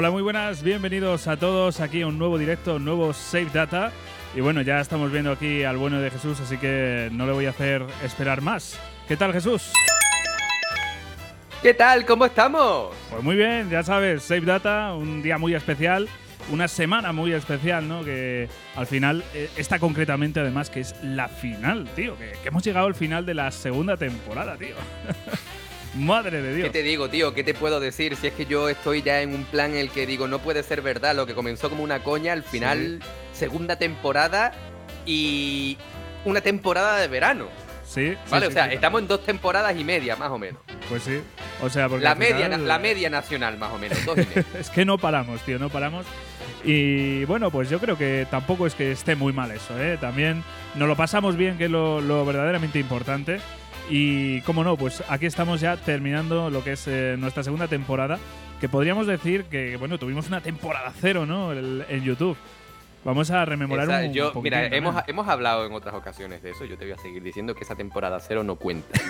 Hola, muy buenas, bienvenidos a todos aquí a un nuevo directo, un nuevo Save Data. Y bueno, ya estamos viendo aquí al bueno de Jesús, así que no le voy a hacer esperar más. ¿Qué tal, Jesús? ¿Qué tal? ¿Cómo estamos? Pues muy bien, ya sabes, Save Data, un día muy especial, una semana muy especial, ¿no? Que al final, eh, esta concretamente además, que es la final, tío, que, que hemos llegado al final de la segunda temporada, tío. Madre de Dios. ¿Qué te digo, tío? ¿Qué te puedo decir? Si es que yo estoy ya en un plan en el que digo, no puede ser verdad, lo que comenzó como una coña, al final, segunda temporada y una temporada de verano. Sí, Vale, sí, o sea, sí. estamos en dos temporadas y media, más o menos. Pues sí. O sea, porque La media, final- la media nacional, más o menos, dos y media. es que no paramos, tío, no paramos. Y bueno, pues yo creo que tampoco es que esté muy mal eso, ¿eh? También nos lo pasamos bien, que es lo, lo verdaderamente importante. Y cómo no, pues aquí estamos ya terminando lo que es eh, nuestra segunda temporada, que podríamos decir que, bueno, tuvimos una temporada cero, ¿no? El- en YouTube. Vamos a rememorar Esa- un yo, poquitín mira, hemos, hemos hablado en otras ocasiones de eso. Yo te voy a seguir diciendo que esa temporada cero no cuenta.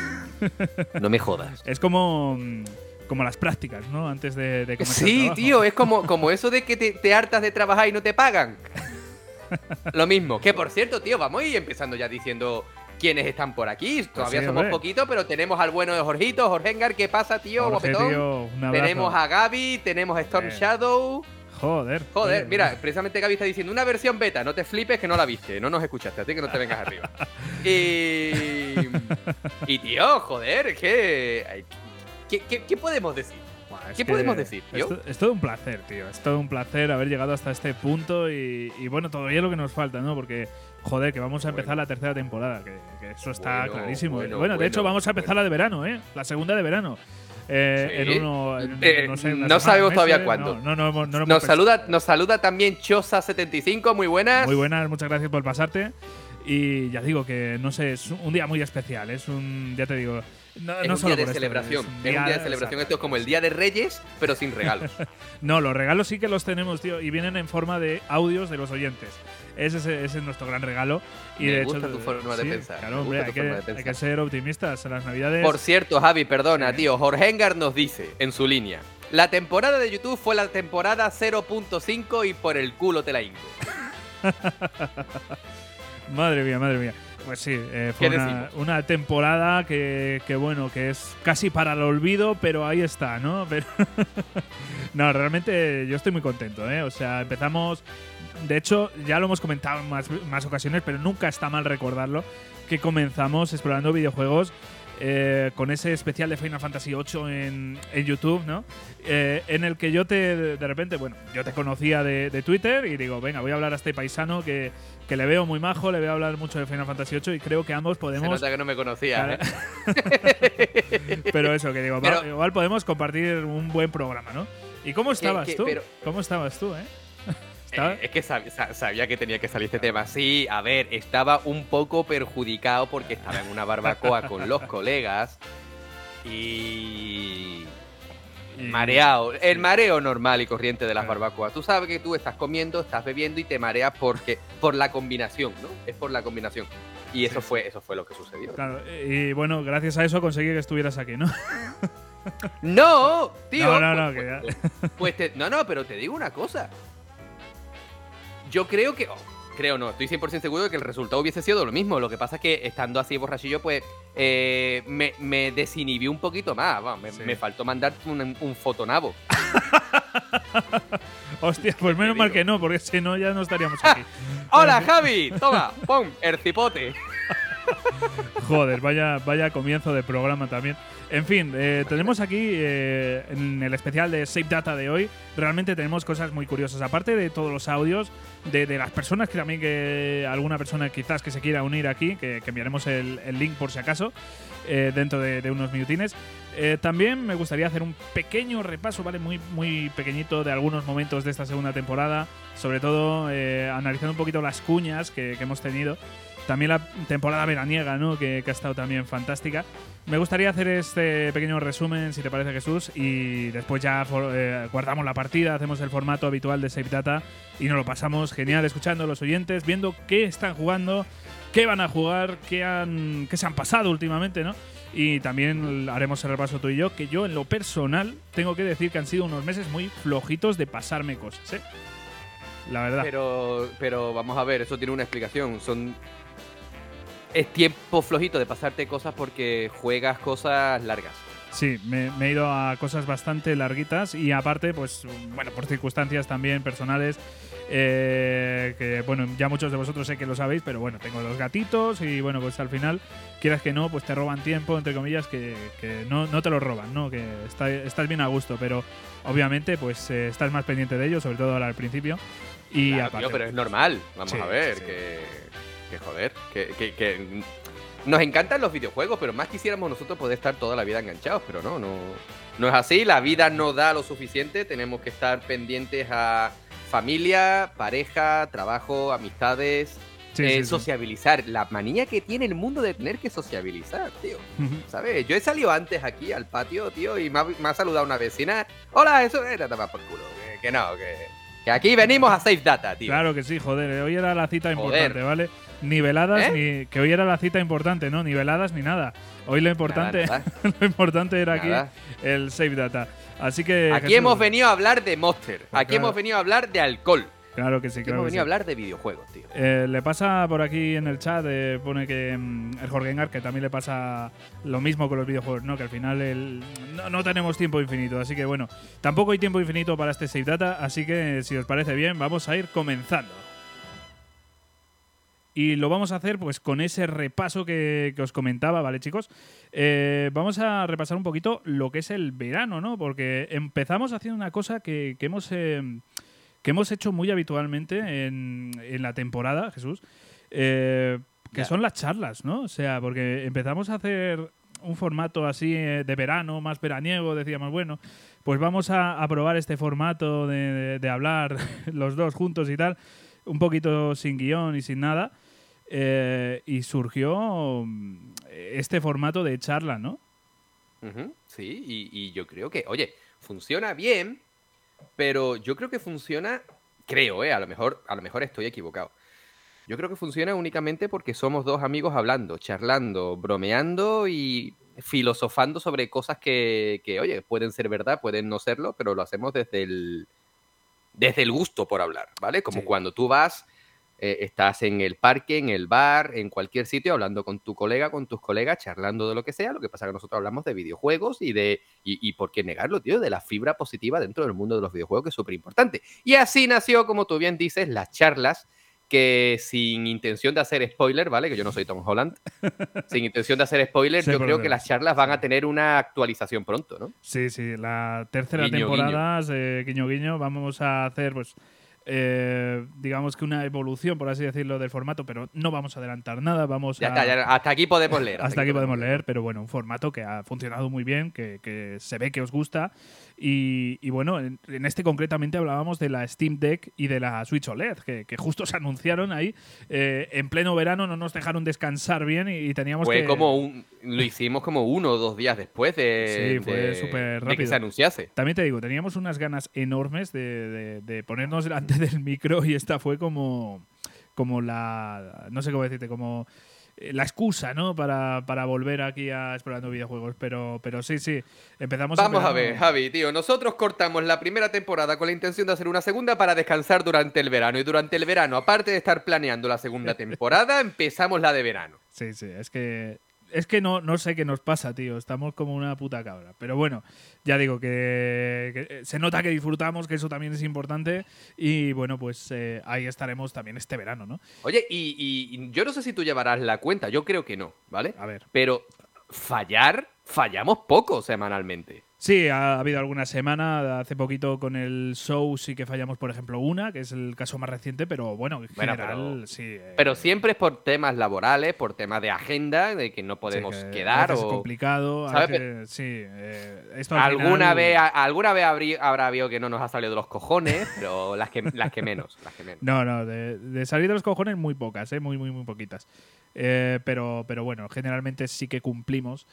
no me jodas. Es como, mm, como las prácticas, ¿no? Antes de, de comenzar Sí, tío, es como, como eso de que te, te hartas de trabajar y no te pagan. Lo mismo. Que por cierto, tío, vamos a ir empezando ya diciendo quiénes están por aquí. Todavía somos poquitos, pero tenemos al bueno de Jorgito, Jorgengar, ¿qué pasa, tío? Jorge, tenemos a Gaby, tenemos a Storm Eh. Shadow. Joder. Joder, mira, precisamente Gaby está diciendo una versión beta, no te flipes que no la viste, no nos escuchaste, así que no te vengas arriba. Y. Y tío, joder, ¿Qué, qué, qué podemos decir? ¿Qué podemos decir, tío? es todo un placer, tío. Es todo un placer haber llegado hasta este punto y, y bueno, todavía lo que nos falta, ¿no? Porque, joder, que vamos a empezar Bueno. la tercera temporada, que, que eso está Bueno, clarísimo. bueno, Bueno, de hecho, vamos a empezar la de verano, ¿eh? La segunda de verano. Eh, Sí. En uno. en- Eh, no sé, sabemos todavía cuándo. No, no, Nos pensado. saluda, nos saluda también Chosa75, muy buenas. Muy buenas, muchas gracias por pasarte. Y ya digo que, no sé, es un día muy especial. Es un. Ya te digo. No, Es no un solo día de celebración. es Es un día de celebración. Esto es como el día de Reyes, pero sin regalos. No, los regalos sí que los tenemos, tío, y vienen en forma de audios de los oyentes. Ese es, ese es nuestro gran regalo. Y Me de gusta hecho, tu forma de pensar, Claro, hombre, hay que, hay ser optimistas en las navidades. Por cierto, Javi, perdona, Sí. tío. Jorgengar nos dice en su línea: La temporada de YouTube fue la temporada 0.5 y por el culo te la hinco. Madre mía, madre mía. Pues sí, eh, fue ¿Qué una, temporada que, que, bueno, que es casi para el olvido, pero ahí está, ¿no? Pero no, realmente yo estoy muy contento, ¿eh? O sea, empezamos. De hecho, ya lo hemos comentado en más, más ocasiones, pero nunca está mal recordarlo, que comenzamos explorando videojuegos eh, con ese especial de Final Fantasy VIII en, en YouTube, ¿no? Eh, en el que yo te, de repente, bueno, yo te conocía de, de Twitter y digo, venga, voy a hablar a este paisano que, que le veo muy majo, le a hablar mucho de Final Fantasy VIII y creo que ambos Se podemos... nota que no me conocía. ¿eh? Pero eso, que digo, Pero- igual podemos compartir un buen programa, ¿no? ¿Y cómo estabas que- tú? pero- ¿Cómo estabas tú, eh? Eh, es que sab- sa- sabía que tenía que salir este tema. Sí, a ver, estaba un poco perjudicado porque estaba en una barbacoa con los colegas y mareado. El mareo normal y corriente de las barbacoas. Tú sabes que tú estás comiendo, estás bebiendo y te mareas porque por la combinación, ¿no? Es por la combinación. Y eso Sí. fue eso fue lo que sucedió. Claro, y bueno, gracias a eso conseguí que estuvieras aquí, ¿no? No, tío. No, no, no, pues, que ya- pues- pues te- no, no, pero te digo una cosa. Yo creo que. oh, creo no, estoy 100% seguro de que el resultado hubiese sido lo mismo. Lo que pasa es que estando así borrachillo, pues eh, me, me desinhibí un poquito más. me, Sí. me faltó mandar un, un fotonabo. Hostia, pues menos mal que no, porque si no ya no estaríamos aquí. ¡Hola, Javi! Toma, pon, el cipote. Joder, vaya, vaya comienzo de programa también. En fin, eh, tenemos aquí eh, en el especial de Save Data de hoy, realmente tenemos cosas muy curiosas. Aparte de todos los audios, de, de las personas que también que alguna persona quizás que se quiera unir aquí, que, que enviaremos el, el link por si acaso, eh, dentro de, de unos minutines. Eh, también me gustaría hacer un pequeño repaso, ¿vale? Muy, muy pequeñito de algunos momentos de esta segunda temporada, sobre todo eh, analizando un poquito las cuñas que, que hemos tenido. También la temporada veraniega, ¿no? Que, que ha estado también fantástica. Me gustaría hacer este pequeño resumen, si te parece, Jesús, y después ya for- eh, guardamos la partida, hacemos el formato habitual de Save Data y nos lo pasamos genial escuchando a los oyentes, viendo qué están jugando, qué van a jugar, qué, han, qué se han pasado últimamente, ¿no? Y también haremos el repaso tú y yo, que yo en lo personal tengo que decir que han sido unos meses muy flojitos de pasarme cosas, ¿eh? La verdad. Pero, pero vamos a ver, eso tiene una explicación. Son es tiempo flojito de pasarte cosas porque juegas cosas largas. Sí, me, he ido a cosas bastante larguitas y aparte, pues, bueno, por circunstancias también personales, eh, que, bueno, ya muchos de vosotros sé que lo sabéis, pero bueno, tengo los gatitos y, bueno, pues al final, quieras que no, pues te roban tiempo, entre comillas, que, no, no, te lo roban, ¿no? Que estás bien a gusto, pero obviamente, pues eh, estás más pendiente de ellos, sobre todo ahora al principio. Y pero es normal, vamos a ver, que, que joder, que, que nos encantan los videojuegos, pero más quisiéramos nosotros poder estar toda la vida enganchados, pero no, no, no es así. La vida no da lo suficiente. Tenemos que estar pendientes a familia, pareja, trabajo, amistades, eh, sociabilizar. La manía que tiene el mundo de tener que sociabilizar, tío. ¿Sabes? Yo he salido antes aquí al patio, tío, y me ha, saludado una vecina. Hola, eso era más por culo. Que, no, que, que, aquí venimos a Safe Data, tío. Claro que sí, joder. Hoy era la cita importante, ¿vale? Ni veladas, ¿Eh? ni que hoy era la cita importante, ¿no? Ni veladas ni nada. Hoy lo importante, lo importante era aquí el Save Data. Así que. Aquí hemos venido a hablar de Monster. Pues aquí hemos venido a hablar de alcohol. Claro que sí, claro. Hemos venido a hablar de videojuegos, tío. Eh, le pasa por aquí en el chat, eh, pone que mm, el Jorgengar, que también le pasa lo mismo con los videojuegos, ¿no? Que al final el, no, no, tenemos tiempo infinito. Así que bueno, tampoco hay tiempo infinito para este Save Data. Así que si os parece bien, vamos a ir comenzando. Y lo vamos a hacer pues con ese repaso que, os comentaba, ¿vale, chicos? Eh, vamos a repasar un poquito lo que es el verano, ¿no? Porque empezamos haciendo una cosa que, hemos, eh, que hemos hecho muy habitualmente en, la temporada, Jesús, eh, que son las charlas, ¿no? O sea, porque empezamos a hacer un formato así de verano, más veraniego, decíamos, bueno, pues vamos a, probar este formato de, de, hablar los dos juntos y tal, un poquito sin guion y sin nada. Eh, y surgió mm, este formato de charla, ¿no? sí, y, yo creo que, oye, funciona bien, pero yo creo que funciona, creo, ¿eh? A lo mejor, a lo mejor estoy equivocado. Yo creo que funciona únicamente porque somos dos amigos hablando, charlando, bromeando y filosofando sobre cosas que, que, oye, pueden ser verdad, pueden no serlo, pero lo hacemos desde el, desde el gusto por hablar, ¿vale? Como cuando tú vas eh, estás en el parque, en el bar, en cualquier sitio, hablando con tu colega, con tus colegas, charlando de lo que sea. Lo que pasa es que nosotros hablamos de videojuegos y de, y, por qué negarlo, tío, de la fibra positiva dentro del mundo de los videojuegos, que es súper importante. Y así nació, como tú bien dices, las charlas que sin intención de hacer spoiler, ¿vale? Que yo no soy Tom Holland. sin intención de hacer spoiler, yo creo que las charlas van a tener una actualización pronto, ¿no? Sí, sí, la tercera temporada, guiño. guiño guiño, vamos a hacer pues eh, digamos que una evolución, por así decirlo, del formato, pero no vamos a adelantar nada. Vamos ya hasta aquí podemos leer. Hasta, aquí, podemos leer, pero bueno, un formato que ha funcionado muy bien, que, se ve que os gusta. Y, bueno, en, este concretamente hablábamos de la Steam Deck y de la Switch OLED, que, justo se anunciaron ahí. Eh, en pleno verano no nos dejaron descansar bien y, teníamos fue que. como un. Lo hicimos como uno o dos días después de. Sí, fue súper rápido. que se anunciase. También te digo, teníamos unas ganas enormes de, de ponernos delante del micro y esta fue como, como la, no sé cómo decirte, como la excusa, ¿no? Para, para, volver aquí a explorando videojuegos. Pero, pero sí, sí. Empezamos Vamos a, ver, Javi, tío. Nosotros cortamos la primera temporada con la intención de hacer una segunda para descansar durante el verano. Y durante el verano, aparte de estar planeando la segunda temporada, empezamos la de verano. Sí, sí. Es que es que no, no sé qué nos pasa, tío. Estamos como una puta cabra. Pero bueno, ya digo que, se nota que disfrutamos, que eso también es importante. Y bueno, pues eh, ahí estaremos también este verano, ¿no? Oye, y, y, yo no sé si tú llevarás la cuenta. Yo creo que no, ¿vale? A ver. Pero fallar, fallamos poco semanalmente. Sí, ha habido alguna semana, hace poquito con el show sí que fallamos, por ejemplo, una, que es el caso más reciente, pero bueno, en general pero, sí. Eh. pero siempre es por temas laborales, por temas de agenda, de que no podemos quedar. Es complicado, sí. Eh, alguna, vez, alguna vez habrá habido que no nos ha salido de los cojones, pero las que, las que menos. Las que menos. No, no, de, salir de los cojones muy pocas, ¿eh? muy, muy, muy poquitas. Eh, pero, pero bueno, generalmente sí que cumplimos.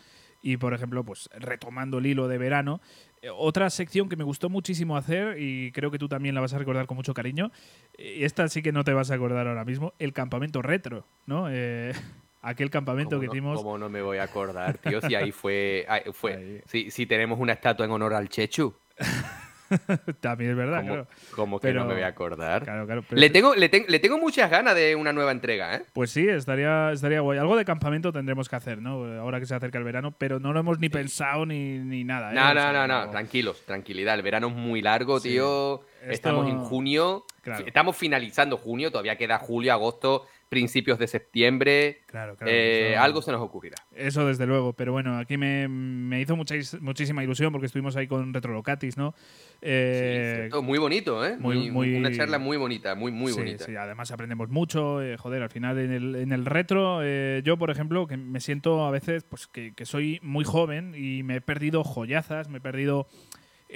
Y, por ejemplo, pues retomando el hilo de verano, eh, otra sección que me gustó muchísimo hacer y creo que tú también la vas a recordar con mucho cariño, y esta sí que no te vas a acordar ahora mismo, el campamento retro, ¿no? Eh, aquel campamento ¿Cómo que no- hicimos. ¿Cómo no me voy a acordar, tío? Si ahí fue. ahí fue Ahí. Si, si tenemos una estatua en honor al Chechu. También es verdad, ¿Cómo, claro. cómo que no me voy a acordar? Claro, claro. pero Le tengo, le, ten- le tengo muchas ganas de una nueva entrega, ¿eh? Pues sí, estaría, estaría guay. Algo de campamento tendremos que hacer, ¿no? Ahora que se acerca el verano, pero no lo hemos ni pensado ni, ni nada. ¿eh? No, no, no, no, tranquilos, tranquilidad. El verano es muy largo, Sí. tío. Esto- Estamos en junio. Claro. Estamos finalizando junio, todavía queda julio, agosto, principios de septiembre. Claro, claro. Eh, eso- algo se nos ocurrirá. Eso desde luego, pero bueno, aquí me, me hizo mucha, muchísima ilusión porque estuvimos ahí con Retrolocatis, ¿no? Eh, Sí, cierto, muy bonito, ¿eh? muy- Muy, Una charla muy bonita, muy, muy sí, bonita. sí, además aprendemos mucho, eh, joder, al final en el, en el retro, eh, yo por ejemplo, que me siento a veces pues que, que soy muy joven y me he perdido joyazas, me he perdido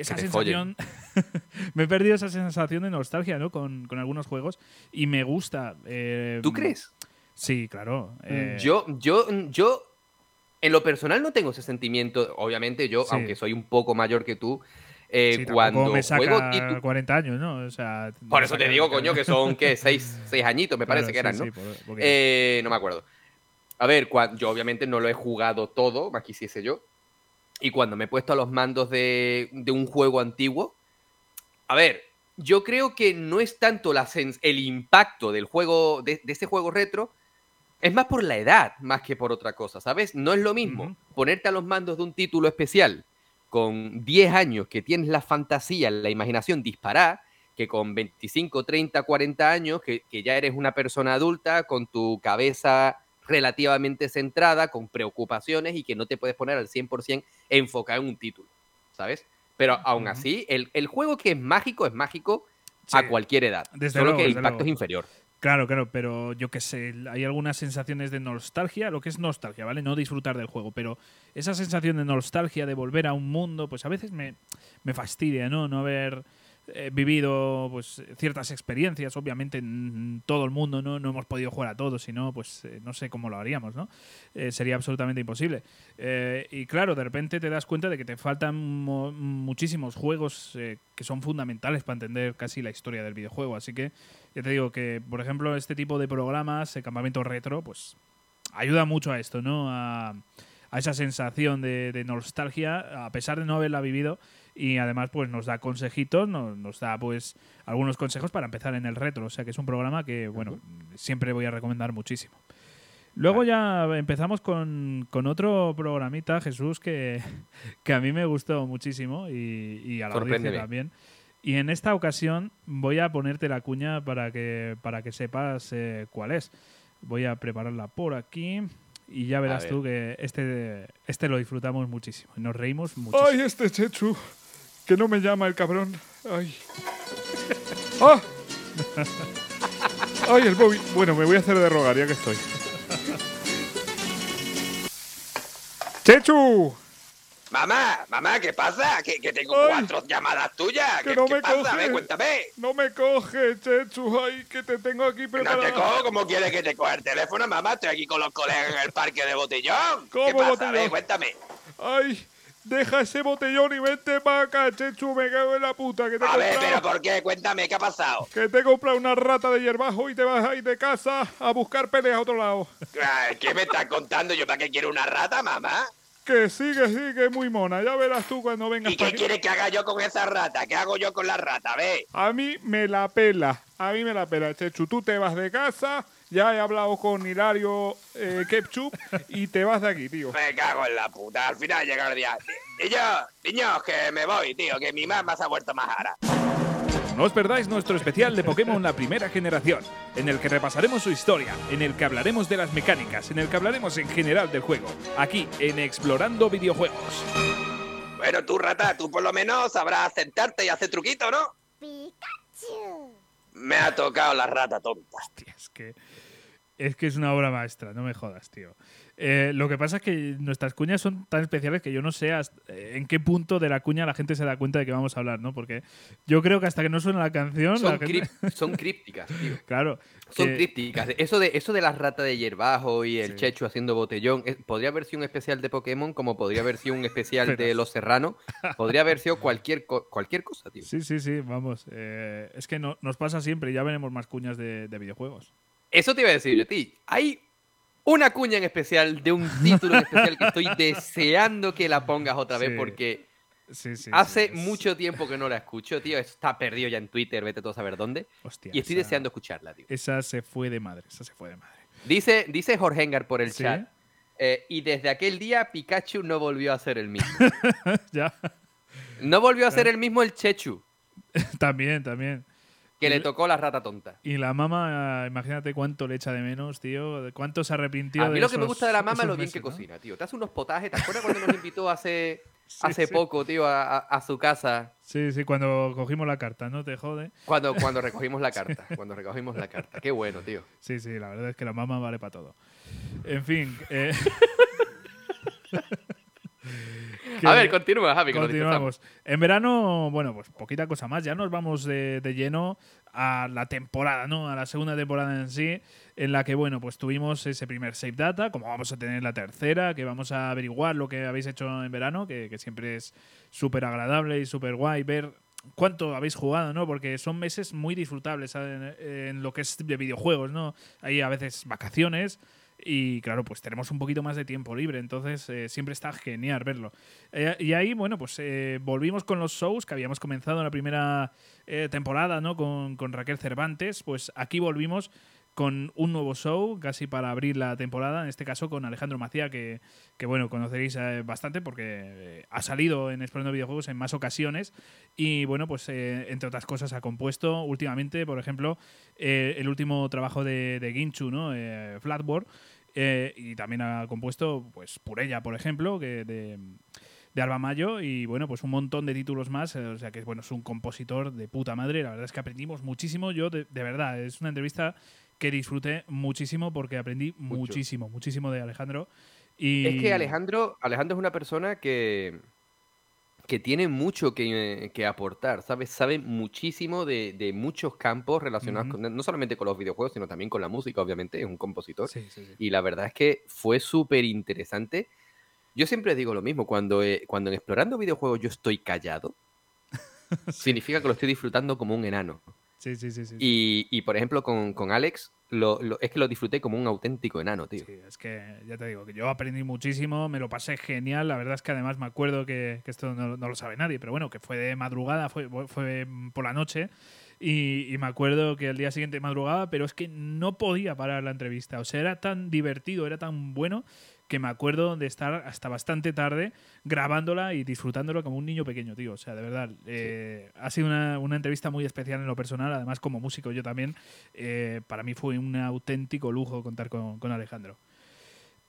esa Que sensación, me he perdido esa sensación de nostalgia, ¿no? Con, con algunos juegos y me gusta. eh, ¿Tú crees? Sí, claro. eh, Yo, yo, yo, en lo personal no tengo ese sentimiento. Obviamente, yo, Sí. aunque soy un poco mayor que tú, eh, sí, cuando me saca juego títulos. 40 años, ¿no? O sea, Por eso te digo, coño, que son, ¿qué? Seis, seis añitos, me Claro, parece que sí, eran, ¿no? sí, por- porque- Eh, no me acuerdo. A ver, cua- yo obviamente no lo he jugado todo, más quisiese yo. Y cuando me he puesto a los mandos de, de un juego antiguo, a ver, yo creo que no es tanto la el impacto del juego, de, de ese juego retro, es más por la edad, más que por otra cosa, ¿sabes? No es lo mismo ponerte a los mandos de un título especial con 10 años que tienes la fantasía, la imaginación disparada, que con 25, 30, 40 años, que, que ya eres una persona adulta, con tu cabeza relativamente centrada, con preocupaciones y que no te puedes poner al 100% enfocado en un título, ¿sabes? Pero aún así, el, el juego que es mágico es mágico Sí. a cualquier edad. Desde solo luego, que el impacto luego. es inferior. Claro, claro, pero yo qué sé, hay algunas sensaciones de nostalgia, lo que es nostalgia, ¿vale? No disfrutar del juego, pero esa sensación de nostalgia, de volver a un mundo, pues a veces me, me fastidia, ¿no? No haber eh, vivido pues ciertas experiencias, obviamente mm, todo el mundo no, no hemos podido jugar a todos, si no, pues eh, no sé cómo lo haríamos, ¿no? Eh, sería absolutamente imposible. Eh, y claro, de repente te das cuenta de que te faltan mo- muchísimos juegos eh, que son fundamentales para entender casi la historia del videojuego, así que ya te digo que, por ejemplo, este tipo de programas, el campamento retro, pues ayuda mucho a esto, ¿no? A, a esa sensación de, de nostalgia, a pesar de no haberla vivido. Y además, pues nos da consejitos, nos, nos da pues algunos consejos para empezar en el retro. O sea que es un programa que, bueno, siempre voy a recomendar muchísimo. Luego ya empezamos con, con otro programita, Jesús, que, que a mí me gustó muchísimo y, y a la audiencia también. Y en esta ocasión voy a ponerte la cuña para que, para que sepas eh, cuál es. Voy a prepararla por aquí y ya verás ver. tú que este, este lo disfrutamos muchísimo. Nos reímos muchísimo. Ay, este Chechu. Que no me llama el cabrón. Ay. ¡Ah! Ay, el Bobby. Bueno, me voy a hacer de rogar ya que estoy. ¡Chechu! Mamá, mamá, ¿qué pasa? Que, que tengo Ay. cuatro llamadas tuyas. Que ¿Qué, no qué me pasa? coge. A ver, cuéntame. No me coge, Chechu. Ay, que te tengo aquí No te preparado. cojo, ¿cómo quieres que te coja el teléfono, mamá? Estoy aquí con los colegas en el parque de Botellón. ¿Qué ¿Cómo pasa? A Botellón? ver, cuéntame. Ay, deja ese botellón y vente para acá, Chechu. Me cago en la puta que te A ver, pero ¿por qué? Cuéntame, ¿qué ha pasado? Que te he comprado una rata de hierbajo y te vas a ir de casa a buscar peleas a otro lado. Ay, ¿Qué me estás contando? ¿Yo para qué quiero una rata, mamá? Que sí, que sí, que es muy mona. Ya verás tú cuando vengas ¿Y qué aquí. quieres que haga yo con esa rata? ¿Qué hago yo con la rata? Ve. A mí me la pela. A mí me la pela, Chechu. Tú te vas de casa. Ya he hablado con Hilario eh, Ketchup y te vas de aquí, tío. Me cago en la puta. Al final llega el día. Niños, niños, que me voy, tío. Que mi mamá se ha vuelto más ara. No os perdáis nuestro especial de Pokémon La Primera Generación, en el que repasaremos su historia, en el que hablaremos de las mecánicas, en el que hablaremos en general del juego, aquí en Explorando Videojuegos. Bueno, tú, rata, tú por lo menos sabrás sentarte y hacer truquito, ¿no? Pikachu. Me ha tocado la rata tonta. Hostia, es que, es que es una obra maestra, no me jodas, tío. Eh, lo que pasa es que nuestras cuñas son tan especiales que yo no sé hasta- eh, en qué punto de la cuña la gente se da cuenta de que vamos a hablar, ¿no? Porque yo creo que hasta que no suena la canción, la Son, gente- crip- son crípticas, tío. claro, Son que- crípticas. Eso de, eso de las ratas de hierbajo y el Sí. chechu haciendo botellón, eh, podría haber sido un especial de Pokémon, como podría haber sido un especial de. Los Serranos. Podría haber sido cualquier, cualquier cosa, tío. Sí, sí, sí, vamos. eh, es que no- nos pasa siempre, ya veremos más cuñas de, de videojuegos. Eso te iba a decir yo, ti. Hay una cuña en especial de un título en especial que estoy deseando que la pongas otra vez Sí. porque Sí, sí, hace mucho tiempo que no la escucho, tío. Está perdido ya en Twitter, vete tú a saber dónde. Hostia, Y estoy esa- deseando escucharla, tío. Esa se fue de madre, esa se fue de madre. Dice, dice Jorge Engar por el chat. eh, y desde aquel día Pikachu no volvió a ser el mismo. ya, No volvió a ser el mismo el Chechu, también, también. Que le tocó la rata tonta. Y la mama, imagínate cuánto le echa de menos, tío. de Cuánto se arrepintió A mí de lo que me gusta de la mama es lo bien meses, que ¿no? cocina, tío. Te hace unos potajes. ¿Te acuerdas cuando nos invitó hace, Sí, hace sí. poco, tío, a, su casa? Sí, sí, cuando cogimos la carta, ¿no te jode? Cuando, cuando recogimos la carta. Cuando recogimos la carta. Qué bueno, tío. Sí, sí, la verdad es que la mama vale para todo. En fin. eh, A ver, continúa, Javi. que. Continuamos. En verano, bueno, pues poquita cosa más. Ya nos vamos de, de lleno a la temporada, ¿no? A la segunda temporada en sí, en la que, bueno, pues tuvimos ese primer Save Data, como vamos a tener la tercera, que vamos a averiguar lo que habéis hecho en verano, que, que siempre es súper agradable y súper guay ver cuánto habéis jugado, ¿no? Porque son meses muy disfrutables en, en lo que es de videojuegos, ¿no? Hay a veces vacaciones y claro, pues tenemos un poquito más de tiempo libre, entonces eh, siempre está genial verlo. Eh, y ahí, bueno, pues eh, volvimos con los shows que habíamos comenzado en la primera temporada, ¿no? Con, con Raquel Cervantes, pues aquí volvimos con un nuevo show, casi para abrir la temporada, en este caso con Alejandro Macía, que, que bueno, conoceréis eh, bastante porque eh, ha salido en Explorando Videojuegos en más ocasiones y bueno, pues eh, entre otras cosas ha compuesto últimamente, por ejemplo, eh, el último trabajo de, de Ginchu, ¿no? Flatboard, y también ha compuesto pues Purella, por ejemplo, que de, de Alba Mayo y bueno, pues un montón de títulos más, o sea que bueno, es un compositor de puta madre, la verdad es que aprendimos muchísimo, yo de verdad, es una entrevista que disfruté muchísimo porque aprendí Mucho. muchísimo, muchísimo de Alejandro. Y Es que Alejandro, Alejandro es una persona que, que tiene mucho que, que aportar, ¿sabes? Sabe muchísimo de, de muchos campos relacionados con, no solamente con los videojuegos, sino también con la música, obviamente, es un compositor. Sí, sí, sí. Y la verdad es que fue súper interesante. Yo siempre digo lo mismo, cuando, eh, cuando en explorando videojuegos yo estoy callado, significa que lo estoy disfrutando como un enano. Sí, sí, sí, sí. Y, y, por ejemplo, con, con Alex, lo, lo- es que lo disfruté como un auténtico enano, tío. Sí, es que ya te digo que yo aprendí muchísimo, me lo pasé genial. La verdad es que además me acuerdo que, que esto no, no lo sabe nadie, pero bueno, que fue de madrugada, fue, fue por la noche. Y, y me acuerdo que al día siguiente madrugaba, pero es que no podía parar la entrevista. O sea, era tan divertido, era tan bueno, que me acuerdo de estar hasta bastante tarde grabándola y disfrutándolo como un niño pequeño, tío. O sea, de verdad, eh, ha sido una, una entrevista muy especial en lo personal. Además, como músico, yo también. eh, para mí fue un auténtico lujo contar con, con Alejandro.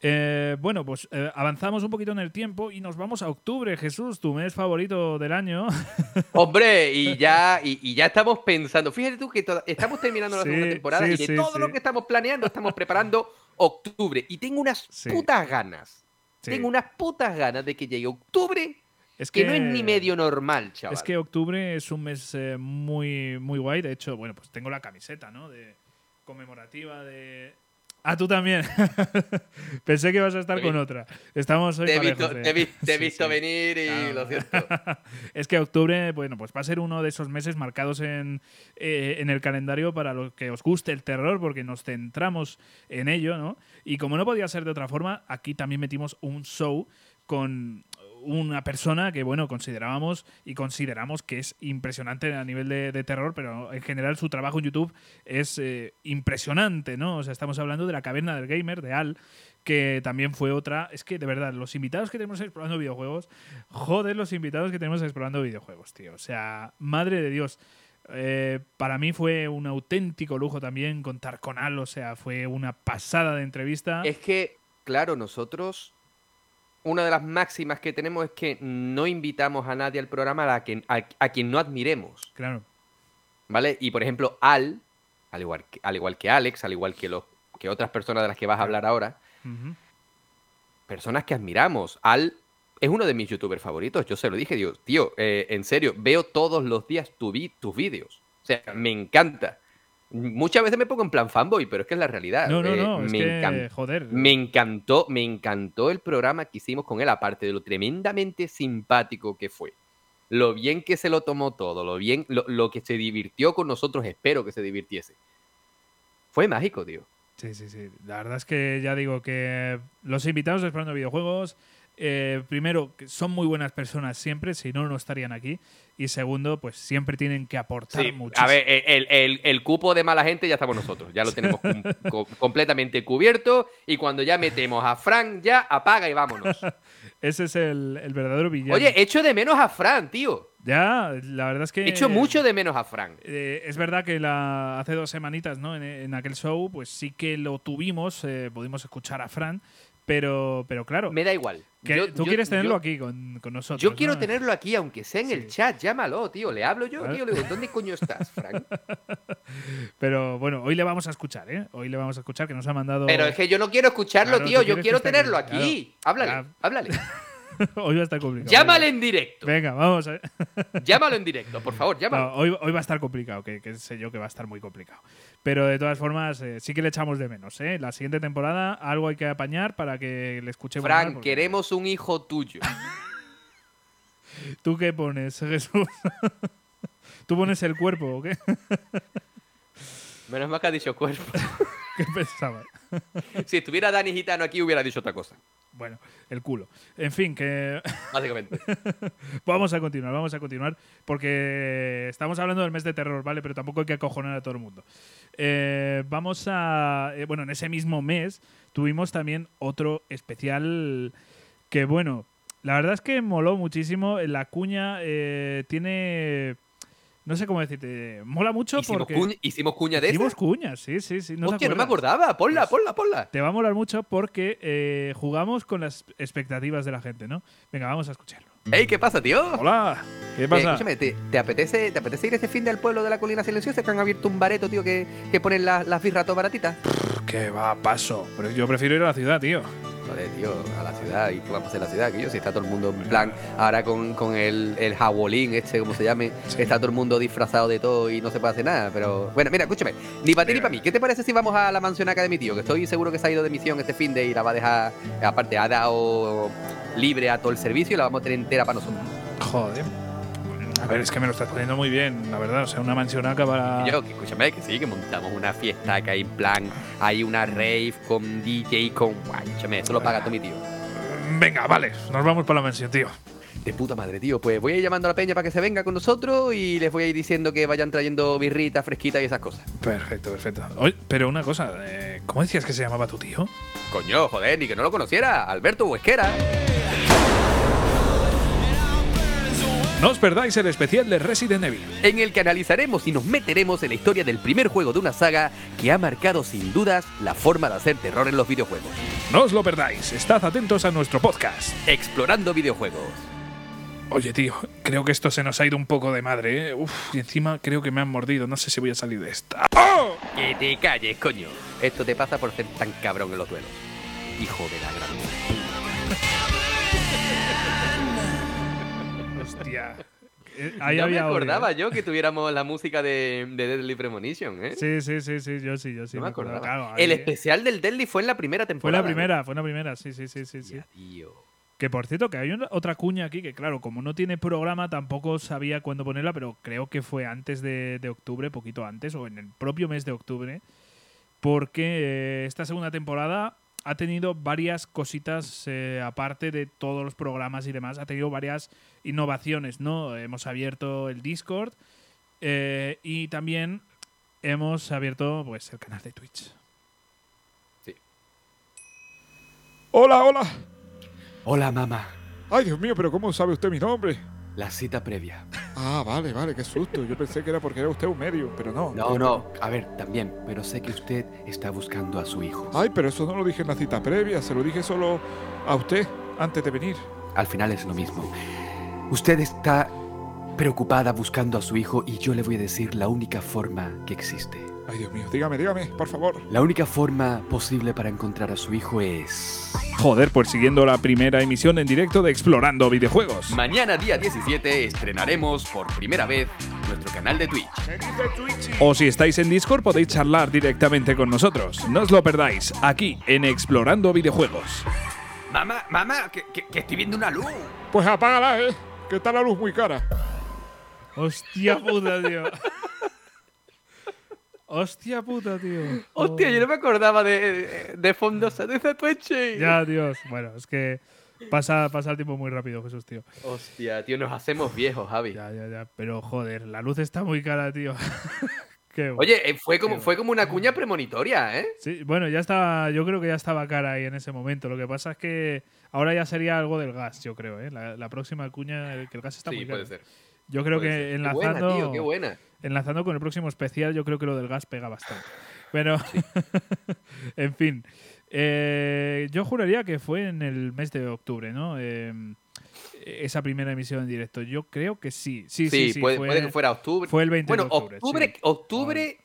Eh, bueno, pues eh, avanzamos un poquito en el tiempo y nos vamos a octubre, Jesús, tu mes favorito del año. Hombre, y ya, y, y ya estamos pensando. Fíjate tú que estamos terminando la Sí, segunda temporada sí, y de sí, todo lo que estamos planeando estamos preparando octubre. Y tengo unas putas ganas. Tengo unas putas ganas de que llegue octubre, Es que no es ni medio normal, chaval. Es que octubre es un mes eh, muy, muy guay. De hecho, bueno, pues tengo la camiseta, ¿no? De conmemorativa de. Ah, tú también. Pensé que ibas a estar Te con vi- otra. Estamos hoy te parejos, visto, eh. te he vi- te he Sí, visto sí. venir y Claro. lo siento. es que octubre, bueno, pues va a ser uno de esos meses marcados en, eh, en el calendario para los que os guste el terror, porque nos centramos en ello, ¿no? Y como no podía ser de otra forma, aquí también metimos un show con una persona que, bueno, considerábamos y consideramos que es impresionante a nivel de, terror, pero en general su trabajo en YouTube es eh, impresionante, ¿no? O sea, estamos hablando de la caverna del gamer, de Al, que también fue otra. Es que, de verdad, los invitados que tenemos explorando videojuegos, joder, los invitados que tenemos explorando videojuegos, tío. O sea, madre de Dios. Eh, para mí fue un auténtico lujo también contar con Al, o sea, fue una pasada de entrevista. Es que, claro, nosotros, una de las máximas que tenemos es que no invitamos a nadie al programa a, quien, a, a quien no admiremos, Claro. ¿vale? Y por ejemplo, Al, al igual que, al igual que Alex, al igual que, los, que otras personas de las que vas a hablar ahora, personas que admiramos. Al es uno de mis youtubers favoritos, yo se lo dije, digo, tío, eh, en serio, veo todos los días tu vi- tus vídeos. O sea, me encanta. Muchas veces me pongo en plan fanboy, pero es que es la realidad. No, no, Eh, no, es me que, encanta. joder. Me encantó, me encantó el programa que hicimos con él, aparte de lo tremendamente simpático que fue. Lo bien que se lo tomó todo, lo bien, lo, lo que se divirtió con nosotros, espero que se divirtiese. Fue mágico, tío. Sí, sí, sí. La verdad es que ya digo que los invitados de Esperando Videojuegos, eh, primero, que son muy buenas personas siempre, si no, no estarían aquí. Y segundo, pues siempre tienen que aportar Sí, mucho. a ver, el, el- el cupo de mala gente ya estamos nosotros. Ya lo tenemos cum- co- completamente cubierto. Y cuando ya metemos a Fran, ya apaga y vámonos. Ese es el, el verdadero villano. Oye, echo de menos a Fran, tío. ya, la verdad es que. Echo mucho de menos a Fran. Eh, es verdad que la, hace dos semanitas, ¿no? En, en aquel show, pues sí que lo tuvimos, eh, pudimos escuchar a Fran, pero, pero claro, Me da igual. que Yo- tú yo- quieres tenerlo yo- aquí con, con nosotros. Yo quiero ¿no? tenerlo aquí, aunque sea en el chat. Llámalo, tío. Le hablo yo, tío. Le digo, ¿dónde coño estás, Fran? Pero bueno, hoy le vamos a escuchar, ¿eh? Hoy le vamos a escuchar que nos ha mandado. Pero es que yo no quiero escucharlo, Claro, tío. Yo quiero tenerlo aquí, aquí. Háblale, Claro. háblale. hoy va a estar complicado. Llámale en directo. Venga, vamos a. Llámalo en directo, por favor, llámalo. No, hoy, hoy va a estar complicado, que, que sé yo que va a estar muy complicado. Pero de todas formas, eh, sí que le echamos de menos, ¿eh? La siguiente temporada algo hay que apañar para que le escuchemos. más, Fran, porque- queremos un hijo tuyo. ¿Tú qué pones, Jesús? ¿Tú pones el cuerpo o qué? Menos mal que ha dicho cuerpo. ¿Qué pensabas? si estuviera Dani Gitano aquí, hubiera dicho otra cosa. Bueno, el culo. En fin, que Básicamente. vamos a continuar, vamos a continuar, porque estamos hablando del mes de terror, ¿vale? Pero tampoco hay que acojonar a todo el mundo. Eh, vamos a... eh, bueno, en ese mismo mes tuvimos también otro especial que, bueno, la verdad es que moló muchísimo. La cuña eh, tiene... No sé cómo decirte. Mola mucho ¿Hicimos, porque... cuña, hicimos cuña de Hicimos cuñas, sí, sí, sí. ¿no te Hostia, no me acordaba. Ponla, Pues- ponla, ponla. Te va a molar mucho porque eh, jugamos con las expectativas de la gente, ¿no? Venga, vamos a escucharlo. Ey, ¿qué pasa, tío? Hola, ¿qué Eh, pasa? escúchame, ¿te, te apetece, ¿te apetece ir este fin del pueblo de la colina silenciosa que han abierto un bareto, tío, que, que ponen las las birras todo baratitas? que va, paso. Pero yo prefiero ir a la ciudad, tío. Joder, tío, a la ciudad. ¿Y qué vamos a hacer la ciudad, tío? Si está todo el mundo en plan, ahora con, con el, el jabolín, este, como se llame, está todo el mundo disfrazado de todo y no se puede hacer nada. Pero bueno, mira, escúchame, ni para ti ni para mí. ¿Qué te parece si vamos a la mansionaca de mi tío? Que estoy seguro que se ha ido de misión este fin de y la va a dejar, aparte, ha dado libre a todo el servicio y la vamos a tener entera para nosotros. Joder. A ver, es que me lo estás poniendo muy bien, la verdad. O sea, una mansionaca para. Y yo, que escúchame, que sí, que montamos una fiesta, que hay en plan, hay una rave con DJ, con. Guay, escúchame, eso lo paga todo mi tío. Venga, vale, nos vamos para la mansión, tío. De puta madre, tío. Pues voy a ir llamando a la peña para que se venga con nosotros y les voy a ir diciendo que vayan trayendo birritas, fresquitas y esas cosas. Perfecto, perfecto. Oye, pero una cosa, eh, ¿cómo decías que se llamaba tu tío? Coño, joder, ni que no lo conociera. Alberto Huesquera. No os perdáis el especial de Resident Evil. En el que analizaremos y nos meteremos en la historia del primer juego de una saga que ha marcado sin dudas la forma de hacer terror en los videojuegos. No os lo perdáis, estad atentos a nuestro podcast. Explorando videojuegos. Oye, tío, creo que esto se nos ha ido un poco de madre, ¿eh? Uf, y encima creo que me han mordido. No sé si voy a salir de esta. ¡Oh! Que te calles, coño. Esto te pasa por ser tan cabrón en los duelos. Hijo de la gran. Hostia. Eh, Ahí no me había acordaba yo que tuviéramos la música de, de Deadly Premonition, ¿eh? Sí, sí, sí, sí, yo sí, yo sí. no me acordaba. claro, el especial del Deadly fue en la primera Fue temporada. la primera, fue la primera, sí, sí, sí, sí. sí. Tío. Que por cierto, que hay una- otra cuña aquí que, claro, como no tiene programa, tampoco sabía cuándo ponerla, pero creo que fue antes de, de octubre, poquito antes, o en el propio mes de octubre, porque eh, esta segunda temporada ha tenido varias cositas, eh, aparte de todos los programas y demás, ha tenido varias innovaciones, ¿no? Hemos abierto el Discord eh, y también hemos abierto pues el canal de Twitch. Hola, hola. Hola, mamá. Ay, Dios mío, pero ¿cómo sabe usted mi nombre? La cita previa. Ah, vale, vale, qué susto. Yo pensé que era porque era usted un medio, pero no. No, no. A ver, también. Pero sé que usted está buscando a su hijo. Ay, pero eso no lo dije en la cita previa, se lo dije solo a usted antes de venir. Al final es lo mismo. Usted está preocupada buscando a su hijo y yo le voy a decir la única forma que existe. Ay, Dios mío, dígame, dígame, por favor. La única forma posible para encontrar a su hijo es... Joder, pues siguiendo la primera emisión en directo de Explorando Videojuegos. Mañana día 17 estrenaremos por primera vez nuestro canal de Twitch. O si estáis en Discord podéis charlar directamente con nosotros. No os lo perdáis, aquí en Explorando Videojuegos. Mamá, mamá, que, que- que estoy viendo una luz. Pues apágala, eh, que está la luz muy cara. Hostia puta, tío. Hostia puta, tío. Hostia, yo no me acordaba de, de fondos de Satoshi. Ya, Dios. Bueno, es que pasa, pasa el tiempo muy rápido, Jesús, tío. Hostia, tío, nos hacemos viejos, Javi. Ya, ya, ya. Pero joder, la luz está muy cara, tío. Qué bueno. Oye, eh, fue como, Qué fue como una cuña premonitoria, ¿eh? Sí, bueno, ya estaba, yo creo que ya estaba cara ahí en ese momento. Lo que pasa es que ahora ya sería algo del gas, yo creo, ¿eh? La, la próxima cuña, que el gas está Sí, muy caro. puede ser. Yo creo puede que ser. Qué enlazando, buena, tío, qué buena. Enlazando con el próximo especial, yo creo que lo del gas pega bastante. Pero, en fin, eh, yo juraría que fue en el mes de octubre, ¿no? Eh, esa primera emisión en directo. Yo creo que sí. Sí, sí, Sí, puede, fue, puede que fuera octubre. fue el 20 bueno, de octubre. octubre, sí. octubre,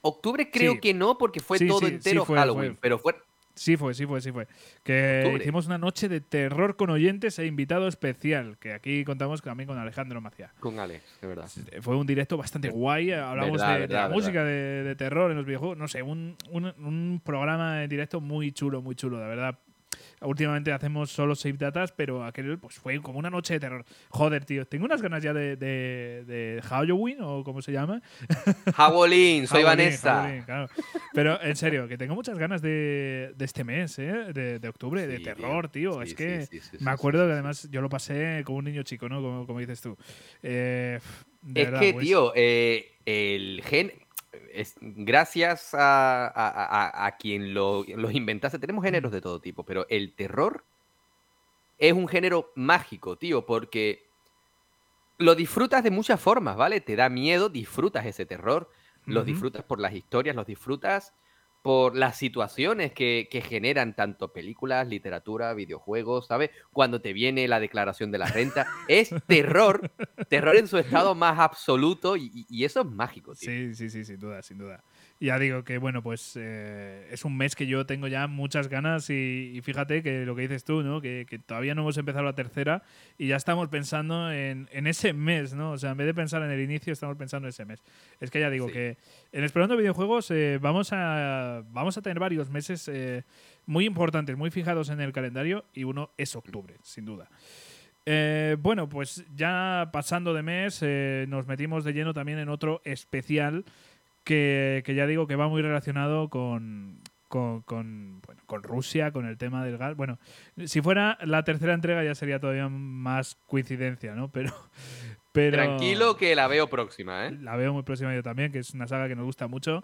octubre creo que no, porque fue todo entero fue, Halloween. fue. Pero fue. Sí fue, sí fue, sí fue. Que Octubre. hicimos una noche de terror con oyentes e invitado especial, que aquí contamos también con Alejandro Macía. Con Alex, de verdad. Fue un directo bastante guay, hablamos Verdad, de, la verdad. música de, de terror en los videojuegos, no sé, un, un, un programa en directo muy chulo, muy chulo, de verdad. Últimamente hacemos solo save datas, pero aquel pues fue como una noche de terror. Joder, tío, tengo unas ganas ya de, de, de Halloween, o como se llama. Jabolín, soy Halloween, Vanessa. Halloween, claro. Pero en serio, que tengo muchas ganas de, de este mes, ¿eh? de, de octubre, de terror, tío. Sí, es sí, que me acuerdo que además yo lo pasé como un niño chico, ¿no? Como, como dices tú. Eh, Es verdad, que, pues, tío, eh, el gen. es- gracias a, a- a- a quien lo, los inventase, tenemos géneros de todo tipo, pero el terror es un género mágico, tío, porque lo disfrutas de muchas formas, ¿vale? Te da miedo, disfrutas ese terror, los disfrutas por las historias, los disfrutas por las situaciones que, que generan tanto películas, literatura, videojuegos, ¿sabes? Cuando te viene la declaración de la renta, es terror, terror en su estado más absoluto y, y- eso es mágico, tío. Sí, sí, sí, sin duda, sin duda. Ya digo que, bueno, pues eh, es un mes que yo tengo ya muchas ganas y, y fíjate que lo que dices tú, ¿no? Que, que todavía no hemos empezado la tercera y ya estamos pensando en, en ese mes, ¿no? O sea, en vez de pensar en el inicio, estamos pensando en ese mes. Es que ya digo Sí. que en Explorando Videojuegos eh, vamos, a, vamos a tener varios meses eh, muy importantes, muy fijados en el calendario y uno es octubre, sin duda. Eh, bueno, pues ya pasando de mes, eh, nos metimos de lleno también en otro especial que, que ya digo que va muy relacionado con, con, con, bueno, con Rusia, con el tema del gas. Bueno, si fuera la tercera entrega ya sería todavía más coincidencia, ¿no? Pero, pero Tranquilo que la veo próxima, ¿eh? la veo muy próxima yo también, que es una saga que nos gusta mucho.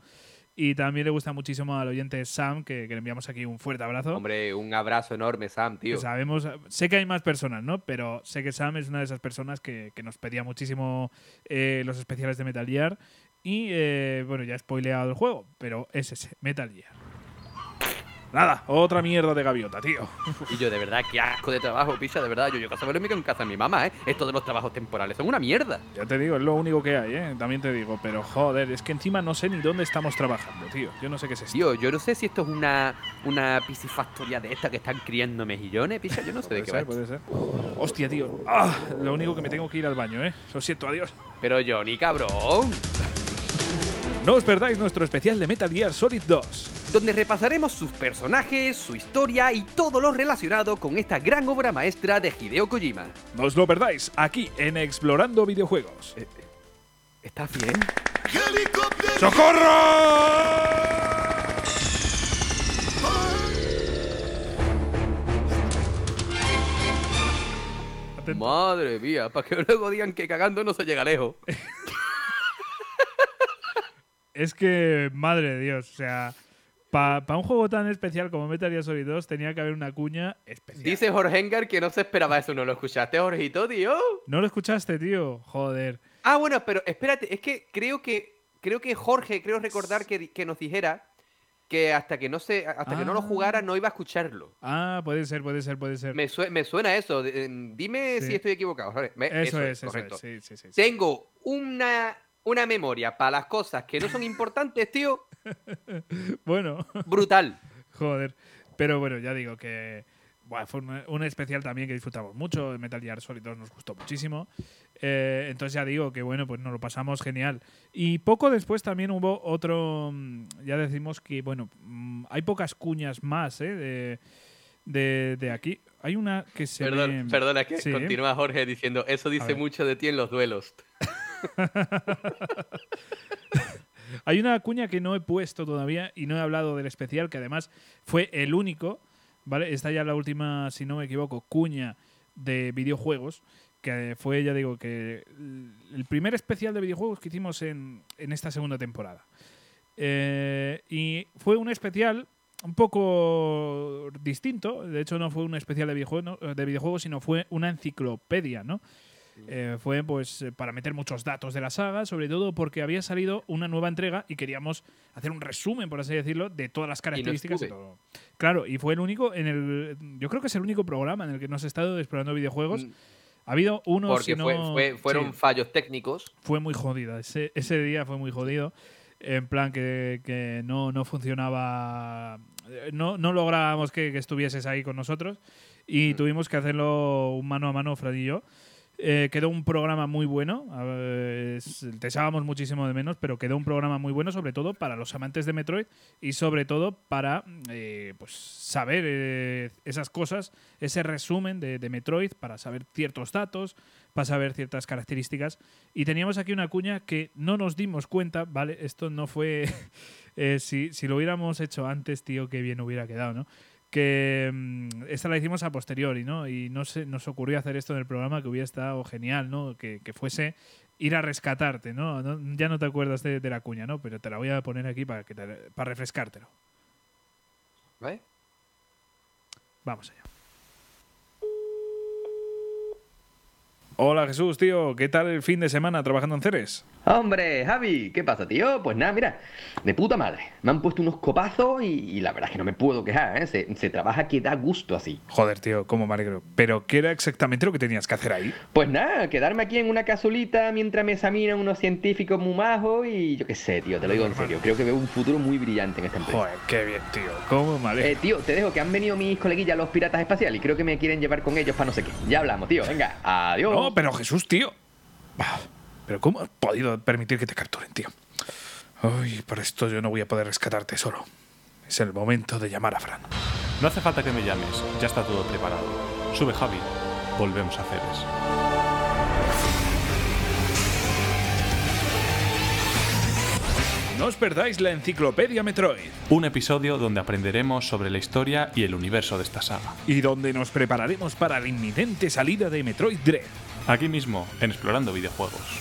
Y también le gusta muchísimo al oyente Sam, que, que le enviamos aquí un fuerte abrazo. Hombre, un abrazo enorme, Sam, tío. Que sabemos, sé que hay más personas, ¿no? Pero sé que Sam es una de esas personas que, que nos pedía muchísimo eh, los especiales de Metal Gear. Y eh, bueno, ya he spoileado el juego, pero es ese, Metal Gear. Nada, otra mierda de gaviota, tío. Y yo, de verdad, qué asco de trabajo, picha, de verdad. Yo, yo casa me en casa de mi mamá, ¿eh? Esto de los trabajos temporales son una mierda. Ya te digo, es lo único que hay, ¿eh? También te digo, pero joder, es que encima no sé ni dónde estamos trabajando, tío. Yo no sé qué es esto. Tío, yo no sé si esto es una, una piscifactoria de esta que están criando mejillones, picha. Yo no sé de qué ser, va. puede ser. Hostia, tío. Ah, lo único que me tengo que ir al baño, ¿eh? Lo siento, adiós. Pero Johnny, cabrón. No os perdáis nuestro especial de Metal Gear Solid 2. Donde repasaremos sus personajes, su historia y todo lo relacionado con esta gran obra maestra de Hideo Kojima. No os lo perdáis aquí en Explorando Videojuegos. ¿Estás bien? ¡Socorro! Madre mía, para que luego digan que cagando no se llega lejos. Es que, madre de Dios, o sea, para un juego tan especial como Metal Gear Solid 2 tenía que haber una cuña especial. Dice Jorge Engar que no se esperaba eso, ¿no lo escuchaste, Jorgito, tío? ¿No lo escuchaste, tío? Joder. Ah, bueno, pero espérate, es que creo que creo que Jorge, creo recordar que, que nos dijera que hasta que no se hasta que no lo Ah. jugara no iba a escucharlo. Ah, puede ser, puede ser, puede ser. Me, sue- me suena eso. Dime Sí. si estoy equivocado. Me- Eso, es, eso correcto. es. Sí, sí. Tengo una, una memoria para las cosas que no son importantes, tío. Bueno, Brutal. joder. Pero bueno, ya digo que buah, fue un, un especial también que disfrutamos mucho. Metal Gear Solid 2 nos gustó muchísimo. Eh, entonces ya digo que bueno, pues nos lo pasamos genial. Y poco después también hubo otro. mm, Ya decimos que, bueno, mm, hay pocas cuñas más ¿eh? de, de, de aquí. Hay una que se. Perdón, perdona, que Sí. continúa Jorge diciendo, eso dice mucho de ti en los duelos. Hay una cuña que no he puesto todavía y no he hablado del especial, que además fue el único, ¿vale? Esta ya la última, si no me equivoco, cuña de videojuegos, que fue, ya digo, que el primer especial de videojuegos que hicimos en, en esta segunda temporada. Eh, y fue un especial un poco distinto. De hecho, no fue un especial de videojuegos, de videojuegos sino fue una enciclopedia, ¿no? Eh, fue pues eh, para meter muchos datos de la saga, sobre todo porque había salido una nueva entrega y queríamos hacer un resumen, por así decirlo, de todas las características. y estuve. todo. Claro, y fue el único en el. Yo creo que es el único programa en el que nos he estado explorando videojuegos. Mm, Ha habido uno. Porque si no- fue, fue- fueron sí fallos técnicos. fue muy jodida. Ese, ese día fue muy jodido. En plan que, que no, no funcionaba. eh, No, no lográbamos que, que estuvieses ahí con nosotros. Y tuvimos que hacerlo un mano a mano, Fran y yo. Eh, quedó un programa muy bueno. te echábamos muchísimo de menos, pero quedó un programa muy bueno, sobre todo para los amantes de Metroid y sobre todo para eh, pues, saber eh, esas cosas, ese resumen de, de Metroid, para saber ciertos datos, para saber ciertas características. Y teníamos aquí una cuña que no nos dimos cuenta, ¿vale? Esto no fue. eh, si, si lo hubiéramos hecho antes, tío, qué bien hubiera quedado, ¿no? Que mm, esta la hicimos a posteriori, ¿no? Y no se, nos ocurrió hacer esto en el programa que hubiera estado genial, ¿no? Que, que fuese ir a rescatarte, ¿no? No- Ya no te acuerdas de, de la cuña, ¿no? Pero te la voy a poner aquí para, que te- para refrescártelo. ¿vale? Vamos allá. Hola Jesús, tío, ¿qué tal el fin de semana trabajando en Ceres? Hombre, Javi, ¿qué pasa, tío? Pues nada, mira, de puta madre. Me han puesto unos copazos y, y la verdad es que no me puedo quejar, ¿eh? Se, se trabaja que da gusto así. Joder, tío, cómo me alegro. ¿Pero qué era exactamente lo que tenías que hacer ahí? Pues nada, quedarme aquí en una casulita mientras me examinan unos científicos muy majos y yo qué sé, tío, te lo digo en serio. Creo que veo un futuro muy brillante en esta empresa. Joder, qué bien, tío, cómo me alegro. Eh, tío, te dejo que han venido mis coleguillas los piratas espaciales y creo que me quieren llevar con ellos para no sé qué. Ya hablamos, tío. Venga, adiós. No, pero Jesús, tío. ¿Pero cómo has podido permitir que te capturen, tío? Ay, por esto yo no voy a poder rescatarte solo. Es el momento de llamar a Fran. No hace falta que me llames, ya está todo preparado. Sube Javi, volvemos a Ceres. No os perdáis la enciclopedia Metroid. Un episodio donde aprenderemos sobre la historia y el universo de esta saga. Y donde nos prepararemos para la inminente salida de Metroid Dread. Aquí mismo, en Explorando Videojuegos.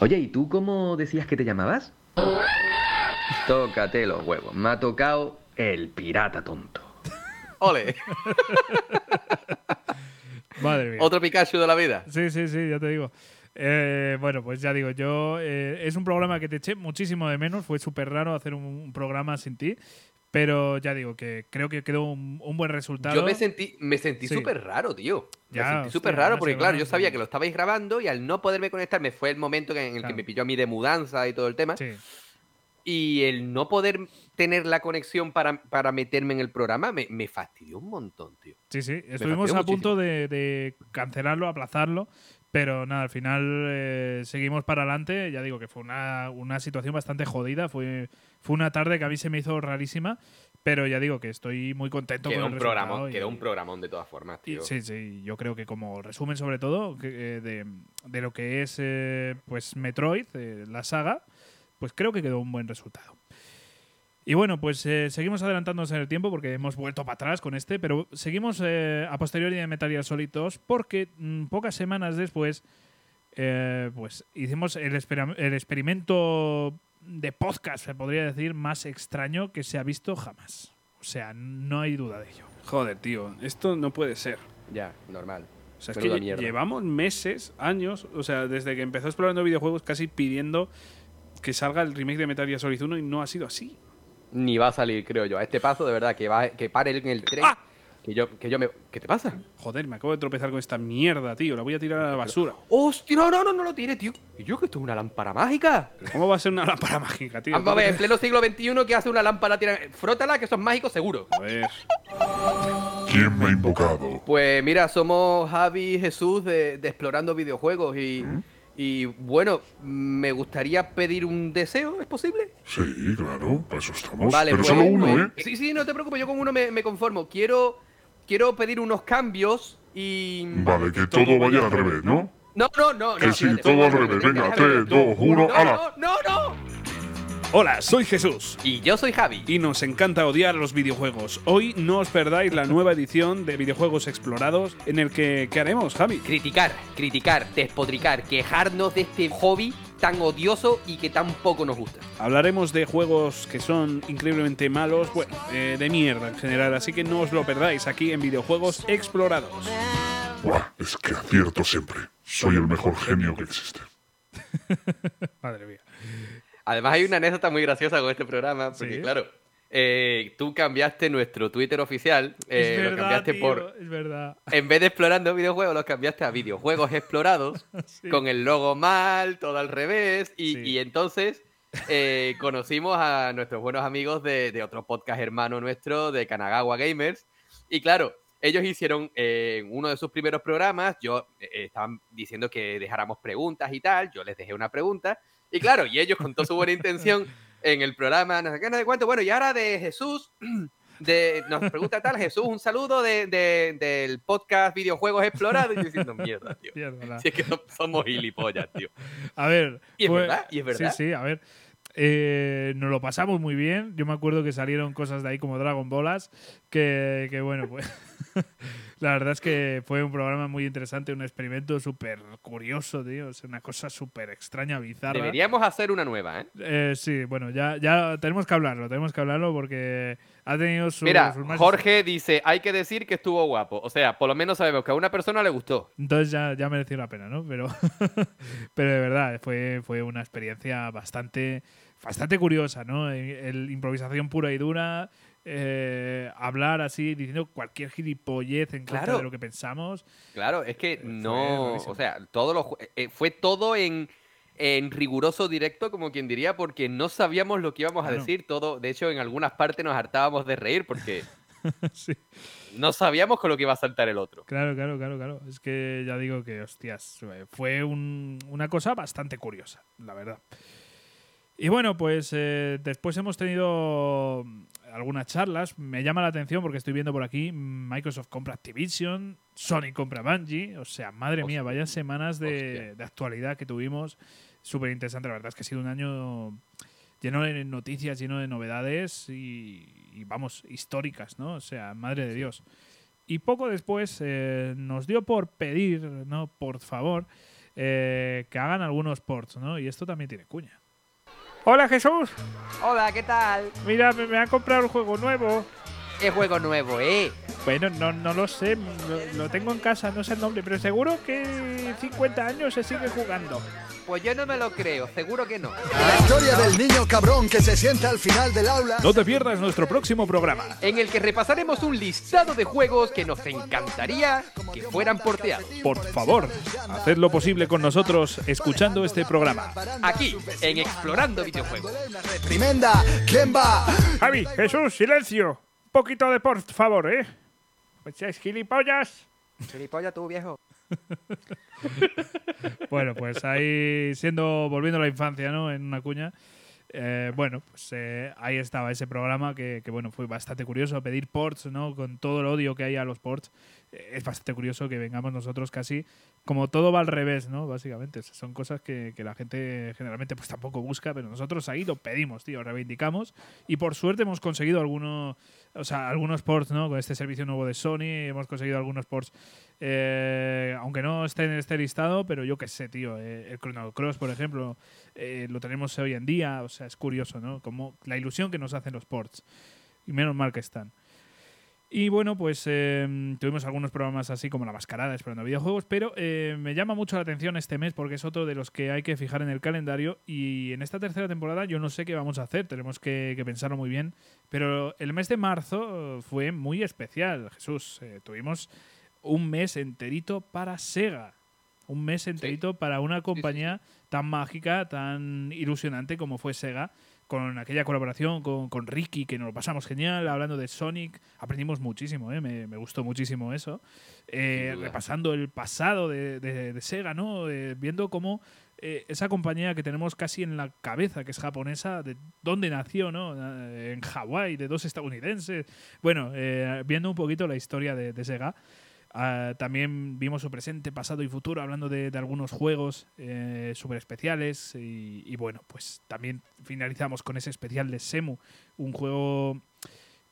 Oye, ¿y tú cómo decías que te llamabas? Tócate los huevos. Me ha tocado el pirata tonto. ¡Ole! Madre mía. Otro Pikachu de la vida. Sí, sí, sí, ya te digo. Eh, bueno, pues ya digo, yo eh, es un programa que te eché muchísimo de menos. Fue súper raro hacer un, un programa sin ti. Pero ya digo que creo que quedó un, un buen resultado. Yo me sentí, me sentí Sí. súper raro, tío. Ya, me sentí súper raro porque, claro, yo sabía que lo estabais grabando y al no poderme conectarme fue el momento en el Claro. que me pilló a mí de mudanza y todo el tema. Sí. Y el no poder tener la conexión para, para meterme en el programa me, me fastidió un montón, tío. Sí, sí. Estuvimos a punto de, de cancelarlo, aplazarlo, pero nada, al final eh, seguimos para adelante. Ya digo que fue una, una situación bastante jodida. Fue, fue una tarde que a mí se me hizo rarísima, pero ya digo que estoy muy contento Quedó con el un, y- quedó un programón de todas formas, y tío. sí, sí, yo creo que como resumen sobre todo eh, de, de lo que es eh, pues Metroid, eh, la saga, pues creo que quedó un buen resultado. Y bueno, pues seguimos adelantándonos en el tiempo porque hemos vuelto para atrás con este, pero seguimos a posteriori de Metal Gear Solid 2 porque mm, pocas semanas después pues hicimos el experimento de podcast, se podría decir, más extraño que se ha visto jamás. O sea, no hay duda de ello. Joder, tío, esto no puede ser. Ya, normal. O sea, es que mierda. llevamos meses, años, o sea, desde que empezó explorando videojuegos, casi pidiendo que salga el remake de Metal Gear Solid 1 y no ha sido así. Ni va a salir, creo yo. A este paso, de verdad, que va que pare en el tren. ¡Ah! Que yo, que yo me. ¿Qué te pasa? Joder, me acabo de tropezar con esta mierda, tío. La voy a tirar a la basura. ¡Hostia! No, no, no, no lo tires, tío. ¿Y yo que esto es una lámpara mágica? ¿Cómo va a ser una lámpara mágica, tío? Vamos a ver, en pleno siglo XXI, ¿qué hace una lámpara? Tira... Frótala, que eso es mágico seguro. A ver. ¿Quién me ha invocado? Pues mira, somos Javi y Jesús de, de Explorando Videojuegos y, y bueno, me gustaría pedir un deseo, ¿es posible? Sí, claro, para eso estamos. Vale, Pero pues, solo uno, pues, ¿eh? Sí, sí, no te preocupes, yo con uno me, me conformo. Quiero, quiero pedir unos cambios y... Vale, que todo vaya al revés, ¿no? No, no, no. Que no, sí, espérate, todo al revés. Venga, espérate. 3, 2, 1, No, ¡hala! no, no, no. Hola, soy Jesús. Y yo soy Javi. Y nos encanta odiar los videojuegos. Hoy no os perdáis la nueva edición de Videojuegos Explorados, en el que ¿qué haremos, Javi? Criticar, criticar, despotricar, quejarnos de este hobby tan odioso y que tan poco nos gusta. Hablaremos de juegos que son increíblemente malos, bueno, eh, de mierda en general, así que no os lo perdáis aquí en Videojuegos Explorados. Buah, es que acierto siempre. Soy el mejor genio que existe. Madre mía. Además hay una anécdota muy graciosa con este programa, porque Sí. claro, eh, tú cambiaste nuestro Twitter oficial, eh, es lo verdad, cambiaste tío, por, es verdad. en vez de explorando videojuegos, los cambiaste a videojuegos explorados, Sí. con el logo mal, todo al revés, y, Sí. y entonces eh, conocimos a nuestros buenos amigos de, de otro podcast hermano nuestro, de Kanagawa Gamers, y claro, ellos hicieron eh, uno de sus primeros programas, yo estaban diciendo que dejáramos preguntas y tal, yo les dejé una pregunta, y claro, y ellos con toda su buena intención en el programa, no sé qué, no sé cuánto, bueno, y ahora de Jesús, de, nos pregunta tal, Jesús, un saludo de, de- del podcast Videojuegos Explorados, y yo diciendo, mierda, tío. Mierda. Si es que no- somos gilipollas, tío. A ver. Y es verdad, y es verdad. Sí, sí, a ver. Eh, nos lo pasamos muy bien. Yo me acuerdo que salieron cosas de ahí como Dragon Ballas. Que, que bueno, pues. la verdad es que fue un programa muy interesante, un experimento súper curioso, tío. Es una cosa súper extraña, bizarra. Deberíamos hacer una nueva, ¿eh? Eh, sí, bueno, ya, ya tenemos que hablarlo, tenemos que hablarlo porque ha tenido su, Mira, más- Jorge dice, hay que decir que estuvo guapo. O sea, por lo menos sabemos que a una persona le gustó. Entonces ya, ya mereció la pena, ¿no? Pero, pero de verdad, fue, fue una experiencia bastante, bastante curiosa, ¿no? Eh, El, improvisación pura y dura, eh, hablar así, diciendo cualquier gilipollez en contra Claro. de lo que pensamos. Claro, es que no. buenísimo. O sea, todo lo, eh, fue todo en, en riguroso directo, como quien diría, porque no sabíamos lo que íbamos a Claro. decir. Todo, de hecho, en algunas partes nos hartábamos de reír porque sí, no sabíamos con lo que iba a saltar el otro. claro, claro, claro, claro. Es que ya digo que, hostias, fue un- una cosa bastante curiosa, la verdad. Y bueno, pues eh, después hemos tenido algunas charlas. Me llama la atención porque estoy viendo por aquí Microsoft compra Activision, Sony compra Bungie. O sea, madre mía, vaya semanas de, actualidad que tuvimos. Súper interesante, la verdad es que ha sido un año lleno de noticias, lleno de novedades y, y, vamos, históricas, ¿no? O sea, madre de Dios. Y poco después eh, nos dio por pedir, ¿no? Por favor, eh, que hagan algunos ports, ¿no? Y esto también tiene cuña. Hola Jesús, Hola, ¿qué tal? mira, me, me han comprado un juego nuevo. ¿Qué juego nuevo, eh? Bueno, no, no lo sé, lo, lo tengo en casa, no sé el nombre, pero seguro que 50 años se sigue jugando. Pues yo no me lo creo, seguro que no. La historia del niño cabrón que se sienta al final del aula. No te pierdas nuestro próximo programa. En el que repasaremos un listado de juegos que nos encantaría que fueran porteados. Por favor, haced lo posible con nosotros escuchando este programa. Aquí, en Explorando Videojuegos. Tremenda. ¿Quién va? Javi, Jesús, silencio. Un poquito de por favor, ¿eh? Pues es gilipollas. Gilipollas tú, viejo. Bueno, pues ahí siendo, volviendo a la infancia, ¿no? En una cuña. eh, bueno, pues eh, ahí estaba ese programa que, bueno, fue bastante curioso. Pedir ports, ¿no? Con todo el odio que hay a los ports. eh, es bastante curioso que vengamos nosotros casi como todo va al revés, ¿no? Básicamente. Son cosas que, la gente generalmente pues tampoco busca, pero nosotros ahí lo pedimos, tío, reivindicamos. Y por suerte hemos conseguido algunos, o sea, algunos ports, ¿no? Con este servicio nuevo de Sony, hemos conseguido algunos ports eh, aunque no esté en este listado, pero yo qué sé, tío. eh, el Chrono Cross, por ejemplo, eh, lo tenemos hoy en día. O sea, es curioso, ¿no? Como la ilusión que nos hacen los ports. Y menos mal que están. Y bueno, pues eh, tuvimos algunos programas así como La Mascarada, explorando videojuegos, pero eh, me llama mucho la atención este mes porque es otro de los que hay que fijar en el calendario y en esta tercera temporada yo no sé qué vamos a hacer, tenemos que, que pensarlo muy bien, pero el mes de marzo fue muy especial, Jesús. Eh, tuvimos un mes enterito para Sega. Un mes enterito para una compañía tan mágica, tan ilusionante como fue Sega, con aquella colaboración con, con Ricky, que nos lo pasamos genial, hablando de Sonic. Aprendimos muchísimo, ¿eh? me, me gustó muchísimo eso. Eh, repasando el pasado de, de- de Sega, ¿no? Eh, viendo cómo eh, esa compañía que tenemos casi en la cabeza, que es japonesa, de dónde nació, ¿no? Eh, En Hawái, de dos estadounidenses. Bueno, eh, viendo un poquito la historia de, de Sega Ah, también vimos su presente, pasado y futuro, hablando de, algunos juegos eh, súper especiales. Y, y bueno, pues también finalizamos con ese especial de Semu, un juego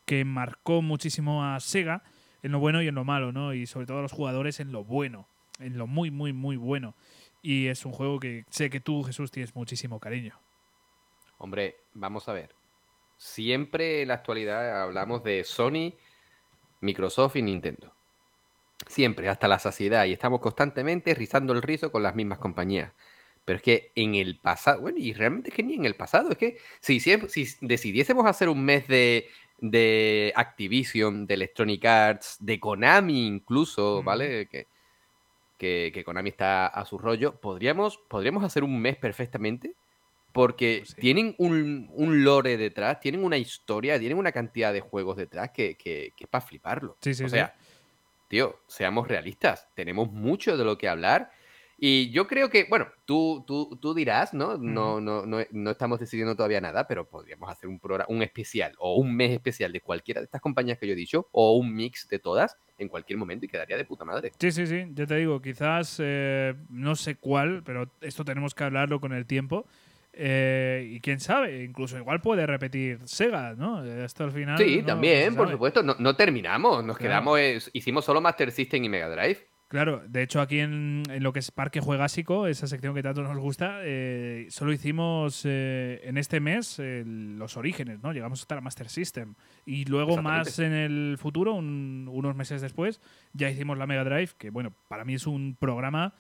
que marcó muchísimo a Sega en lo bueno y en lo malo, ¿no? Y sobre todo a los jugadores en lo bueno, en lo muy, muy, muy bueno. Y es un juego que sé que tú, Jesús, tienes muchísimo cariño. Hombre, vamos a ver. Siempre en la actualidad hablamos de Sony, Microsoft y Nintendo. Siempre, hasta la saciedad. Y estamos constantemente rizando el rizo con las mismas compañías. Pero es que en el pasado, bueno, y realmente es que ni en el pasado, es que si, si decidiésemos hacer un mes de, de Activision, de Electronic Arts, de Konami incluso. ¿vale? Que, que, que Konami está a su rollo, podríamos, podríamos hacer un mes perfectamente porque Pues sí. tienen un, un lore detrás, tienen una historia, tienen una cantidad de juegos detrás que, que, que es para fliparlo. Sí, sí, o sí. sea, tío, seamos realistas, tenemos mucho de lo que hablar. Y yo creo que, bueno, tú, tú, tú dirás, ¿no? No, no, no, no estamos decidiendo todavía nada, pero podríamos hacer un programa, un especial o un mes especial de cualquiera de estas compañías que yo he dicho, o un mix de todas en cualquier momento y quedaría de puta madre. Sí, sí, sí, ya te digo, quizás eh, no sé cuál, pero esto tenemos que hablarlo con el tiempo. Eh, y quién sabe, incluso igual puede repetir Sega, ¿no? Hasta el final. Sí, no también, por supuesto. No, no terminamos, nos Claro. quedamos, eh, hicimos solo Master System y Mega Drive. Claro, de hecho aquí en, en lo que es Parque Juegásico, esa sección que tanto nos gusta, eh, solo hicimos eh, en este mes eh, los orígenes, ¿no? Llegamos hasta la Master System. Y luego más en el futuro, un- unos meses después, ya hicimos la Mega Drive, que bueno, para mí es un programa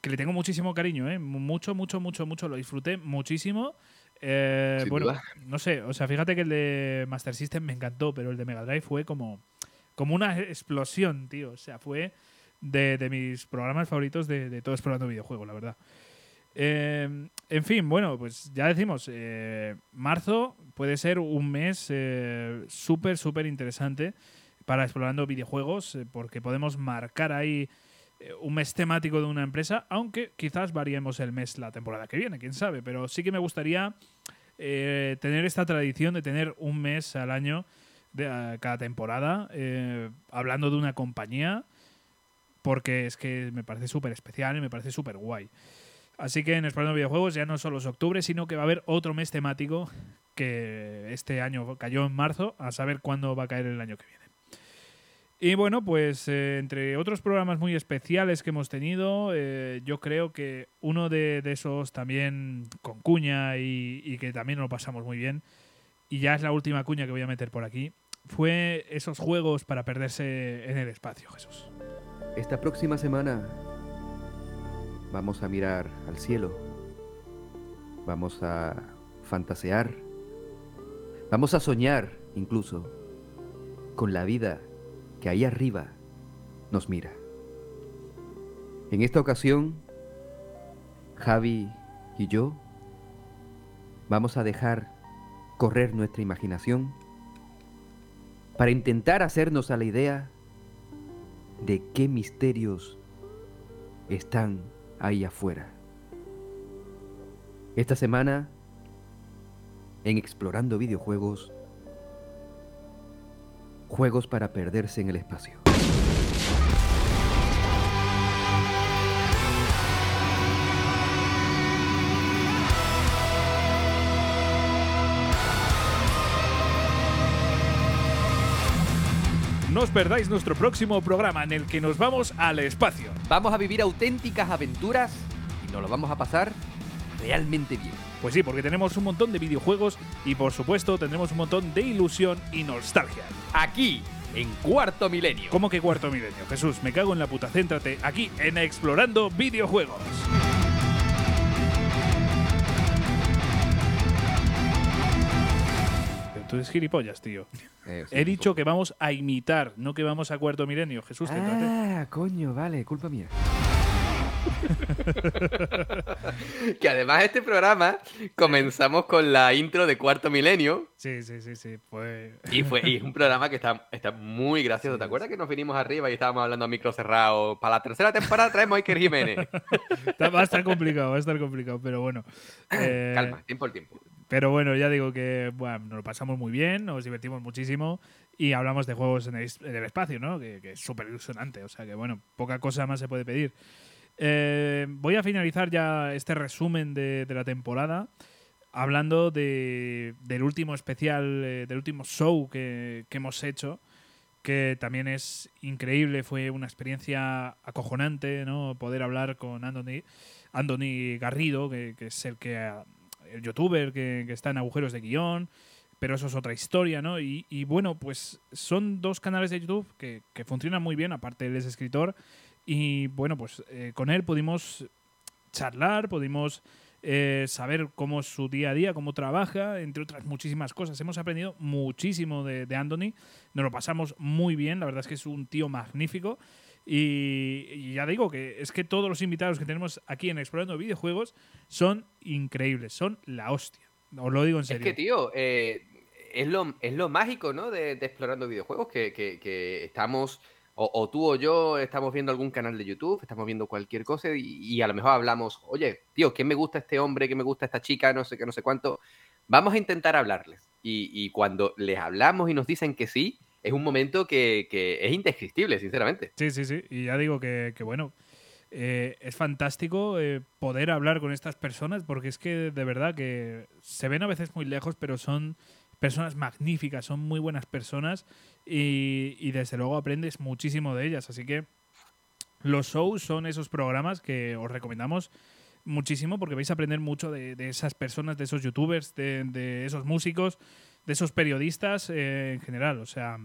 que le tengo muchísimo cariño, ¿eh? Mucho, mucho, mucho, mucho. Lo disfruté muchísimo. Eh, bueno, duda. no sé, o sea, fíjate que el de Master System me encantó, pero el de Mega Drive fue como, como una explosión, tío. O sea, fue de, de mis programas favoritos de, de todo explorando videojuegos, la verdad. Eh, en fin, bueno, pues ya decimos, eh, marzo puede ser un mes eh, súper, súper interesante para explorando videojuegos, porque podemos marcar ahí un mes temático de una empresa, aunque quizás variemos el mes la temporada que viene, quién sabe, pero sí que me gustaría eh, tener esta tradición de tener un mes al año de cada temporada eh, hablando de una compañía porque es que me parece súper especial y me parece súper guay. Así que en Explorando Videojuegos ya no solo es octubre, sino que va a haber otro mes temático que este año cayó en marzo, a saber cuándo va a caer el año que viene. Y bueno, pues eh, entre otros programas muy especiales que hemos tenido, eh, yo creo que uno de, esos también con cuña y, y que también lo pasamos muy bien, y ya es la última cuña que voy a meter por aquí, fue esos juegos para perderse en el espacio, Jesús. Esta próxima semana vamos a mirar al cielo, vamos a fantasear, vamos a soñar incluso con la vida que ahí arriba nos mira. En esta ocasión, Javi y yo vamos a dejar correr nuestra imaginación para intentar hacernos a la idea de qué misterios están ahí afuera. Esta semana, en Explorando Videojuegos, juegos para perderse en el espacio. No os perdáis nuestro próximo programa en el que nos vamos al espacio. Vamos a vivir auténticas aventuras y nos lo vamos a pasar realmente bien. Pues sí, porque tenemos un montón de videojuegos y por supuesto tendremos un montón de ilusión y nostalgia. Aquí, en Cuarto Milenio. ¿Cómo que cuarto milenio? Jesús, me cago en la puta. Céntrate aquí en Explorando Videojuegos. Tú eres gilipollas, tío. Eh, sí, He dicho que vamos a imitar, no que vamos a cuarto milenio. Jesús, céntrate. Ah, coño, vale, culpa mía. que además este programa comenzamos con la intro de Cuarto Milenio Sí, sí, sí, sí. Pues. y fue y es un programa que está, está muy gracioso. ¿Te acuerdas que nos vinimos arriba y estábamos hablando a micro cerrado? Para la tercera temporada traemos a Iker Jiménez. Va a estar complicado, va a estar complicado, pero bueno. Eh, Calma, tiempo al tiempo. Pero bueno, ya digo que bueno, nos lo pasamos muy bien, nos divertimos muchísimo y hablamos de juegos en el, en el espacio, ¿no? Que, que es súper ilusionante. O sea que bueno, poca cosa más se puede pedir. Eh, voy a finalizar ya este resumen de, la temporada hablando de, del último especial, eh, del último show que, hemos hecho, que también es increíble, fue una experiencia acojonante, ¿no? Poder hablar con Anthony, Garrido, que, es el que el youtuber que, está en agujeros de guion, pero eso es otra historia, ¿no? Y, bueno, pues son dos canales de YouTube que funcionan muy bien, aparte él es escritor, y bueno, pues eh, con él pudimos charlar, pudimos eh, saber cómo es su día a día, cómo trabaja, entre otras muchísimas cosas. Hemos aprendido muchísimo de, de Anthony, nos lo pasamos muy bien, la verdad es que es un tío magnífico. Y, y ya digo que es que todos los invitados que tenemos aquí en Explorando Videojuegos son increíbles, son la hostia. Os lo digo en Es serio. que, tío, eh, es, lo, es lo mágico, ¿no? De, de explorando videojuegos, que, que- que estamos, o, tú o yo, estamos viendo algún canal de YouTube, estamos viendo cualquier cosa y, y a lo mejor hablamos, oye, tío, ¿qué me gusta este hombre? ¿Qué me gusta esta chica? No sé qué, no sé cuánto. Vamos a intentar hablarles. Y, y cuando les hablamos y nos dicen que sí, es un momento que, que es indescriptible, sinceramente. Sí, sí, sí. Y ya digo que, que bueno, eh, es fantástico eh, poder hablar con estas personas porque es que de verdad que se ven a veces muy lejos, pero son personas magníficas, son muy buenas personas y, desde luego aprendes muchísimo de ellas. Así que los shows son esos programas que os recomendamos muchísimo porque vais a aprender mucho de, esas personas, de esos youtubers, de, esos músicos, de esos periodistas eh, en general. O sea,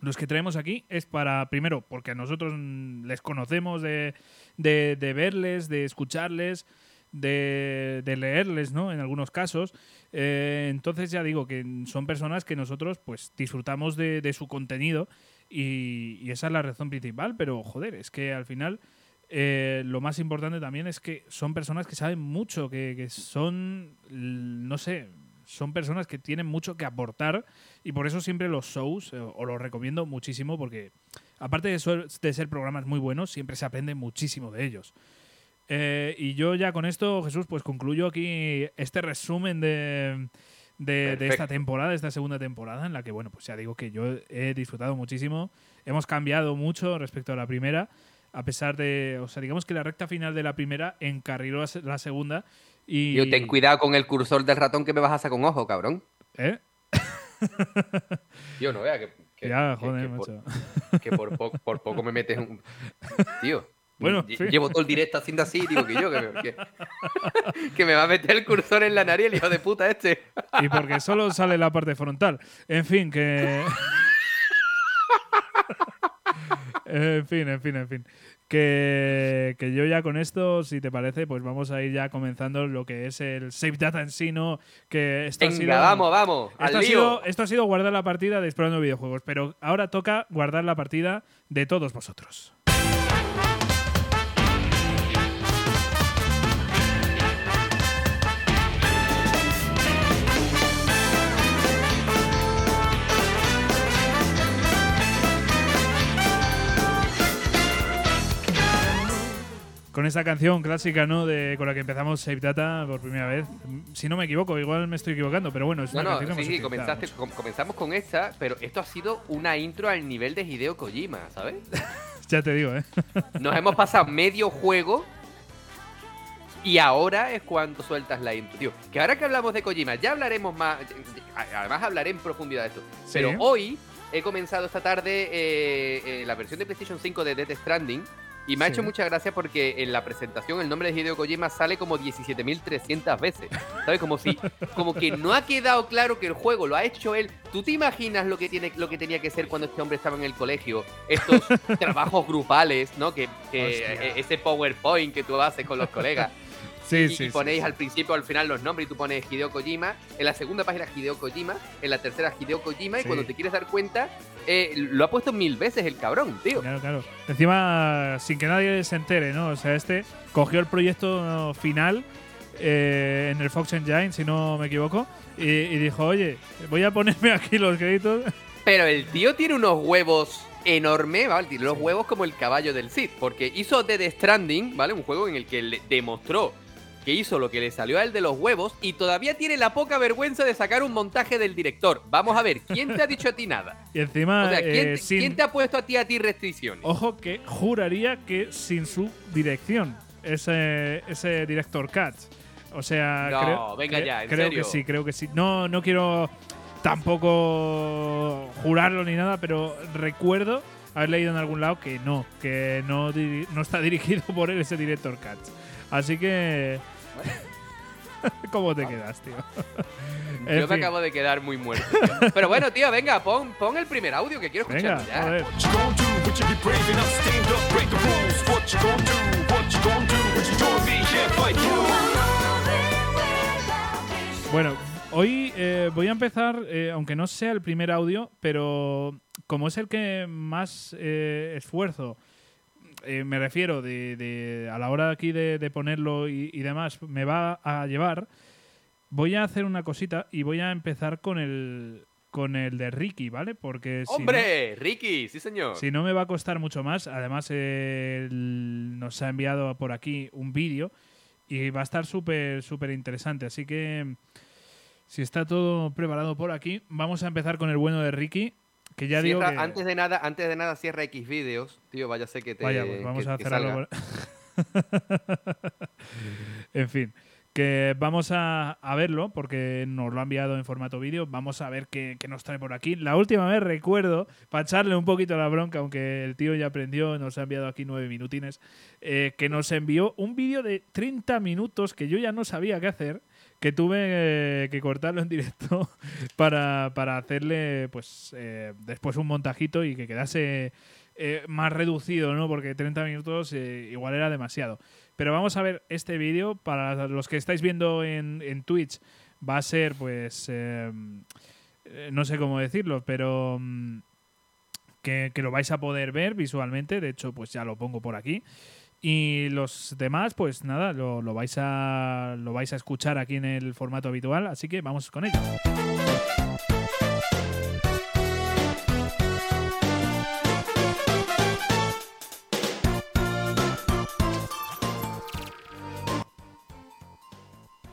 los que traemos aquí es para, primero, porque nosotros mm, les conocemos de- de verles, de escucharles, de, leerles, ¿no? En algunos casos. Eh, entonces ya digo que son personas que nosotros pues disfrutamos de, su contenido y, esa es la razón principal, pero joder, es que al final eh, lo más importante también es que son personas que saben mucho, que, son, no sé, son personas que tienen mucho que aportar y por eso siempre los shows eh, os los recomiendo muchísimo porque aparte de, de ser programas muy buenos, siempre se aprende muchísimo de ellos. Eh, y yo ya con esto, Jesús, pues concluyo aquí este resumen de, de, de esta temporada, de esta segunda temporada, en la que, bueno, pues ya digo que yo he disfrutado muchísimo. Hemos cambiado mucho respecto a la primera, a pesar de, o sea, digamos que la recta final de la primera encarriló la segunda. Y, Tío, ten cuidado con el cursor del ratón que me vas a hacer con ojo, cabrón. ¿Eh? Tío, no vea que, que- Ya, que- joder, que por- macho. que por, po- por poco me metes un. Tío. Bueno, sí. llevo todo el directo haciendo así, digo que yo, que me, que- que me va a meter el cursor en la nariz, el hijo de puta este. Y porque solo sale la parte frontal. En fin, que. en fin, en fin, en fin. Que, que yo ya con esto, si te parece, pues vamos a ir ya comenzando lo que es el Save Data en sí, ¿no? Que esto ha Venga, sido, vamos, vamos, Esto al ha, lío. sido, esto ha sido guardar la partida de Explorando Videojuegos, pero ahora toca guardar la partida de todos vosotros. Con esta canción clásica, ¿no? De, con la que empezamos Save Data por primera vez. Si no me equivoco, igual me estoy equivocando, pero bueno, es No, una no, canción sí, sí, comenzaste, com- comenzamos con esta, pero esto ha sido una intro al nivel de Hideo Kojima, ¿sabes? Ya te digo, ¿eh? Nos hemos pasado medio juego y ahora es cuando sueltas la intro. Tío, que ahora que hablamos de Kojima, ya hablaremos más. Además, hablaré en profundidad de esto. Sí. Pero hoy he comenzado esta tarde eh, eh, la versión de PlayStation 5 de Death Stranding. Y me ha hecho mucha gracia porque en la presentación el nombre de Hideo Kojima sale como 17.300 veces. ¿Sabes? Como si, como que no ha quedado claro que el juego lo ha hecho él. ¿Tú te imaginas lo que tiene, lo que tenía que ser cuando este hombre estaba en el colegio? Estos trabajos grupales, ¿no? Que, que eh, ese PowerPoint que tú haces con los colegas. Sí, y, sí. y sí, ponéis sí. al principio, al final los nombres y tú pones Hideo Kojima. En la segunda página Hideo Kojima, en la tercera Hideo Kojima. Y cuando te quieres dar cuenta, eh, lo ha puesto mil veces el cabrón, tío. Claro, claro. Encima, sin que nadie se entere, ¿no? O sea, este cogió el proyecto final eh, en el Fox Engine, si no me equivoco, y, y dijo, oye, voy a ponerme aquí los créditos. Pero el tío tiene unos huevos enormes, ¿vale? Tiene los huevos como el caballo del Cid. Porque hizo Dead Stranding, ¿vale? Un juego en el que le demostró que hizo lo que le salió a él de los huevos y todavía tiene la poca vergüenza de sacar un montaje del director. Vamos a ver, ¿quién te ha dicho a ti nada? Y encima, O sea, ¿quién, eh, sin- quién te ha puesto a ti a ti restricciones? Ojo que juraría que sin su dirección, ese, ese director Cat. O sea, No, creo, venga ya, ¿en creo serio? que sí, creo que sí. No, no quiero tampoco jurarlo ni nada, pero recuerdo haber leído en algún lado que no, que no, no está dirigido por él ese director Cat. Así que. ¿Cómo te quedas, tío? En Yo me fin. acabo de quedar muy muerto. tío. Pero bueno, tío, venga, pon, pon el primer audio que quiero Venga, escucharlo ya. joder. Bueno, hoy eh, voy a empezar, eh, aunque no sea el primer audio, pero como es el que más eh, esfuerzo, eh, me refiero de, de- a la hora aquí de, de ponerlo y, y demás, me va a llevar, voy a hacer una cosita y voy a empezar con el, con el de Ricky, ¿vale? Porque si no- ¡Hombre! Ricky, sí señor. si no me va a costar mucho más. Además, él nos ha enviado por aquí un vídeo y va a estar súper, súper interesante. Así que, si está todo preparado por aquí, vamos a empezar con el bueno de Ricky. Que ya digo Cierra- que. antes de nada, antes de nada cierra X vídeos, tío, vaya sé que te Vaya, pues vamos que- a cerrarlo. por- en fin, que vamos a, a verlo porque nos lo ha enviado en formato vídeo. Vamos a ver qué, qué nos trae por aquí. La última vez recuerdo, para echarle un poquito la bronca, aunque el tío ya aprendió, nos ha enviado aquí nueve minutines, eh, que nos envió un vídeo de 30 minutos que yo ya no sabía qué hacer. Que tuve que cortarlo en directo para, para hacerle, pues, eh, después un montajito y que quedase eh, más reducido, ¿no? Porque 30 minutos eh, igual era demasiado. Pero vamos a ver este vídeo. Para los que estáis viendo en, en Twitch, va a ser, pues, eh, no sé cómo decirlo, pero mm, que, que lo vais a poder ver visualmente. De hecho, pues ya lo pongo por aquí. Y los demás, pues nada, lo, lo vais a, lo vais a escuchar aquí en el formato habitual. Así que vamos con ello.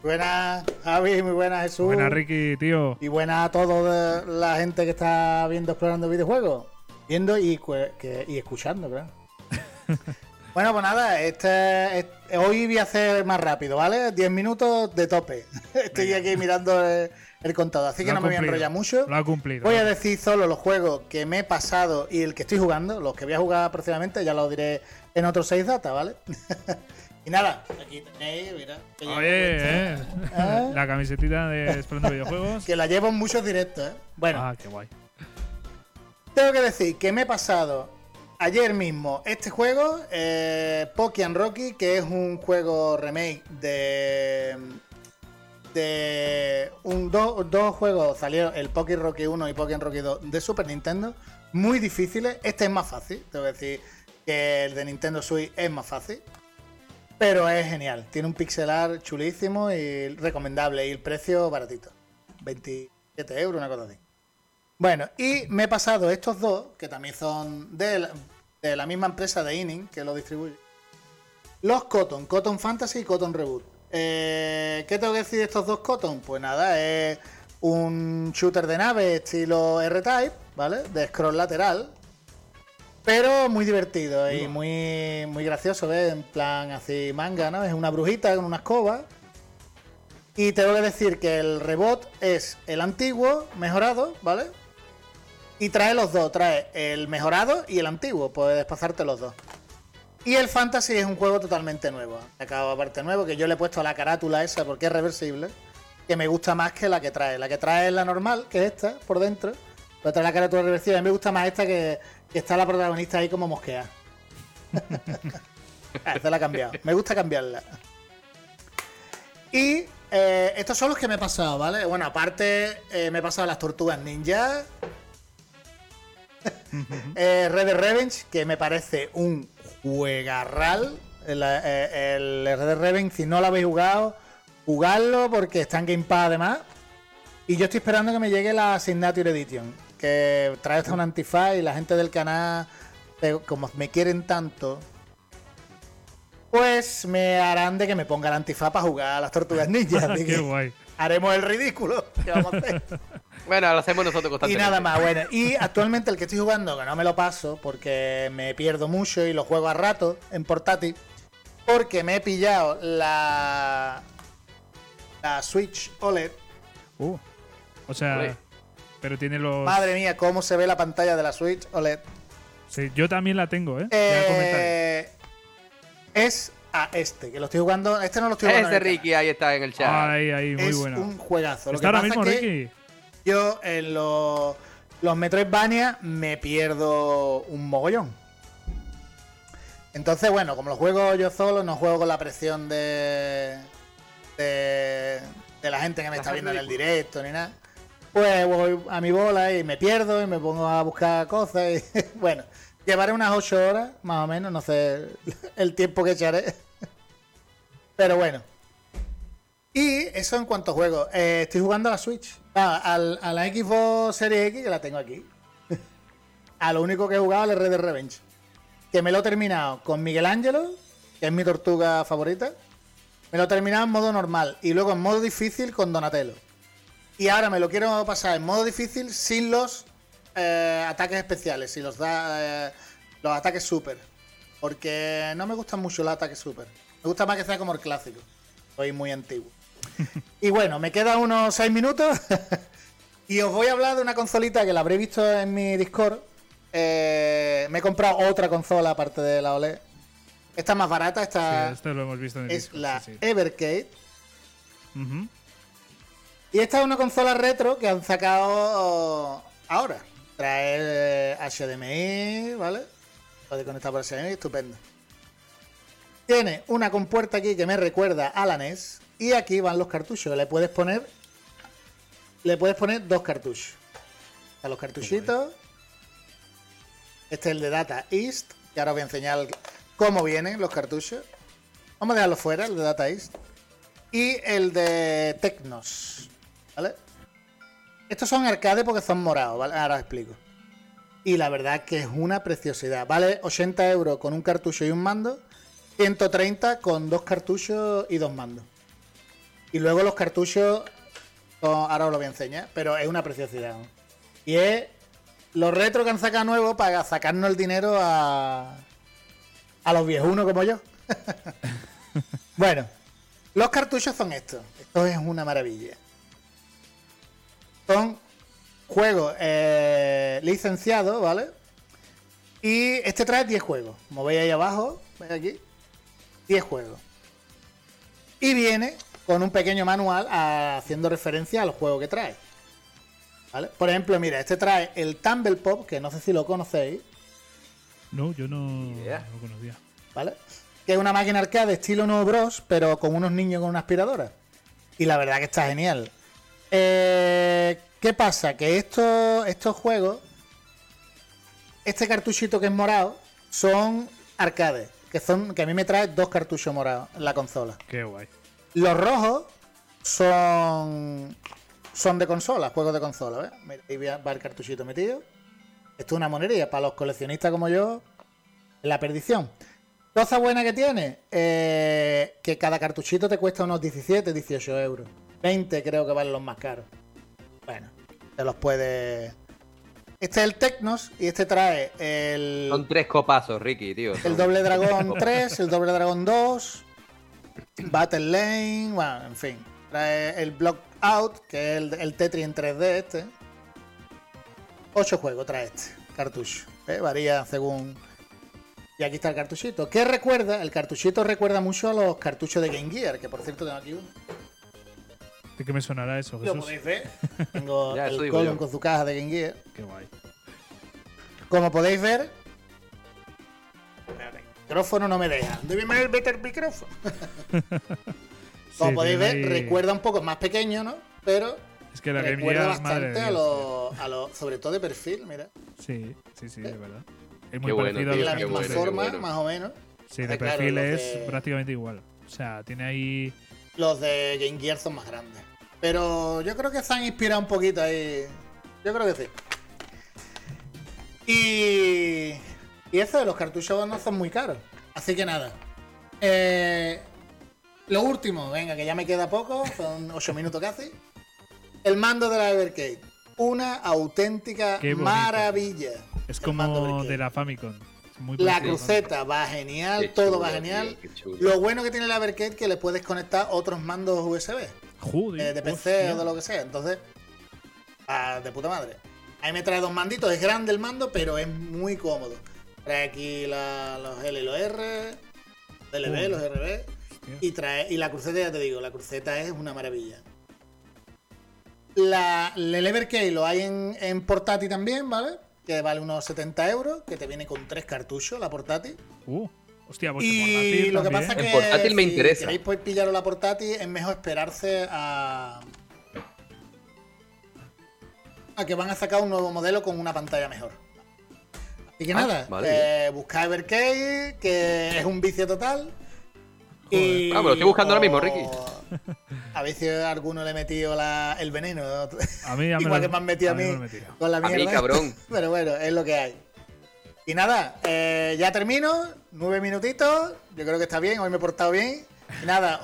Buenas, Javi, muy buenas, Jesús. Buena, Ricky, tío. Y buenas a toda la gente que está viendo explorando videojuegos. Viendo y, que- y escuchando, claro. bueno, pues nada, este, este- hoy voy a hacer más rápido, ¿vale? 10 minutos de tope. Estoy aquí mirando el, el contador, así que Lo no me voy a enrollar mucho. Lo ha cumplido. Voy a decir solo los juegos que me he pasado y el que estoy jugando. Los que voy a jugar próximamente ya los diré en otros 6 data, ¿vale? y nada, aquí tenéis, mira. que Oye, eh. ¿Eh? La camisetita de Explorando Videojuegos. Que la llevo en muchos directos, ¿eh? Bueno, Ah, qué guay. tengo que decir que me he pasado ayer mismo este juego, eh, Pokémon Rocky, que es un juego remake de. de. Un, do- dos juegos salieron, el Pokémon Rocky 1 y Pokémon Rocky 2 de Super Nintendo, muy difíciles. Este es más fácil, tengo que decir que el de Nintendo Switch es más fácil. Pero es genial, tiene un pixelar chulísimo y recomendable y el precio baratito. 27 euros, una cosa así. Bueno, y me he pasado estos dos, que también son de la, de la misma empresa de Inning, que lo distribuye. Los Cotton, Cotton Fantasy y Cotton Reboot. Eh, ¿Qué tengo que decir de estos dos Cotton? Pues nada, es un shooter de nave estilo R-Type, ¿vale? De scroll lateral. Pero muy divertido y muy, muy gracioso, ¿ves? En plan así manga, ¿no? Es una brujita con una escoba. Y tengo que decir que el rebot es el antiguo, mejorado, ¿vale? Y trae los dos, trae el mejorado y el antiguo, puedes pasarte los dos. Y el Fantasy es un juego totalmente nuevo. Acabo aparte nuevo, que yo le he puesto la carátula esa porque es reversible, que me gusta más que la que trae. La que trae es la normal, que es esta, por dentro. Pero trae la carátula reversible. A mí me gusta más esta que, que está la protagonista ahí como mosquea. Ah, esta la he cambiado. Me gusta cambiarla. Y eh, estos son los que me he pasado, ¿vale? Bueno, aparte eh, me he pasado las tortugas ninja. Eh, Red Dead Revenge, que me parece un juegarral. El, eh, el Red Dead Revenge, si no lo habéis jugado, jugadlo porque está en Game Pass además. Y yo estoy esperando que me llegue la Signature Edition, que trae hasta un antifaz y la gente del canal, eh, como me quieren tanto, pues me harán de que me ponga el antifaz para jugar a las tortugas ninja. así Qué guay. haremos el ridículo. ¿Qué vamos a hacer? Bueno, lo hacemos nosotros Y constantemente. nada más, bueno. Y actualmente el que estoy jugando, que no me lo paso porque me pierdo mucho y lo juego a rato en portátil, porque me he pillado la, la Switch OLED. Uh. O sea, pero tiene los. Madre mía, cómo se ve la pantalla de la Switch OLED. Sí, yo también la tengo, ¿eh? Eh, es a este, que lo estoy jugando. Este no lo estoy jugando. El Ricky ahí está en el chat. Ahí, ahí, muy es bueno. un juegazo. Lo Está que ahora pasa mismo, que Ricky. Yo en los, los Metroidvania me pierdo un mogollón. Entonces, bueno, como lo juego yo solo, no juego con la presión de, de, de la gente que me está viendo en el directo ni nada. Pues voy a mi bola y me pierdo y me pongo a buscar cosas. Y, bueno, llevaré unas 8 horas, más o menos, no sé el tiempo que echaré. Pero bueno. Y eso en cuanto a juego. Eh, estoy jugando a la Switch. Ah, a la Xbox Series X, que la tengo aquí. a lo único que he jugado es Red Dead Revenge. Que me lo he terminado con Miguel Ángelo, que es mi tortuga favorita. Me lo he terminado en modo normal. Y luego en modo difícil con Donatello. Y ahora me lo quiero pasar en modo difícil sin los eh, ataques especiales, sin los, da, eh, los ataques super. Porque no me gustan mucho los ataques super. Me gusta más que sea como el clásico. Soy muy antiguo. Y bueno, me quedan unos 6 minutos. y os voy a hablar de una consolita que la habré visto en mi Discord. Eh, me he comprado otra consola aparte de la OLED. Esta es más barata, Sí, esta esto lo hemos visto en el es Discord, la sí, sí. Evercade. Y esta es una consola retro que han sacado ahora. Trae eh, HDMI, ¿vale? Puede conectar por HDMI, estupendo. Tiene una compuerta aquí que me recuerda a la NES. Y aquí van los cartuchos. Le puedes poner. Le puedes poner dos cartuchos. A los cartuchitos. Este es el de Data East. Que ahora os voy a enseñar cómo vienen los cartuchos. Vamos a dejarlo fuera, el de Data East. Y el de Tecnos. ¿Vale? Estos son arcade porque son morados, ¿vale? Ahora os explico. Y la verdad que es una preciosidad. Vale 80 euros con un cartucho y un mando. 130 con dos cartuchos y dos mandos. Y luego los cartuchos, son- ahora os lo voy a enseñar, pero es una preciosidad. Y es los retro que han sacado nuevos para sacarnos el dinero a, a los viejunos como yo. bueno, los cartuchos son estos. Esto es una maravilla. Son juegos eh, licenciados, ¿vale? Y este trae 10 juegos. Como veis ahí abajo, veis aquí, 10 juegos. Y viene con un pequeño manual a- haciendo referencia al juego que trae. ¿Vale? Por ejemplo, mira, este trae el Tumble Pop, que no sé si lo conocéis, No, yo no no lo conocía. ¿vale? Que es una máquina arcade estilo No Bros, pero con unos niños con una aspiradora. Y la verdad que está genial. Eh, ¿Qué pasa? Que estos, estos juegos, este cartuchito que es morado, son arcades. Que, son, que a mí me trae dos cartuchos morados en la consola. Qué guay. Los rojos son son de consola, juegos de consola, ¿ves? Mira, ahí va va el cartuchito metido. Esto es una monería para los coleccionistas como yo. La perdición. Cosa buena que tiene, eh, que cada cartuchito te cuesta unos 17, 18 euros. 20 creo que valen los más caros. Bueno, te los puedes... Este es el Tecnos y este trae el... Son tres copazos, Ricky, tío. El Doble Dragón 3, el Doble Dragón 2, Battle Lane, bueno, en fin. Trae el Block Out, que es el, el Tetris en 3D este. Ocho juegos trae este cartucho. ¿eh? Varía según... Y aquí está el cartuchito. ¿Qué recuerda? El cartuchito recuerda mucho a los cartuchos de Game Gear, que por cierto tengo aquí uno. ¿De qué me sonará eso, Lo Jesús? podéis ver. Tengo Ya, el yo. con su caja de Game Gear. Qué guay. Como podéis ver, micrófono no me deja. Debe meter el micrófono. Como Sí, podéis ver, ahí- recuerda un poco más pequeño, ¿no? Pero Es que la Game recuerda madre de bastante a los, a los- sobre todo de perfil, mira. Sí, sí, sí, de verdad. Es muy Qué bueno, parecido a la misma bueno, forma, bueno. más o menos. Sí, Eh, de claro, perfil es de- prácticamente igual. O sea, tiene ahí. Los de Game Gear son más grandes. Pero yo creo que se han inspirado un poquito ahí. Yo creo que sí. Y. Y eso de los cartuchos no son muy caros. Así que nada. Eh, lo último, venga, que ya me queda poco, son 8 minutos casi. El mando de la Evercade. Una auténtica maravilla. Es como de la Famicom. Muy La cruceta va genial, Qué todo chulo, va genial. Lo bueno que tiene la Evercade es que le puedes conectar otros mandos USB. Joder, eh, de PC hostia. o de lo que sea. Entonces, ah, de puta madre. Ahí me trae dos manditos, es grande el mando, pero es muy cómodo. Trae aquí la- los L y los R, los LB, los RB. Y trae y la cruceta, ya te digo, la cruceta es una maravilla. La, el Evercade lo hay en, en portátil también, ¿vale? Que vale unos 70 euros, que te viene con tres cartuchos la portátil. Uh, hostia, pues Y portátil lo que también. pasa En que portátil me si interesa. queréis pues, pillaros la portátil, es mejor esperarse a a que van a sacar un nuevo modelo con una pantalla mejor. Así que Ah, nada, vale. eh, buscad Evercade, que es un vicio total. Y Ah, me lo estoy buscando ahora mismo, o- Ricky. A ver si a alguno le he metido la- el veneno. A mí ya me Igual lo- que me han metido a a mí me con la A mí, mierda. cabrón. Pero bueno, es lo que hay. Y nada, eh, ya termino. Nueve minutitos. Yo creo que está bien. Hoy me he portado bien. Nada,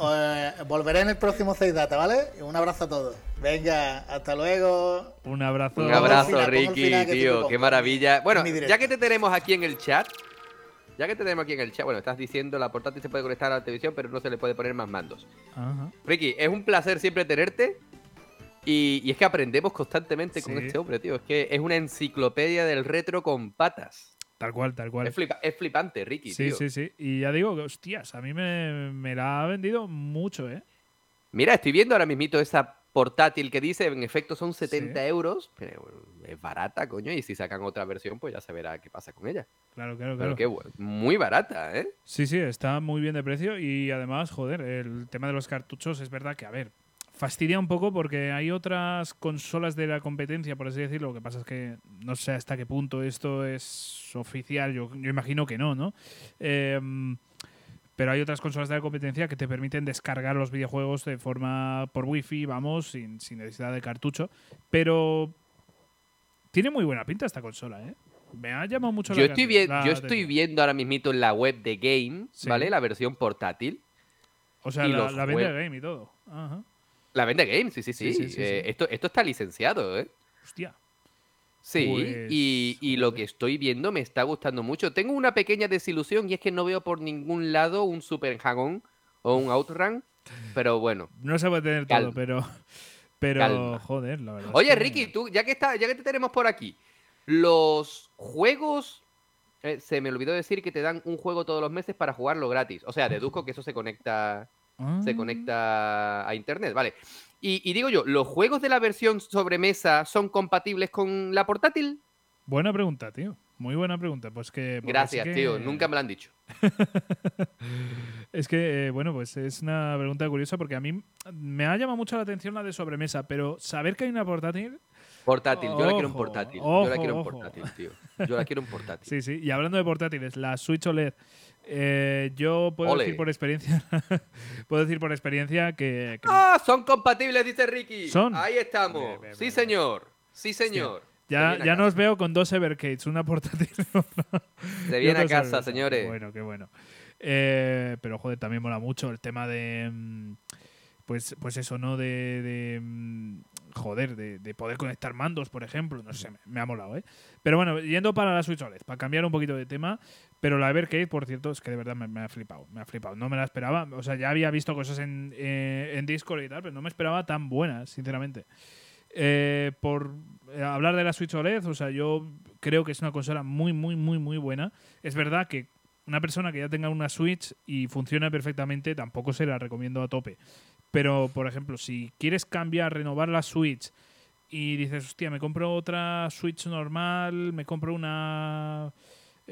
eh, volveré en el próximo 6 Data, ¿vale? Un abrazo a todos. Venga, hasta luego. Un abrazo. Un abrazo, final, Ricky, tío. Qué maravilla. Bueno, ya que te tenemos aquí en el chat, ya que te tenemos aquí en el chat, bueno, estás diciendo la portátil se puede conectar a la televisión, pero no se le puede poner más mandos. Ajá. Ricky, es un placer siempre tenerte. Y, y es que aprendemos constantemente con este hombre, tío. Es que es una enciclopedia del retro con patas. Tal cual, tal cual. Es, flipa- es flipante, Ricky, Sí, tío. sí, sí. Y ya digo que, hostias, a mí me, me la ha vendido mucho, ¿eh? Mira, estoy viendo ahora mismito esa portátil que dice, en efecto son 70 Sí. euros, pero es barata, coño, y si sacan otra versión, pues ya se verá qué pasa con ella. Claro, claro, Pero claro. qué bu- muy barata, ¿eh? Sí, sí, está muy bien de precio y además, joder, el tema de los cartuchos es verdad que, a ver, fastidia un poco porque hay otras consolas de la competencia, por así decirlo. Lo que pasa es que no sé hasta qué punto esto es oficial. Yo, yo imagino que no, ¿no? Em, pero hay otras consolas de la competencia que te permiten descargar los videojuegos de forma por wifi, vamos, sin, sin necesidad de cartucho. Pero tiene muy buena pinta esta consola, ¿eh? Me ha llamado mucho Yo la estoy, atención- la yo estoy viendo ahora mismito en la web de Game, Sí. ¿vale? La versión portátil. O sea, y la, la jue- Game y todo. Ajá. La vende Game, sí, sí, sí. Sí, sí, sí, Eh. Esto, esto está licenciado, ¿eh? Hostia. Sí, Pues, y, y lo que estoy viendo me está gustando mucho. Tengo una pequeña desilusión y es que no veo por ningún lado un Super Hang-On o un Outrun, pero bueno. No se puede tener Calma. todo, pero. Pero, Calma. joder, la verdad. es Oye, que- Ricky, tú, ya que está, ya que te tenemos por aquí, los juegos. eh, se me olvidó decir que te dan un juego todos los meses para jugarlo gratis. O sea, deduzco que eso se conecta. Se Ah, conecta a internet, vale. Y, y digo yo, ¿los juegos de la versión sobremesa son compatibles con la portátil? Buena pregunta, tío. Muy buena pregunta. Pues que. porque Gracias, que- tío. Nunca me lo han dicho. Es que, eh, bueno, pues es una pregunta curiosa porque a mí me ha llamado mucho la atención la de sobremesa, pero saber que hay una portátil. Portátil, yo la quiero en Ojo, portátil. yo la quiero en portátil, tío. Yo la quiero en portátil. Sí, sí. Y hablando de portátiles, la Switch OLED. Eh, yo puedo Ole. decir por experiencia. puedo decir por experiencia que. que ¡Ah! Son compatibles, dice Ricky. Son. Ahí estamos. Bien, bien, sí, bien, señor. Sí, señor. Se ya ya nos veo con dos Evercades, una portátil. Se viene a casa, señores. Qué bueno, qué bueno. Eh, pero joder, también mola mucho el tema de. mm, Pues, pues eso, ¿no? De. de, mm, joder, de, de poder conectar mandos, por ejemplo. No sé, me, me ha molado, ¿eh? Pero bueno, yendo para la Switch OLED, para cambiar un poquito de tema. Pero la Evercade, por cierto, es que de verdad me, ha flipado. Me ha flipado. No me la esperaba. O sea, ya había visto cosas en, eh, en Discord y tal, pero no me esperaba tan buenas, sinceramente. Eh, por eh, hablar de la Switch OLED, o sea, yo creo que es una consola muy, muy, muy, muy buena. Es verdad que una persona que ya tenga una Switch y funcione perfectamente, tampoco se la recomiendo a tope. Pero, por ejemplo, si quieres cambiar, renovar la Switch y dices, hostia, me compro otra Switch normal, me compro una.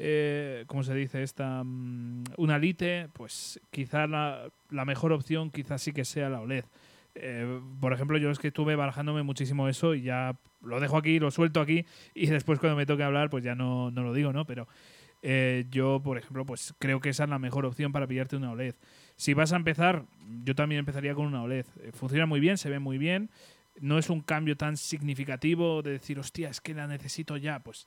Eh, ¿Cómo se dice esta? Mm, Una Lite, pues quizá la, mejor opción quizás sí que sea la OLED. Eh, por ejemplo, yo es que estuve barajándome muchísimo eso y ya lo dejo aquí, lo suelto aquí y después cuando me toque hablar pues ya no, no lo digo, ¿no? Pero eh, yo, por ejemplo, pues creo que esa es la mejor opción para pillarte una OLED. Si vas a empezar, yo también empezaría con una OLED. Eh, Funciona muy bien, se ve muy bien. No es un cambio tan significativo de decir, hostia, es que la necesito ya. Pues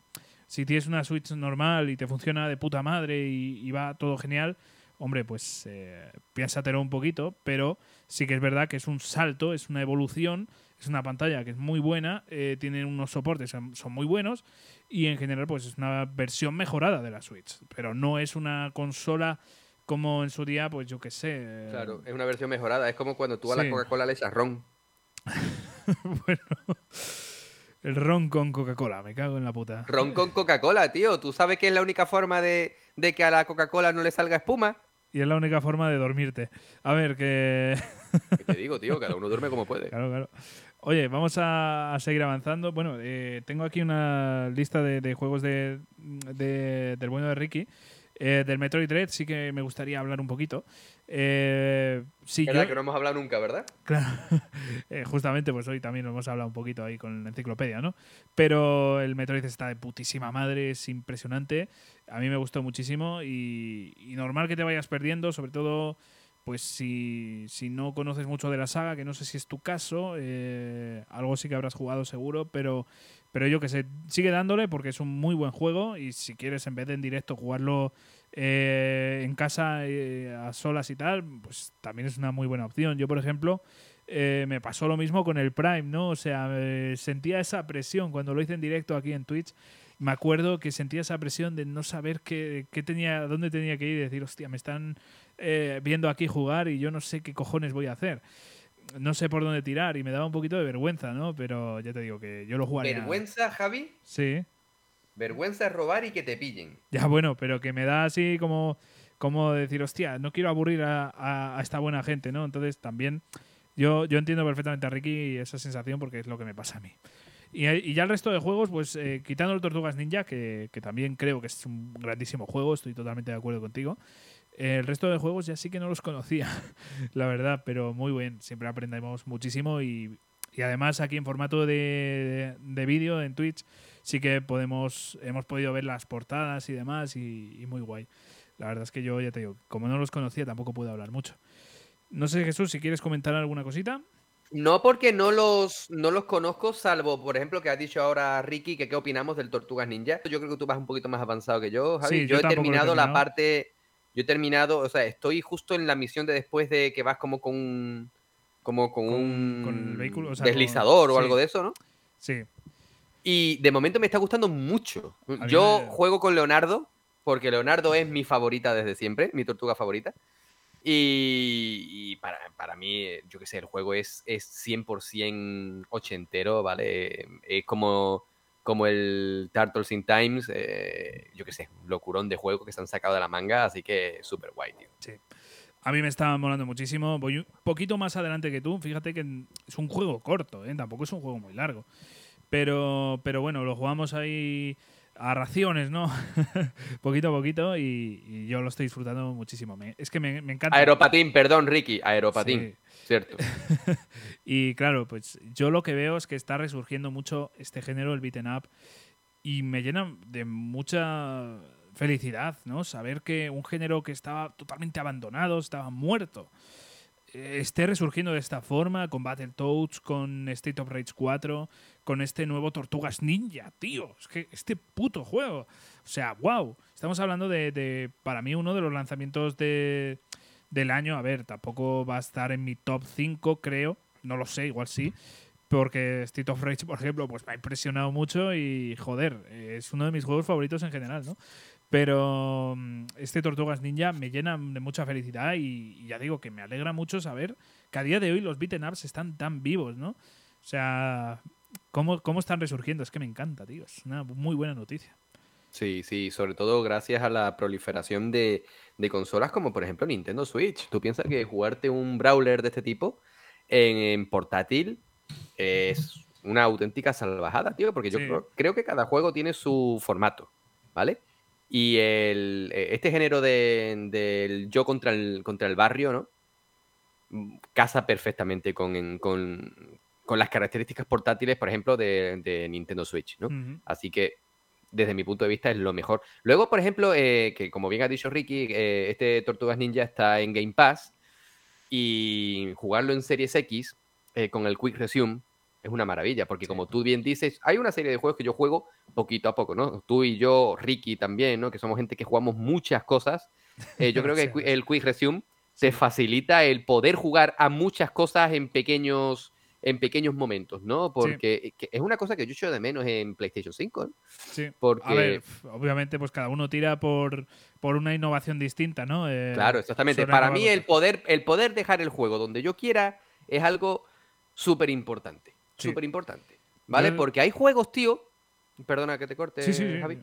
si tienes una Switch normal y te funciona de puta madre y, y va todo genial, hombre, pues eh, piénsatelo un poquito, pero sí que es verdad que es un salto, es una evolución, es una pantalla que es muy buena, eh, tiene unos soportes, son, muy buenos y en general pues es una versión mejorada de la Switch, pero no es una consola como en su día, pues yo qué sé. eh, Claro, es una versión mejorada. Es como cuando tú a Sí. la Coca-Cola le echas ron. bueno, el ron con Coca-Cola, me cago en la puta. Ron con Coca-Cola, tío. ¿Tú sabes que es la única forma de, de que a la Coca-Cola no le salga espuma? Y es la única forma de dormirte. A ver, que... ¿Qué te digo, tío? Cada uno duerme como puede. Claro, claro. Oye, vamos a, a seguir avanzando. Bueno, eh, tengo aquí una lista de, de juegos de, de- del bueno de Ricky. Eh, del Metroid Dread sí que me gustaría hablar un poquito. Eh, sí, ¿Verdad yo- que no hemos hablado nunca, verdad? Claro. Eh, justamente, pues hoy también lo hemos hablado un poquito ahí con la enciclopedia, ¿no? Pero el Metroid está de putísima madre, es impresionante. A mí me gustó muchísimo y, y normal que te vayas perdiendo, sobre todo, pues si, si no conoces mucho de la saga, que no sé si es tu caso, eh, algo sí que habrás jugado seguro, pero, pero yo que sé, sigue dándole porque es un muy buen juego y si quieres en vez de en directo jugarlo eh, en casa eh, a solas y tal, pues también es una muy buena opción. Yo, por ejemplo, eh, me pasó lo mismo con el Prime, ¿no? O sea, eh, sentía esa presión cuando lo hice en directo aquí en Twitch. Me acuerdo que sentía esa presión de no saber qué, qué tenía, dónde tenía que ir y decir, hostia, me están eh, viendo aquí jugar y yo no sé qué cojones voy a hacer. No sé por dónde tirar y me daba un poquito de vergüenza, ¿no? Pero ya te digo que yo lo jugaría. Vergüenza, Javi. Sí. Vergüenza es robar y que te pillen. Ya bueno, pero que me da así como, como decir, hostia, no quiero aburrir a, a- a esta buena gente, ¿no? Entonces también yo, yo entiendo perfectamente a Ricky esa sensación porque es lo que me pasa a mí. Y, y ya el resto de juegos, pues eh, quitando el Tortugas Ninja, que, que también creo que es un grandísimo juego, estoy totalmente de acuerdo contigo. El resto de juegos ya sí que no los conocía, la verdad, pero muy bien, siempre aprendemos muchísimo y, y además aquí en formato de, de vídeo en Twitch sí que podemos hemos podido ver las portadas y demás y, y muy guay. La verdad es que yo ya te digo, como no los conocía tampoco puedo hablar mucho. No sé Jesús si quieres comentar alguna cosita. No porque no los, no los conozco, salvo, por ejemplo, que has dicho ahora Ricky, que qué opinamos del Tortugas Ninja. Yo creo que tú vas un poquito más avanzado que yo, Javi. Sí, yo, yo he terminado la parte. Yo he terminado, o sea, estoy justo en la misión de después de que vas como con un. Como con, Con- un. con el vehículo, o sea, deslizador con- o algo de eso, ¿no? Sí, Y de momento me está gustando mucho. Yo me- juego con Leonardo, porque Leonardo es mi favorita desde siempre, mi tortuga favorita. Y, y para, para mí, yo qué sé, el juego es, es 100% ochentero, ¿vale? Es como, como el Turtles in Times, eh, yo qué sé, locurón de juego que se han sacado de la manga, así que súper guay, tío. sí. A mí me está molando muchísimo. Voy un poquito más adelante que tú. Fíjate que es un juego corto, ¿eh? tampoco es un juego muy largo. Pero, pero bueno, lo jugamos ahí a raciones, ¿no? poquito a poquito y, y yo lo estoy disfrutando muchísimo. Me- es que me, me encanta. Aeropatín, perdón, Ricky, aeropatín, Sí. cierto. Y claro, pues yo lo que veo es que está resurgiendo mucho este género, el beaten up, y me llena de mucha felicidad, ¿no? Saber que un género que estaba totalmente abandonado, estaba muerto, eh, esté resurgiendo de esta forma, con Battletoads, con State of Rage 4, con este nuevo Tortugas Ninja, tío. Es que este puto juego. O sea, wow. Estamos hablando de, para mí, uno de los lanzamientos de, del año. A ver, tampoco va a estar en mi top 5, creo. No lo sé, igual sí. Porque State of Rage, por ejemplo, pues me ha impresionado mucho y, joder, es uno de mis juegos favoritos en general, ¿no? Pero mm, este Tortugas Ninja me llena de mucha felicidad y, y ya digo que me alegra mucho saber que a día de hoy los beaten ups están tan vivos, ¿no? O sea, ¿cómo, cómo están resurgiendo? Es que me encanta, tío. Es una muy buena noticia. Sí, sí, sobre todo gracias a la proliferación de, de consolas como por ejemplo Nintendo Switch. Tú piensas que jugarte un brawler de este tipo en, en portátil es una auténtica salvajada, tío, porque yo Sí. creo, creo que cada juego tiene su formato, ¿vale? Y el, eh, este género de- del yo contra el, contra el barrio, ¿no? Mm, Casa perfectamente con, en- con, con las características portátiles, por ejemplo, de, de Nintendo Switch, ¿no? Así que, desde mi punto de vista, es lo mejor. Luego, por ejemplo, eh, que como bien ha dicho Ricky, eh, este Tortugas Ninja está en Game Pass y jugarlo en Series X eh, con el Quick Resume es una maravilla, porque como tú bien dices, hay una serie de juegos que yo juego poquito a poco, ¿no? Tú y yo, Ricky también, ¿no? Que somos gente que jugamos muchas cosas. Yo creo que el, qui- el Quick Resume te facilita el poder jugar a muchas cosas en pequeños en pequeños momentos, ¿no? Porque que es una cosa que yo echo de menos en PlayStation 5, ¿no? Sí. Porque A ver, f- obviamente, pues cada uno tira por, por una innovación distinta, ¿no? Eh, Claro, exactamente. Para mí el poder, el poder dejar el juego donde yo quiera es algo súper importante. Sí. Súper importante. ¿Vale? Yo- Porque hay juegos, tío. Perdona que te corte, sí. Javi.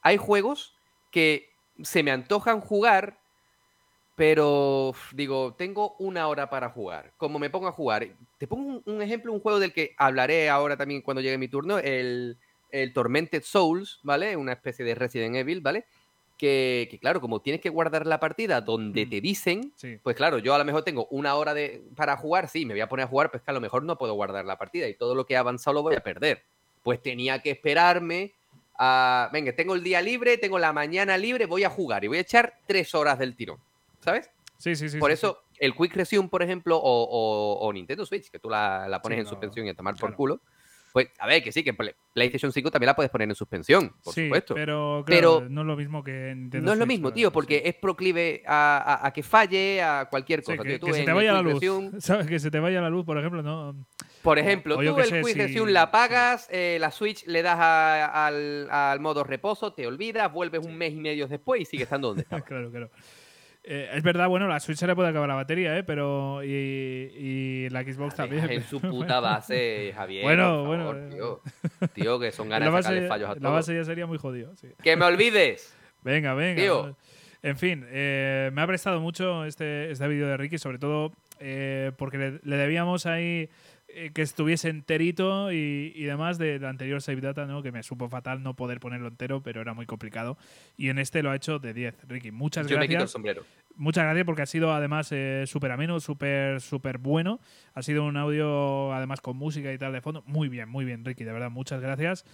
Hay juegos que se me antojan jugar, pero digo, tengo una hora para jugar. Como me pongo a jugar. Te pongo un, un ejemplo, un juego del que hablaré ahora también cuando llegue mi turno, el, el Tormented Souls, ¿vale? Una especie de Resident Evil, ¿vale? Que, que, claro, como tienes que guardar la partida donde Mm. te dicen, Sí. pues claro, yo a lo mejor tengo una hora de, para jugar, sí, me voy a poner a jugar, pues que a lo mejor no puedo guardar la partida y todo lo que he avanzado lo voy a perder. Pues tenía que esperarme a, venga, tengo el día libre, tengo la mañana libre, voy a jugar y voy a echar tres horas del tirón, ¿sabes? Sí, sí, sí. por sí, eso, el Quick Resume, por ejemplo, o, o- o Nintendo Switch, que tú la, la pones Sí, en no, suspensión y a tomar claro. por culo, pues a ver, que sí, que Play- PlayStation 5 también la puedes poner en suspensión, por sí, supuesto. Pero, Pero claro, no es lo mismo que Nintendo No es lo mismo, tío, sí. porque es proclive a, a- a que falle, a cualquier Sí, cosa. que, tío. Tú que se te vaya la luz. Resume- ¿Sabes? Que se te vaya la luz, por ejemplo, no. Por ejemplo, o tú el sé, Quick si- Resume la apagas, eh, la Switch le das a- al, al modo reposo, te olvidas, vuelves un mes y medio después y sigue estando donde estaba. claro, claro. Eh, es verdad, bueno, la Switch se le puede acabar la batería, ¿eh? Pero. Y, y la Xbox también. en su puta base, Javier. Bueno, por favor, bueno, Tío. Tío, que son la ganas de sacarle fallos a la todos. base ya sería muy jodido, sí. ¡Que me olvides! Venga, venga. Tío. En fin, eh, me ha prestado mucho este, este vídeo de Ricky, sobre todo eh, porque le, le debíamos ahí eh, que estuviese enterito y, y demás de la anterior Save Data, ¿no? que me supo fatal no poder ponerlo entero, pero era muy complicado. Y en este lo ha hecho de 10. Ricky, muchas Yo me quito el gracias. sombrero. Muchas gracias porque ha sido además eh, súper ameno, súper súper bueno. Ha sido un audio además con música y tal de fondo. Muy bien, muy bien, Ricky, de verdad, muchas gracias.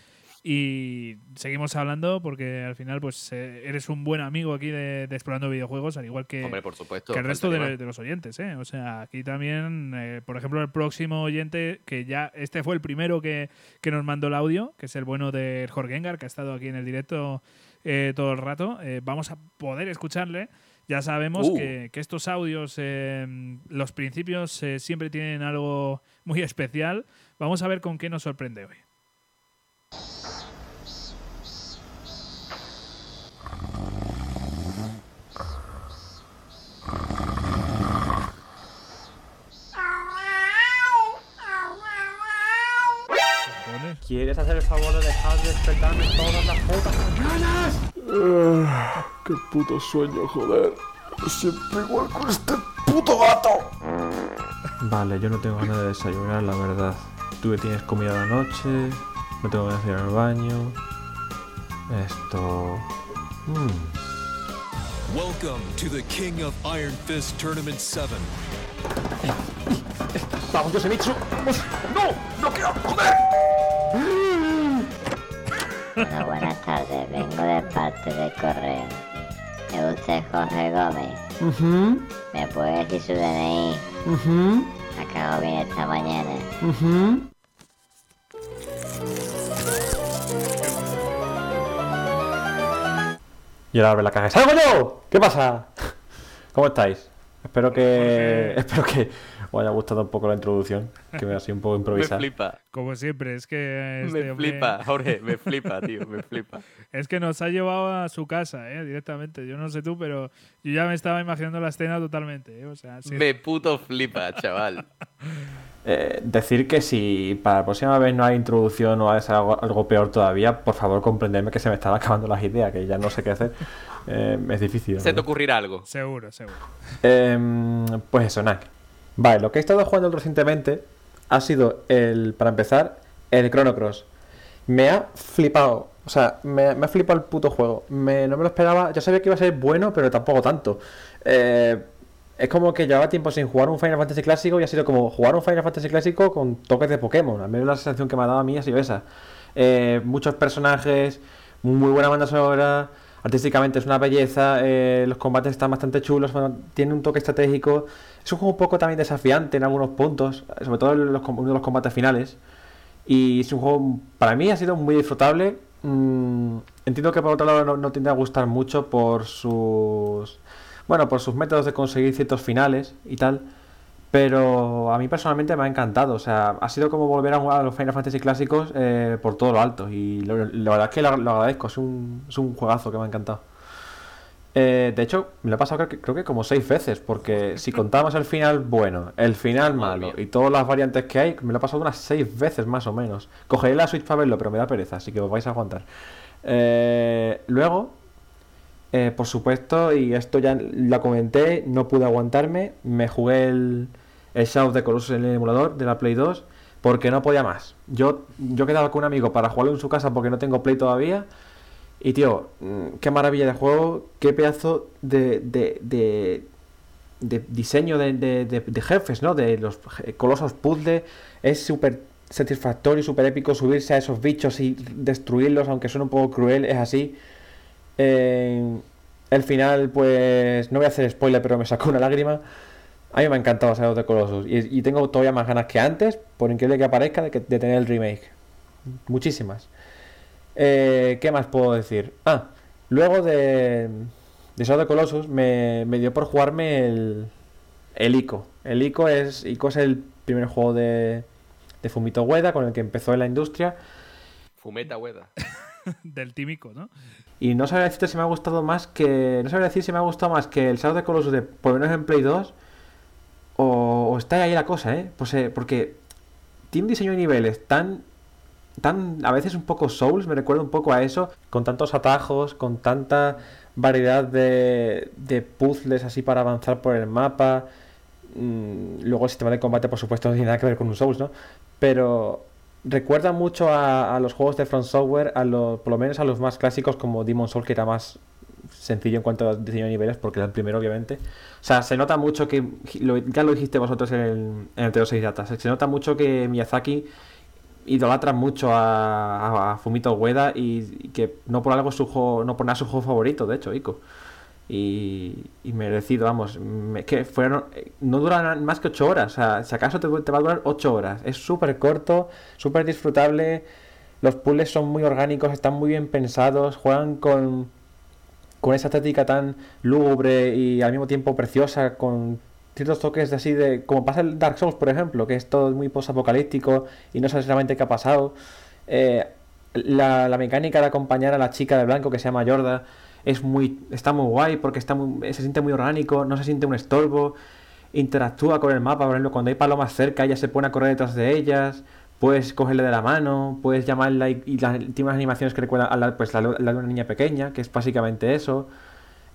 Y seguimos hablando porque al final pues eh, eres un buen amigo aquí de, de Explorando Videojuegos, al igual que, Hombre, por supuesto. que el resto de, los oyentes. ¿eh? O sea, aquí también, eh, por ejemplo, el próximo oyente, que ya este fue el primero que, que nos mandó el audio, que es el bueno de Jorgengar, que ha estado aquí en el directo eh, todo el rato. Eh, vamos a poder escucharle. Ya sabemos Uh. que, que estos audios, eh, los principios siempre tienen algo muy especial. Vamos a ver con qué nos sorprende hoy. ¿Quieres hacer el favor de dejar de despertarme todas las putas mañanas? qué puto sueño, joder. Siempre igual con este puto gato. Vale, yo no tengo ganas de desayunar, la verdad. Tú que tienes comida de la noche, no tengo ganas de ir al baño. Esto... mm. Welcome to the King of Iron Fist Tournament 7. ¡Vamos, Yosemitsu! ¡No! ¡No quiero comer! Hola, buenas tardes. Vengo de parte del correo. ¿Es usted Jorge Gómez? Ujú, ¿Me puede decir su DNI? ujú, Acabo bien esta mañana. ujú. Y ahora abre la caja. ¡Salgo yo! ¿Qué pasa? ¿Cómo estáis? Espero que. Espero que os haya gustado un poco la introducción, que me ha sido un poco Me improvisada. flipa. Como siempre, es que este me hombre- flipa, Jorge, me flipa, tío, me flipa. Es que nos ha llevado a su casa, ¿eh? directamente. Yo no sé tú, pero yo ya me estaba imaginando la escena totalmente. ¿eh? O sea, sí. Me puto flipa, chaval. Eh, decir que si para la próxima vez no hay introducción o es algo, algo peor todavía, por favor comprenderme que se me están acabando las ideas, que ya no sé qué hacer. Eh, es difícil. Se te ocurrirá algo. Seguro, seguro. Em, pues eso, nada. Vale, lo que he estado jugando recientemente ha sido el, para empezar, el Chrono Cross. Me ha flipado. O sea, me, ha flipado el puto juego. Me- no me lo esperaba. Yo sabía que iba a ser bueno, pero tampoco tanto. Eh, es como que llevaba tiempo sin jugar un Final Fantasy clásico y ha sido como jugar un Final Fantasy clásico con toques de Pokémon. Al menos la sensación que me ha dado a mí ha sido esa. Eh, muchos personajes, muy buena banda sonora. artísticamente es una belleza, eh, los combates están bastante chulos, tiene un toque estratégico. Es un juego un poco también desafiante en algunos puntos, sobre todo en los, uno de los combates finales. Y es un juego, para mí ha sido muy disfrutable. Mm, entiendo que por otro lado no, no tiende a gustar mucho por sus... Bueno, por sus métodos de conseguir ciertos finales y tal. Pero a mí personalmente me ha encantado. O sea, ha sido como volver a jugar a los Final Fantasy clásicos eh, por todo lo alto. Y lo- la verdad es que lo, lo agradezco. Es un, es un juegazo que me ha encantado. Eh, de hecho, me lo he pasado creo que, creo que como seis veces. Porque si contamos el final bueno, el final malo y todas las variantes que hay, me lo he pasado unas seis veces más o menos. Cogeré la Switch para verlo, pero me da pereza. Así que os vais a aguantar. Eh, luego, eh, por supuesto, y esto ya lo comenté, no pude aguantarme. Me jugué el, el Shadow the Colossus en el emulador de la Play 2 porque no podía más. Yo, yo quedaba con un amigo para jugarlo en su casa porque no tengo Play todavía. Y tío, mm, qué maravilla de juego, qué pedazo de, de, de, de diseño de, jefes, ¿no? De los colosos puzzle. Es súper satisfactorio, súper épico subirse a esos bichos y destruirlos, aunque suene un poco cruel, es así. Eh, el final, pues no voy a hacer spoiler, pero me sacó una lágrima. A mí me ha encantado Shadow de Colossus y, y tengo todavía más ganas que antes, por increíble que aparezca, de, que- de tener el remake. Muchísimas. Eh, ¿Qué más puedo decir? Ah, luego de, de Shadow Colossus me, me dio por jugarme el, el ICO. El ICO es, ICO es el primer juego de, de Fumito Ueda con el que empezó en la industria. Fumeta hueda. Del tímico, ¿no? Y no sabría decirte si me ha gustado más que. No sabría decir si me ha gustado más que el Shadow of the Colossus de por lo menos en Play 2. O, o está ahí la cosa, ¿eh? Pues, eh, porque tiene un diseño de niveles tan. A veces un poco Souls, me recuerda un poco a eso. Con tantos atajos, con tanta variedad de, de puzzles así para avanzar por el mapa. Mm, luego el sistema de combate, por supuesto, no tiene nada que ver con un Souls, ¿no? Pero recuerda mucho a, los juegos de From Software, a lo- por lo menos a los más clásicos como Demon Souls, que era más sencillo en cuanto a diseño de niveles, porque era el primero, obviamente. O sea, se nota mucho que, ya lo dijiste vosotros en el, en el Teo 6 Data, se nota mucho que Miyazaki idolatra mucho a, a- Fumito Ueda y, que no por algo su juego, no por nada su juego favorito, de hecho, Ico. Y, y merecido, vamos, me- que fueron, eh, no duran más que 8 horas, o sea, si acaso te, te va a durar 8 horas, es súper corto, súper disfrutable, los puzzles son muy orgánicos, están muy bien pensados, juegan con, con esa estética tan lúgubre y al mismo tiempo preciosa, con ciertos toques de así de, como pasa el Dark Souls, por ejemplo, que es todo muy post-apocalíptico y no sabes realmente qué ha pasado. Eh, la, la mecánica de acompañar a la chica de blanco que se llama Yorda es muy, está muy guay porque está muy- se siente muy orgánico, no se siente un estorbo, interactúa con el mapa, por ejemplo, cuando hay palomas cerca, ella se pone a correr detrás de ellas, puedes cogerle de la mano, puedes llamarla y, y la- tiene unas animaciones que recuerdan a la, pues, la, la de una niña pequeña, que es básicamente eso.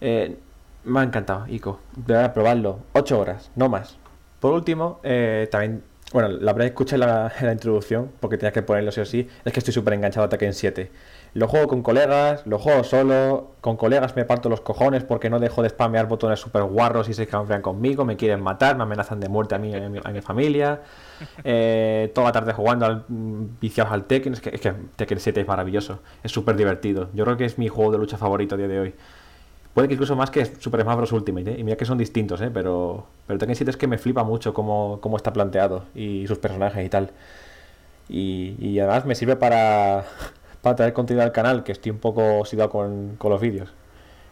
Eh, me ha encantado, Ico. De verdad, probarlo. 8 horas, no más. Por último, eh, también, bueno, la verdad escuché la, la introducción, porque tenías que ponerlo sí o sí, es que estoy súper enganchado a Tekken 7. Lo juego con colegas, lo juego solo, con colegas me parto los cojones porque no dejo de spamear botones súper guarros y se cambian conmigo, me quieren matar, me amenazan de muerte a mí y a mi, a mi familia. Eh, toda la tarde jugando al, viciados al Tekken, es que, es que Tekken 7 es maravilloso, es súper divertido. Yo creo que es mi juego de lucha favorito a día de hoy. Puede que incluso más que Super Smash Bros. Ultimate, ¿eh? y mira que son distintos, ¿eh? pero, pero Tekken 7 es que me flipa mucho cómo, cómo está planteado y sus personajes y tal. Y, y además me sirve para, para traer contenido al canal, que estoy un poco oxidado con, con los vídeos.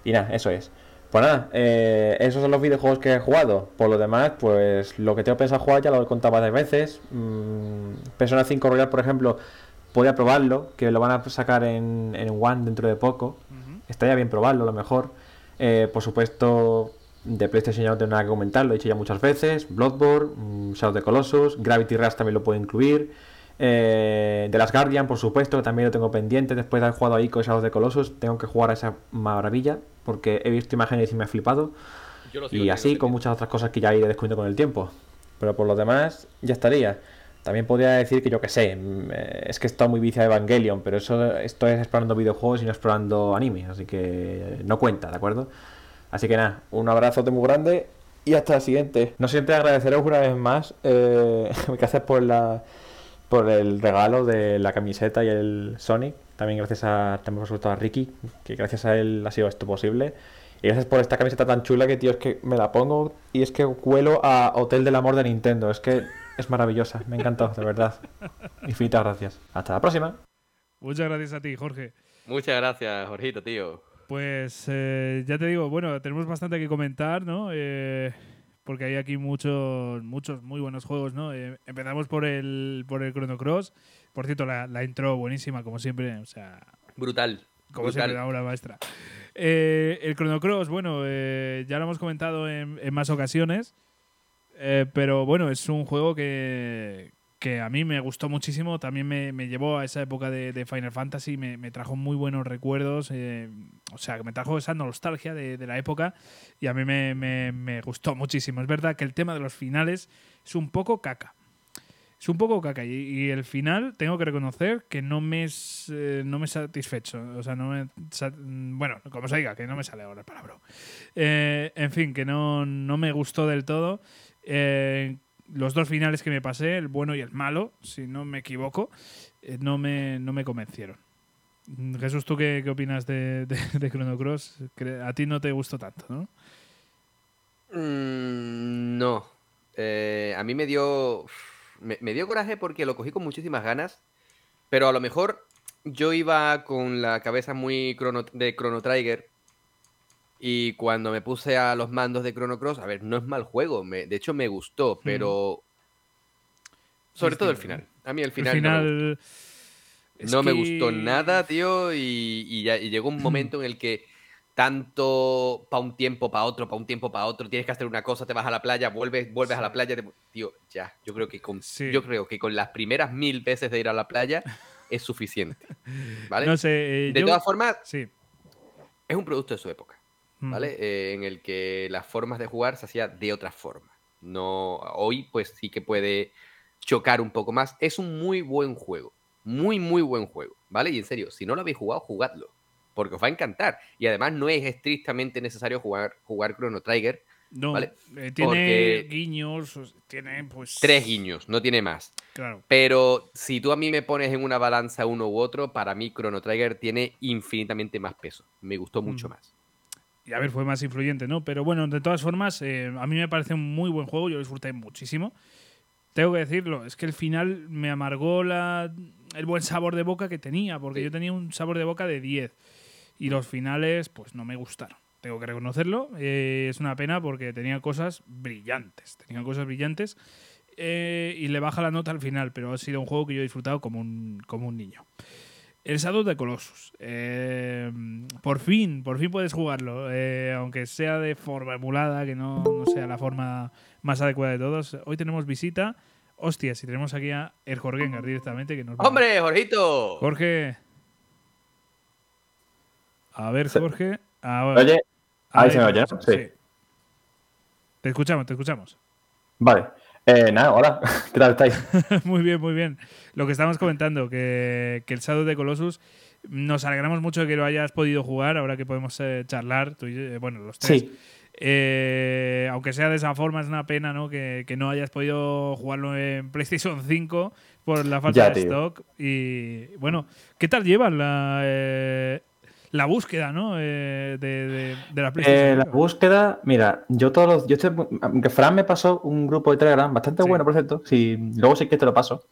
Y nada, eso es. Pues nada, eh, esos son los videojuegos que he jugado. Por lo demás, pues lo que tengo pensado jugar ya lo he contado varias veces. Mm, Persona 5 Royal, por ejemplo, podría probarlo, que lo van a sacar en, en One dentro de poco. Estaría bien probarlo, a lo mejor. Eh, por supuesto, de PlayStation ya no tengo nada que comentar, lo he dicho ya muchas veces. Bloodborne, mm, Shadow of the Colossus, Gravity Rush también lo puedo incluir. Eh, The Last Guardian, por supuesto, que también lo tengo pendiente. Después de haber jugado a Ico y Shadow of the Colossus, tengo que jugar a esa maravilla, porque he visto imágenes y me ha flipado. Yo lo sigo Y así con muchas otras cosas que ya iré descubriendo con el tiempo. Pero por lo demás, ya estaría. También podría decir que yo que sé, mm, eh, es que está muy viciado de Evangelion, pero eso esto es explorando videojuegos y no explorando anime, así que no cuenta, ¿de acuerdo? Así que nada, un abrazote muy grande y hasta la siguiente. No siempre agradeceros una vez más eh, haces por la por el regalo de la camiseta y el Sonic, También gracias a, también por supuesto a Ricky, que gracias a él ha sido esto posible. Y gracias por esta camiseta tan chula que, tío, es que me la pongo y es que huelo a Hotel del Amor de Nintendo. Es que es maravillosa, me ha encantado, de verdad. Infinitas gracias. Hasta la próxima. Muchas gracias a ti, Jorge. Muchas gracias, Jorgito, tío. Pues eh, ya te digo, bueno, tenemos bastante que comentar, ¿no? Eh, porque hay aquí muchos, muchos muy buenos juegos, ¿no? Eh, empezamos por el, por el Chrono Cross. Por cierto, la, la intro buenísima, como siempre. O sea, Brutal. como brutal. siempre, la obra maestra. Eh, el Chrono Cross, bueno, eh, ya lo hemos comentado en, en más ocasiones. Eh, pero bueno, es un juego que, que a mí me gustó muchísimo. También me, me llevó a esa época de, Final Fantasy. Me, me trajo muy buenos recuerdos. eh, o sea, que me trajo esa nostalgia de, la época. Y a mí me, me- gustó muchísimo. Es verdad que el tema de los finales es un poco caca. Es un poco caca. Y, el final, tengo que reconocer que no me eh, no me satisfecho. O sea, no me. Bueno, como se diga, que no me sale ahora el palabra. En fin, que no, no me gustó del todo. Eh, los dos finales que me pasé, el bueno y el malo, si no me equivoco, eh, no, me, no me convencieron. Jesús, ¿tú qué, qué opinas de, de, Chrono Cross? A ti no te gustó tanto, ¿no? Mm, no. Eh, a mí me dio. Me, dio coraje porque lo cogí con muchísimas ganas. Pero a lo mejor yo iba con la cabeza muy chrono- de Chrono Trigger. Y cuando me puse a los mandos de Chrono Cross, a ver, no es mal juego. me- de hecho, me gustó, pero. Sobre todo el final. A mí el El final. no me gustó. final. No me gustó nada, tío, y, y ya- y llegó un momento en el que tanto para un tiempo, para otro, para un tiempo, para otro, tienes que hacer una cosa, te vas a la playa, vuelves, vuelves a la playa, te- tío, ya, yo creo que con, Sí. yo creo que con las primeras mil veces de ir a la playa es suficiente, ¿vale? No sé. eh, de yo- todas formas, Sí. es un producto de su época, Mm. ¿vale? Eh, en el que las formas de jugar se hacía de otra forma. No, hoy pues sí que puede chocar un poco más. Es un muy buen juego, muy muy buen juego, ¿vale? Y en serio, si no lo habéis jugado, jugadlo, porque os va a encantar. Y además no es estrictamente necesario jugar jugar Chrono Trigger, No, ¿vale? eh, tiene Porque- guiños, tiene pues. Tres guiños, no tiene más. Claro. Pero si tú a mí me pones en una balanza uno u otro, para mí Chrono Trigger tiene infinitamente más peso. Me gustó mucho Mm. más. Y a ver, fue más influyente, ¿no? Pero bueno, de todas formas, eh, a mí me parece un muy buen juego, yo lo disfruté muchísimo. Tengo que decirlo, es que el final me amargó la, el buen sabor de boca que tenía, porque yo tenía un sabor de boca de 10 y los finales, pues no me gustaron. Tengo que reconocerlo, eh, es una pena porque tenía cosas brillantes, tenía cosas brillantes eh, y le baja la nota al final, pero ha sido un juego que yo he disfrutado como un, como un niño. El Shadow de Colossus. Eh, por fin, por fin puedes jugarlo. eh, aunque sea de forma emulada, que no, no sea la forma más adecuada de todos. Hoy tenemos visita. Hostia, si tenemos aquí a El Jorgengar directamente. Que nos va- ¡Hombre, Jorgito! Jorge. A ver, Jorge. Ah, Oye, ahí se me oye, ¿no? escuchamos, Sí. Te escuchamos, te escuchamos. Vale. Eh, nada, hola. ¿Qué tal estáis? muy bien, muy bien. Lo que estamos comentando, que, que el Shadow de Colossus, nos alegramos mucho de que lo hayas podido jugar, ahora que podemos eh, charlar, tú y eh, bueno, los tres. Sí. Eh, aunque sea de esa forma, es una pena ¿no? que, que no hayas podido jugarlo en PlayStation 5 por la falta Ya, de tío. stock. Y bueno, ¿qué tal llevan la, eh, la búsqueda ¿no? eh, de, de- de la PlayStation Eh, la 5? búsqueda, mira, yo todos los. Yo estoy, aunque Fran me pasó un grupo de Telegram bastante bueno, por cierto. Si, luego sí que te lo paso.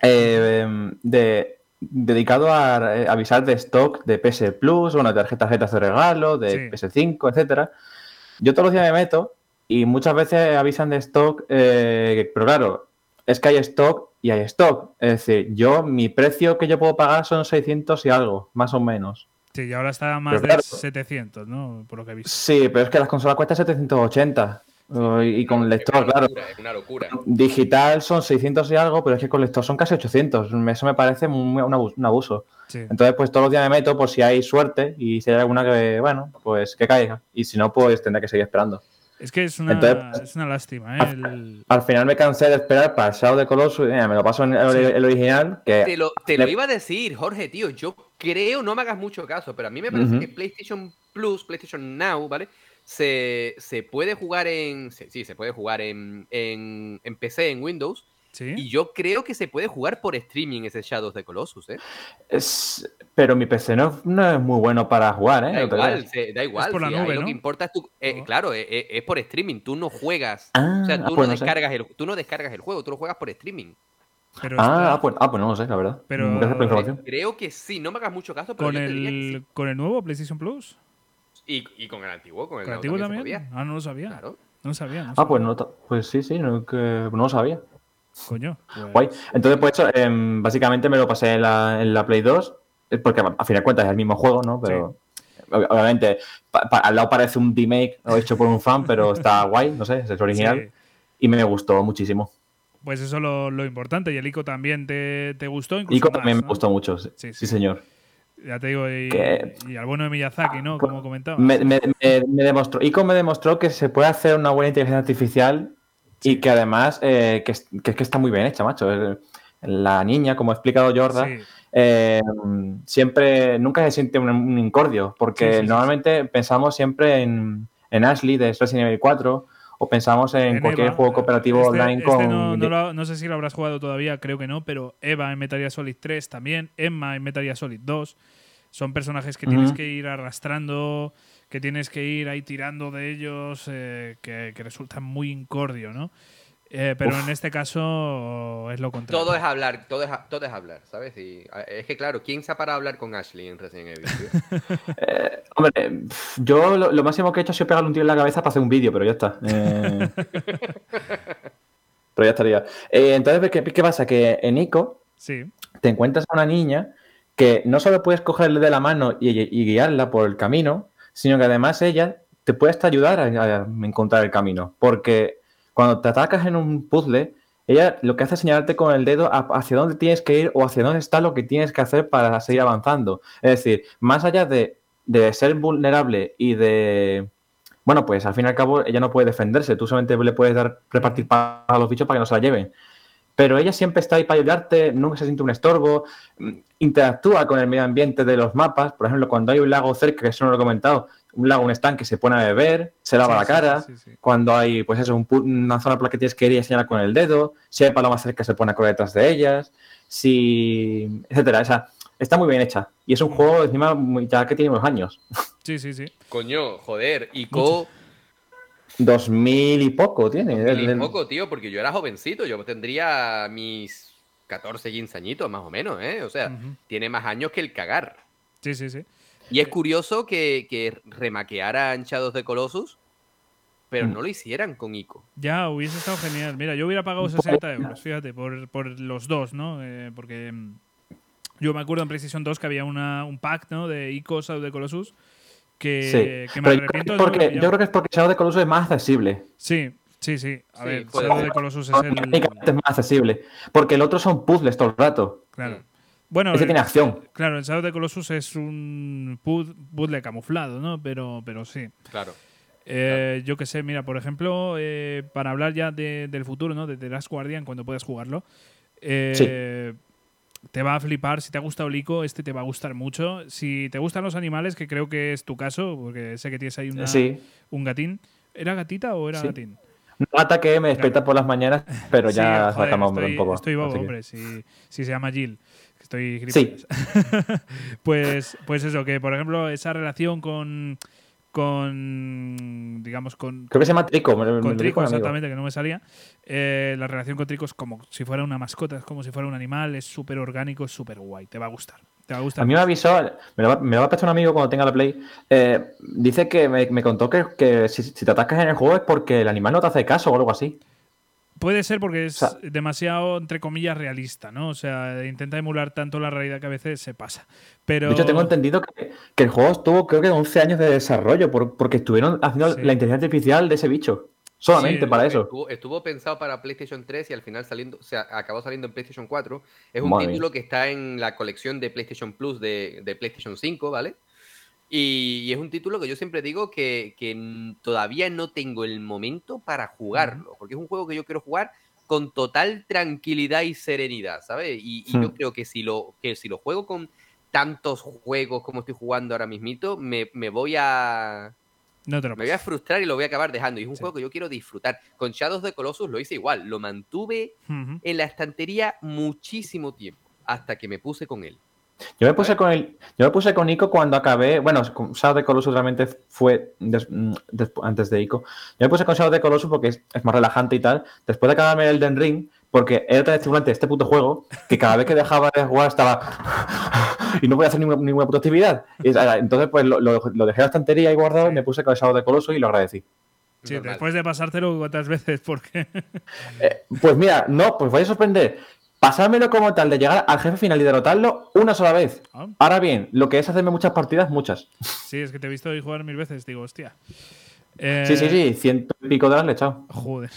eh, de, dedicado a eh, avisar de stock de PS Plus, bueno, de tarjetas tarjetas de regalo, de PS5, etcétera. Yo todos los días me meto y muchas veces avisan de stock, eh, pero claro, es que hay stock y hay stock. Es decir, yo, mi precio que yo puedo pagar son 600 y algo, más o menos. Sí, y ahora está más Pero claro. de 700, ¿no? Por lo que he visto. Sí, pero es que las consolas cuestan 780. uh, Y con lector, claro. Es una locura. Digital son 600 y algo, pero es que con lector son casi 800. Eso me parece muy- un abu- un abuso. Sí. Entonces, pues todos los días me meto por si hay suerte y si hay alguna que, bueno, pues que caiga. Y si no, pues tendré que seguir esperando. Es que es una, Entonces, es una lástima, ¿eh? El- Al final me cansé de esperar para el Shadow de Colossus. mira, me lo paso en el, Sí. el original. Que Te lo, te lo le- iba a decir, Jorge, tío. Yo creo, no me hagas mucho caso, pero a mí me parece que PlayStation Plus, PlayStation Now, ¿vale? Se, se puede jugar en. sí, se puede jugar en, en, en PC, en Windows. Y yo creo que se puede jugar por streaming ese Shadows de Colossus, ¿eh? Es- pero mi PC no, no es muy bueno para jugar, ¿eh? Da igual, se- da igual. por la sí, Lo que importa es tu. eh, Claro, eh, eh, es por streaming. Tú no juegas. Ah, o sea, ah, tú, pues no no sé. descargas el, tú no descargas el juego, tú lo juegas por streaming. Pero Ah, está- ah, pues, ah, pues no lo sé, la verdad. Pero- Gracias por la información. Creo que sí, no me hagas mucho caso, pero con yo te diría que el, con el nuevo PlayStation Plus. Y, y con el antiguo, con el ¿Con el nuevo antiguo también? Ah, no lo sabía. Claro. No lo sabía. no Ah, sabía. pues no, pues sí, sí, no, que no lo sabía. Coño. pues- Guay. Entonces, pues eso, em, básicamente me lo pasé en la, en la Play 2, eh, porque a fin de cuentas es el mismo juego, ¿no? Pero ob- obviamente pa- pa- al lado parece un remake hecho por un fan, pero está guay, no sé, es original. Sí. Y me gustó muchísimo. Pues eso es lo, lo importante. Y el ICO también te, te gustó. Incluso Ico más, también me gustó mucho, sí, Sí, sí, señor. Ya te digo, y, Que- y al bueno de Miyazaki, ¿no? Como comentaba. Me, me- me- me demostró, Ico me demostró que se puede hacer una buena inteligencia artificial y que además eh, que, que que está muy bien hecha, macho. La niña, como ha explicado Jorda, Sí. eh, siempre, nunca se siente un, un incordio, porque Sí, sí, sí, normalmente pensamos siempre en, en Ashley de Resident Evil 4 o pensamos en, En cualquier Eva. juego cooperativo Este- online este con... no, no lo- no sé si lo habrás jugado todavía, creo que no, pero Eva en Metal Gear Solid 3 también, Emma en Metal Gear Solid 2. Son personajes que tienes que ir arrastrando, que tienes que ir ahí tirando de ellos, eh, que, que resultan muy incordio, ¿no? Eh, pero Uf. en este caso es lo contrario. Todo es hablar, todo es, todo es hablar, ¿sabes? Y, es que claro, ¿quién se ha parado a hablar con Ashley en Resident Evil? Eh, hombre, yo lo, lo máximo que he hecho ha sido pegarle un tiro en la cabeza para hacer un vídeo, pero ya está. Eh, pero ya estaría. Eh, entonces, ¿qué, qué pasa? Que en Ico Sí. te encuentras a una niña que no solo puedes cogerle de la mano y, y guiarla por el camino, sino que además ella te puede ayudar a, a encontrar el camino. Porque cuando te atacas en un puzzle, ella lo que hace es señalarte con el dedo hacia dónde tienes que ir o hacia dónde está lo que tienes que hacer para seguir avanzando. Es decir, más allá de, de ser vulnerable y de... Bueno, pues al fin y al cabo ella no puede defenderse, tú solamente le puedes dar repartir para los bichos para que no se la lleven. Pero ella siempre está ahí para ayudarte, nunca se siente un estorbo, mm, interactúa con el medio ambiente de los mapas. Por ejemplo, cuando hay un lago cerca, que eso no lo he comentado, un lago, un estanque, se pone a beber, se lava Sí, la cara. sí, sí, sí. Cuando hay, pues eso, un pu- una zona por la que tienes que ir y señalar con el dedo. Si hay palomas cerca, se pone a correr detrás de ellas. Si. etcétera. O sea, está muy bien hecha. Y es un juego, encima, ya que tiene unos años. Sí, sí, sí. Coño, joder, y Co. Dos mil y poco tiene. Mil y poco, tío, porque yo era jovencito, yo tendría mis 14, 15 añitos más o menos, ¿eh? O sea, tiene más años que el cagar. Sí, sí, sí. Y es curioso que, que remaquearan Shadows de Colossus, pero no lo hicieran con Ico. Ya, hubiese estado genial. Mira, yo hubiera pagado 60 euros, fíjate, por, por los dos, ¿no? Eh, porque mm, yo me acuerdo en PlayStation 2 que había una, un pack, ¿no? De Ico, Shadow de Colossus, que, sí. que me Pero yo creo arrepiento porque, yo creo que es porque Shadow de Colossus es más accesible. Sí, sí, sí. A Sí, ver, puede Shadow de Colossus es el... Es más accesible. Porque el otro son puzzles todo el rato. Claro. Bueno, Ese el- tiene acción. Claro, el Shadow de Colossus es un puz- puzzle camuflado, ¿no? Pero, pero sí. Claro. Eh, Yo qué sé, mira, por ejemplo, eh, para hablar ya de- del futuro, ¿no? De The Last Guardian, cuando puedas jugarlo. eh, Te va a flipar. Si te ha gustado Lico, este te va a gustar mucho. Si te gustan los animales, que creo que es tu caso, porque sé que tienes ahí una- Sí. un gatín. ¿Era gatita o era Sí. gatín? Gata que me despierta por las mañanas, pero Sí, ya joder, sacamos estoy, un poco. Estoy bobo, que- hombre, si, si se llama Jill. Estoy Sí. gilipollas. pues, pues eso, que por ejemplo, esa relación con. Con. digamos, con. Creo que se llama Trico. me- Con Trico, exactamente, que no me salía. Eh, la relación con Trico es como si fuera una mascota, es como si fuera un animal, es súper orgánico, es súper guay. Te va a gustar. Te va a gustar. A mí me avisó, me lo, va- me lo va a prestar un amigo cuando tenga la Play. eh, dice que me, me contó que, que si, si te atascas en el juego es porque el animal no te hace caso o algo así. Puede ser porque es O sea- demasiado, entre comillas, realista, ¿no? O sea, intenta emular tanto la realidad que a veces se pasa. Pero. De hecho, tengo entendido que, que el juego estuvo creo que 11 años de desarrollo por- porque estuvieron haciendo Sí. la inteligencia artificial de ese bicho. Solamente Sí, para eso. Estuvo, estuvo pensado para PlayStation 3 y al final saliendo, o sea, acabó saliendo en PlayStation 4. Es un Madre título mía. que está en la colección de PlayStation Plus de, de PlayStation 5, ¿vale? Y, y es un título que yo siempre digo que, todavía no tengo el momento para jugarlo, porque es un juego que yo quiero jugar con total tranquilidad y serenidad, ¿sabes? Y, y yo creo que si lo, que si lo juego con tantos juegos como estoy jugando ahora mismito, me, me voy a No te lo Me voy a frustrar y lo voy a acabar dejando. Y es un juego que yo quiero disfrutar. Con Shadows of the Colossus lo hice igual. Lo mantuve Ujú. en la estantería muchísimo tiempo. Hasta que me puse con él. Yo me puse con el, yo me puse con Ico cuando acabé. Bueno, con Shadow of the Colossus realmente fue des- mm, antes de Ico. Yo me puse con Shadow of the Colossus porque es, es más relajante y tal. Después de acabarme el Elden Ring, porque era tan estimulante este puto juego que cada vez que dejaba de jugar estaba. y no podía hacer ninguna, ninguna puta actividad. Y, sea, entonces, pues lo, lo- lo dejé en la estantería y guardado y me puse con el Shadow of the Colossus y lo agradecí. Sí, después de pasártelo cuántas veces, porque Pues mira, no, pues vais a sorprender. Pasármelo como tal de llegar al jefe final y derrotarlo una sola vez. Ah. Ahora bien, lo que es hacerme muchas partidas, muchas. sí, es que te he visto hoy jugar mil veces, digo, hostia. Sí, sí, Eh, sí, ciento y pico de horas le he echado. Joder.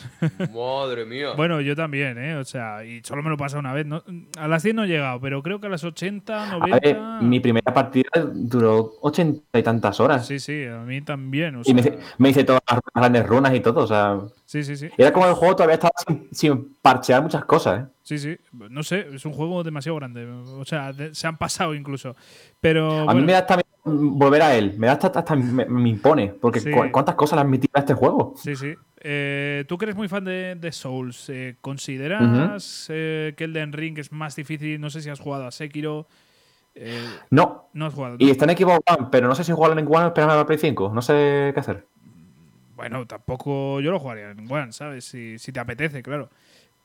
Madre mía. Bueno, yo también, ¿eh? O sea, y solo me lo he pasado una vez. ¿no? A las 100 no he llegado, pero creo que a las 80, A 90. ver, mi primera partida duró ochenta y tantas horas. Sí, sí, a mí también. O y me, hice- me hice todas las grandes runas y todo, o sea. Sí, sí, sí. Era como el juego todavía estaba sin, sin parchear muchas cosas, ¿eh? Sí, sí. No sé, es un juego demasiado grande. O sea, de- se han pasado incluso. Pero. A mí me da hasta volver a él, me da hasta, hasta me, me impone, porque Sí. cuántas cosas le han metido a este juego. Sí, sí. Eh, Tú que eres muy fan de, de Souls, eh, ¿consideras eh, que Elden Ring es más difícil? No sé si has jugado a Sekiro. Eh, No. No has jugado. Y ¿no? está en Xbox One, pero no sé si jugarlo en One o esperarme a la Play 5. No sé qué hacer. Bueno, tampoco yo lo jugaría en One, ¿sabes? Si, si te apetece, claro.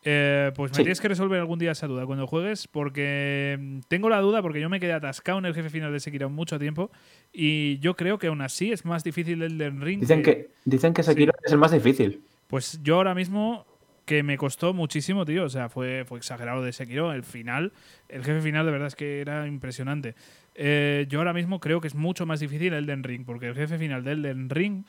Eh, pues me Sí. tienes que resolver algún día esa duda cuando juegues, porque mm, tengo la duda, porque yo me quedé atascado en el jefe final de Sekiro mucho tiempo, y yo creo que aún así es más difícil el del ring. Dicen que, dicen que Sekiro es el más difícil. Pues yo ahora mismo, que me costó muchísimo, tío, o sea, fue, fue exagerado de Sekiro, el final, el jefe final de verdad es que era impresionante. Eh, yo ahora mismo creo que es mucho más difícil el Elden Ring, porque el jefe final del Elden Ring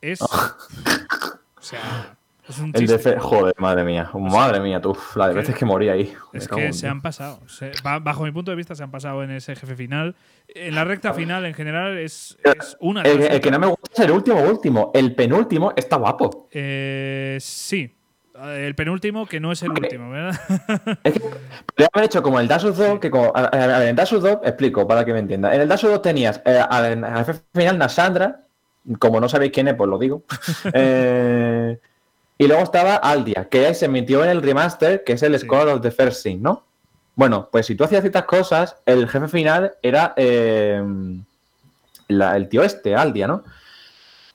es... o sea, es un El Fe- Joder, madre mía. Madre mía, tú. La de que- veces que morí ahí. Es que se han pasado. Se- bajo mi punto de vista, se han pasado en ese jefe final. En la recta final, en general, es, es una. El, el que no me gusta es el último último. El penúltimo está guapo. Eh, sí. El penúltimo, que no es el último, ¿verdad? Podría haber hecho como el Dash of 2, que como, a, a- a ver, en Dash of 2, explico para que me entienda. En el Dash of 2 tenías eh, al, al jefe final Nasandra, como no sabéis quién es, pues lo digo. Eh, y luego estaba Aldia, que se metió en el remaster, que es el Scholar of the First Sin, ¿no? Bueno, pues si tú hacías ciertas cosas, el jefe final era eh, la- el tío este, Aldia, ¿no?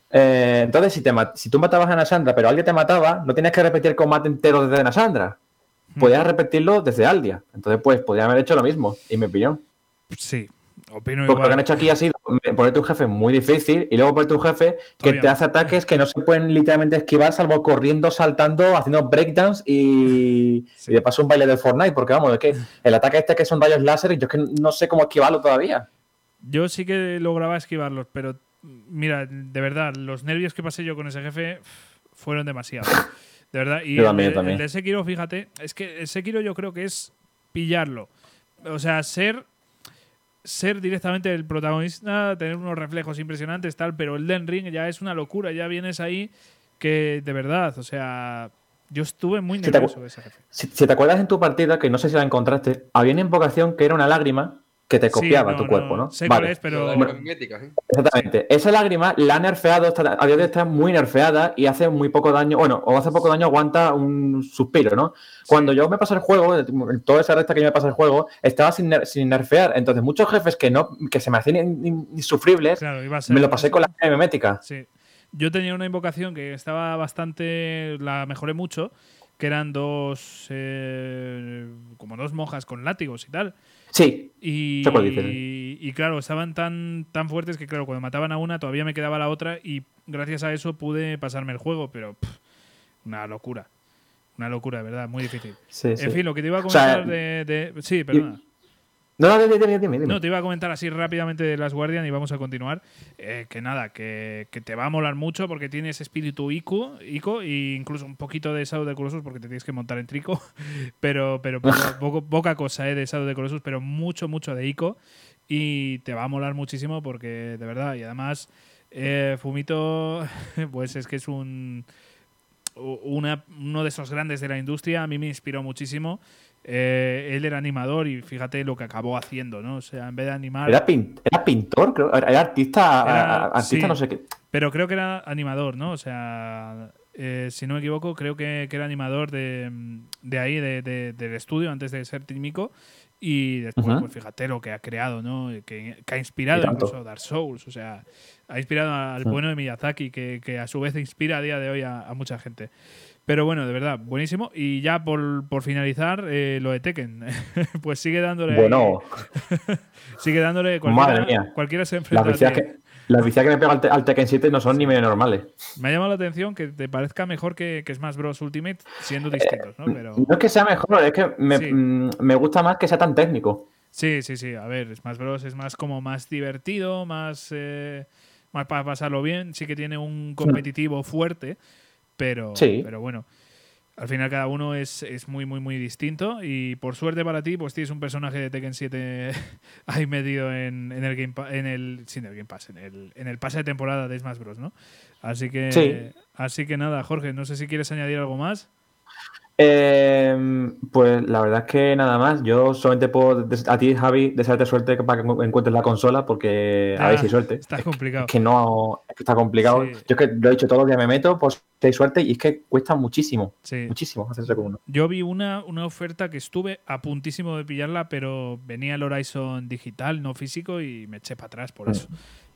Eh, entonces, si, te si tú matabas a Nasandra, pero alguien te mataba, no tenías que repetir el combate entero desde Nasandra. Podías repetirlo desde Aldia. Entonces, pues, podían haber hecho lo mismo, en mi opinión. Sí, opino Porque lo que han hecho aquí ha sido ponerte un jefe muy difícil y luego ponerte un jefe que te hace ataques que no se pueden literalmente esquivar, salvo corriendo, saltando, haciendo breakdowns y, y de paso un baile de Fortnite. Porque vamos, es que el ataque este que son rayos láser, yo es que no sé cómo esquivarlo todavía. Yo sí que lograba esquivarlos, pero mira, de verdad, los nervios que pasé yo con ese jefe fueron demasiados. De verdad. Y el, también. el de Sekiro, fíjate, es que el Sekiro yo creo que es pillarlo. O sea, ser ser directamente el protagonista, tener unos reflejos impresionantes, tal, pero el Den Ring ya es una locura, ya vienes ahí que de verdad, o sea, yo estuve muy Si te, nervioso acu- de ese jefe. si- si te acuerdas en tu partida, que no sé si la encontraste, había una invocación que era una lágrima que te Sí, copiaba no, tu no, cuerpo, ¿no? sé cuál Vale. es, pero- Bueno, Exactamente. Esa lágrima la han nerfeado, está, a día de hoy está muy nerfeada y hace muy poco daño. Bueno, o hace poco daño aguanta un suspiro, ¿no? Cuando yo me pasé el juego, en toda esa recta que yo me pasé el juego, estaba sin, ner- sin nerfear. Entonces, muchos jefes que no que se me hacían in- in- insufribles, Claro, iba a ser- me lo pasé con la memética. Sí. Yo tenía una invocación que estaba bastante. La mejoré mucho. Que eran dos. eh, como dos monjas con látigos y tal. Sí. Y, Sé cuál dices, y, y claro, estaban tan, tan fuertes que, claro, cuando mataban a una todavía me quedaba la otra. Y gracias a eso pude pasarme el juego. Pero. pff, una locura. Una locura, de verdad, muy difícil. Sí, en sí. fin, lo que te iba a O sea, comentar de, de- Sí, perdona. No, no, dime, dime, dime. No, te iba a comentar así rápidamente de Las Guardian y vamos a continuar. Eh, que nada, que, que te va a molar mucho porque tienes espíritu Ico, Ico e incluso un poquito de Shadow de Colossus porque te tienes que montar en trico. Pero, pero poco- poca cosa eh, de Shadow de Colossus, pero mucho, mucho de Ico. Y te va a molar muchísimo porque, de verdad, y además, eh, Fumito, pues es que es un. Una, uno de esos grandes de la industria, a mí me inspiró muchísimo. Eh, él era animador y fíjate lo que acabó haciendo, ¿no? O sea, en vez de animar. Era, pin- era pintor, creo. Era artista, Era- artista sí, no sé qué. Pero creo que era animador, ¿no? O sea, eh, si no me equivoco, creo que, que era animador de, de ahí, de, de- del estudio, antes de ser Tímico. Y después, pues fíjate lo que ha creado, ¿no? Que, que ha inspirado incluso Dark Souls. O sea, ha inspirado al Mm. bueno de Miyazaki, que, que a su vez inspira a día de hoy a, a mucha gente. Pero bueno, de verdad, buenísimo. Y ya por, por finalizar, eh, lo de Tekken. pues sigue dándole. Bueno. sigue dándole. Cualquiera, Madre mía. Cualquiera se enfrenta Las vicias que, las vicias que me pega al, Te- al Tekken 7 no son ni medio normales. Me ha llamado la atención que te parezca mejor que, que Smash Bros. Ultimate, siendo distintos, ¿no? Pero. No es que sea mejor, es que me, Sí. mm, me gusta más que sea tan técnico. Sí, sí, sí. A ver, Smash Bros. es más como más divertido, más, eh, más para pasarlo bien. Sí que tiene un competitivo fuerte, pero, Sí. pero bueno. Al final cada uno es, es muy, muy, muy distinto. Y por suerte para ti, pues tienes un personaje de Tekken 7 ahí metido en, en el Game Pa- en el. Sí, en el Game Pass, en el, en el pase de temporada de Smash Bros, ¿no? Así que. Sí. Así que nada, Jorge, no sé si quieres añadir algo más. Eh, pues la verdad es que nada más. Yo solamente puedo a ti, Javi, desearte suerte para que encuentres la consola, porque a Ah, ver si hay suerte. Está complicado. Es que no, es que está complicado. Sí. Yo es que lo he dicho todos los días, me meto, pues si hay suerte, y es que cuesta muchísimo. Sí. Muchísimo hacerse con uno. Yo vi una, una oferta que estuve a puntísimo de pillarla, pero venía el Horizon digital, no físico, y me eché para atrás por eso.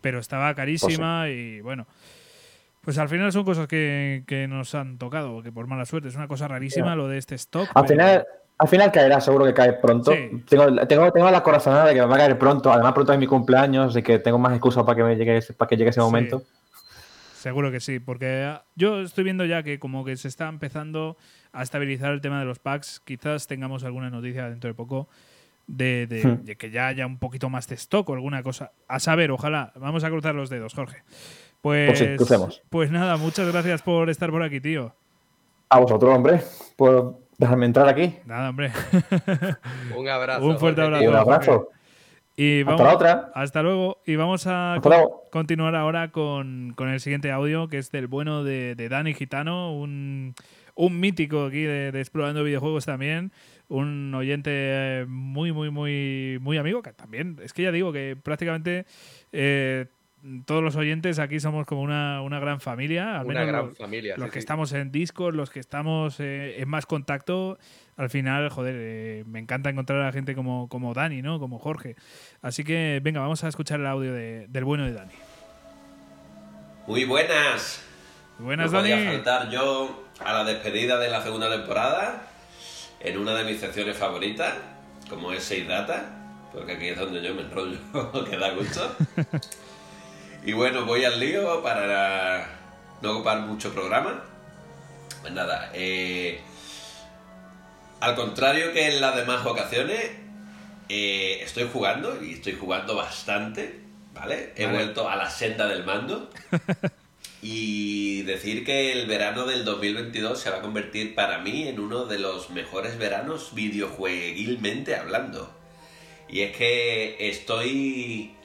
Pero estaba carísima y bueno. Pues al final son cosas que, que nos han tocado, que por mala suerte. Es una cosa rarísima lo de este stock. Al pero- final, al final caerá, seguro que cae pronto. Sí. Tengo, tengo, tengo la corazonada de que me va a caer pronto. Además, pronto es mi cumpleaños, así que tengo más excusas para que me llegue, ese- para que llegue ese momento. Seguro que sí, porque ah, yo estoy viendo ya que como que se está empezando a estabilizar el tema de los packs. Quizás tengamos alguna noticia dentro de poco de, de- Hmm. de que ya haya un poquito más de stock o alguna cosa. A saber, ojalá. Vamos a cruzar los dedos, Jorge. Pues, Pues sí, crucemos. pues nada, muchas gracias por estar por aquí, tío. A vosotros, hombre, por dejarme entrar aquí. Nada, hombre. Un abrazo. Un fuerte abrazo. Un abrazo. Y Hasta vamos, la otra. Hasta luego. Y vamos a Hasta continuar ahora con, con el siguiente audio, que es del bueno de, de Dani Gitano, un, un mítico aquí de, de Explorando Videojuegos también. Un oyente eh, muy, muy, muy, muy amigo, que también, es que ya digo que prácticamente eh, todos los oyentes aquí somos como una, una gran familia. Al Una menos gran los, familia, los sí, que sí. estamos en Discord, los que estamos eh, en más contacto, al final, joder, eh, me encanta encontrar a gente como, como Dani, ¿no? Como Jorge. Así que, venga, vamos a escuchar el audio de- del bueno de Dani. Muy buenas. Buenas, no podía Dani. faltar yo a la despedida de la segunda temporada en una de mis secciones favoritas, como es 6 Data, porque aquí es donde yo me enrollo, que da gusto. y bueno, voy al lío para no ocupar mucho programa. Pues nada, eh, al contrario que en las demás ocasiones, eh, estoy jugando y estoy jugando bastante, ¿vale? He Vale. vuelto a la senda del mando. Y decir que el verano del 2022 se va a convertir para mí en uno de los mejores veranos videojueguilmente hablando. Y es que estoy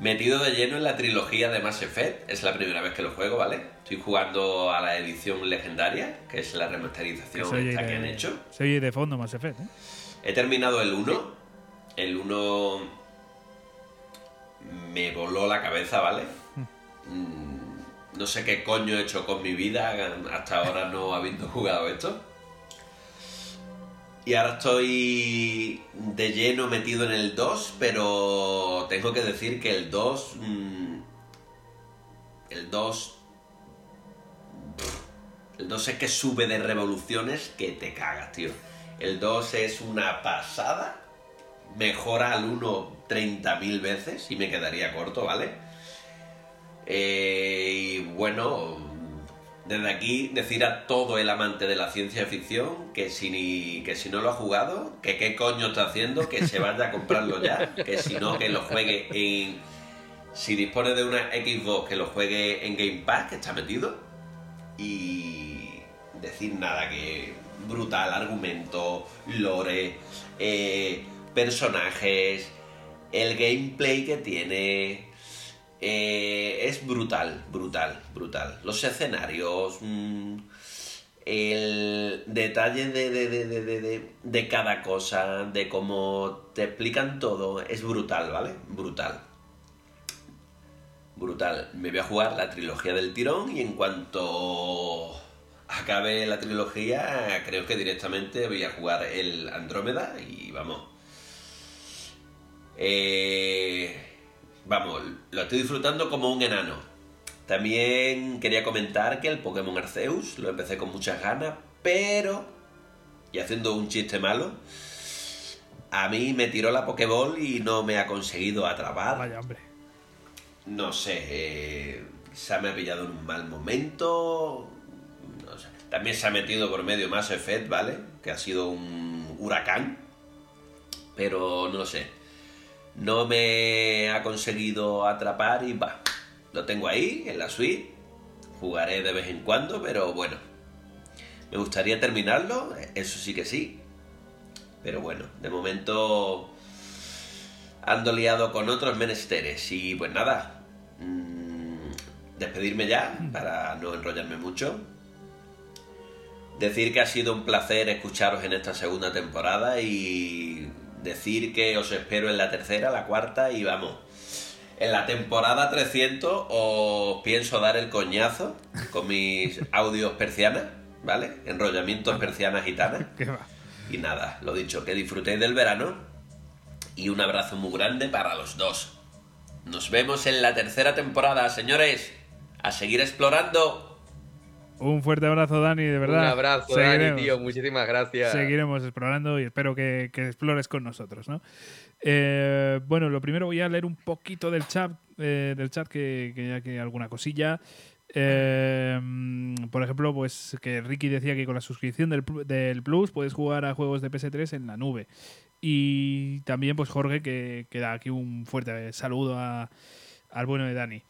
metido de lleno en la trilogía de Mass Effect. Es la primera vez que lo juego, ¿vale? Estoy jugando a la edición legendaria, que es la Que remasterización oye esta de- que han hecho. Se oye de fondo más Effect, ¿eh? He terminado el 1. El 1 me voló la cabeza, ¿vale? Mm, No sé qué coño he hecho con mi vida hasta ahora no habiendo jugado esto. Y ahora estoy de lleno metido en el 2, pero tengo que decir que el 2... mm, el 2... El 2 es que sube de revoluciones que te cagas, tío. El 2 es una pasada. Mejora al 1 30.000 veces y me quedaría corto, ¿vale? Eh, y bueno, desde aquí decir a todo el amante de la ciencia ficción que si, que si no lo ha jugado, que qué coño está haciendo, que se vaya a comprarlo ya, que si no, que lo juegue en... Si dispone de una Xbox, que lo juegue en Game Pass, que está metido. Y decir nada, que brutal argumento, lore, eh, personajes, el gameplay que tiene, eh, es brutal, brutal, brutal. Los escenarios, mm, el detalle de, de, de, de, cada cosa, de cómo te explican todo, es brutal, ¿vale? Brutal. brutal. Me voy a jugar la trilogía del tirón y en cuanto acabe la trilogía, creo que directamente voy a jugar el Andrómeda y vamos. Eh, vamos, lo estoy disfrutando como un enano. También quería comentar que el Pokémon Arceus lo empecé con muchas ganas, pero, y haciendo un chiste malo, a mí me tiró la Pokéball y no me ha conseguido atrapar. Vaya, hombre. No sé, eh, se me ha pillado en un mal momento. No sé. También se ha metido por medio Mass Effect, ¿vale? Que ha sido un huracán. Pero no lo sé. No me ha conseguido atrapar y va. Lo tengo ahí, en la suite. Jugaré de vez en cuando, pero bueno. Me gustaría terminarlo, eso sí que sí. Pero bueno, de momento ando liado con otros menesteres. Y pues nada, mm, despedirme ya para no enrollarme mucho. Decir que ha sido un placer escucharos en esta segunda temporada y decir que os espero en la tercera, la cuarta y vamos. En la temporada 300 os pienso dar el coñazo con mis audios persianas, ¿vale? Enrollamientos persianas gitanas. Y nada, lo dicho, que disfrutéis del verano y un abrazo muy grande para los dos. Nos vemos en la tercera temporada, señores. A seguir explorando. Un fuerte abrazo, Dani, de verdad. Un abrazo, Dani, Seguiremos. tío. Muchísimas gracias. Seguiremos explorando y espero que, que explores con nosotros, ¿no? Eh, bueno, lo primero voy a leer un poquito del chat, eh, del chat que, que ya que alguna cosilla. Eh, por ejemplo, pues que Ricky decía que con la suscripción del, pl- del Plus puedes jugar a juegos de PS3 en la nube. Y también, pues Jorge, que, que da aquí un fuerte saludo a- al bueno de Dani.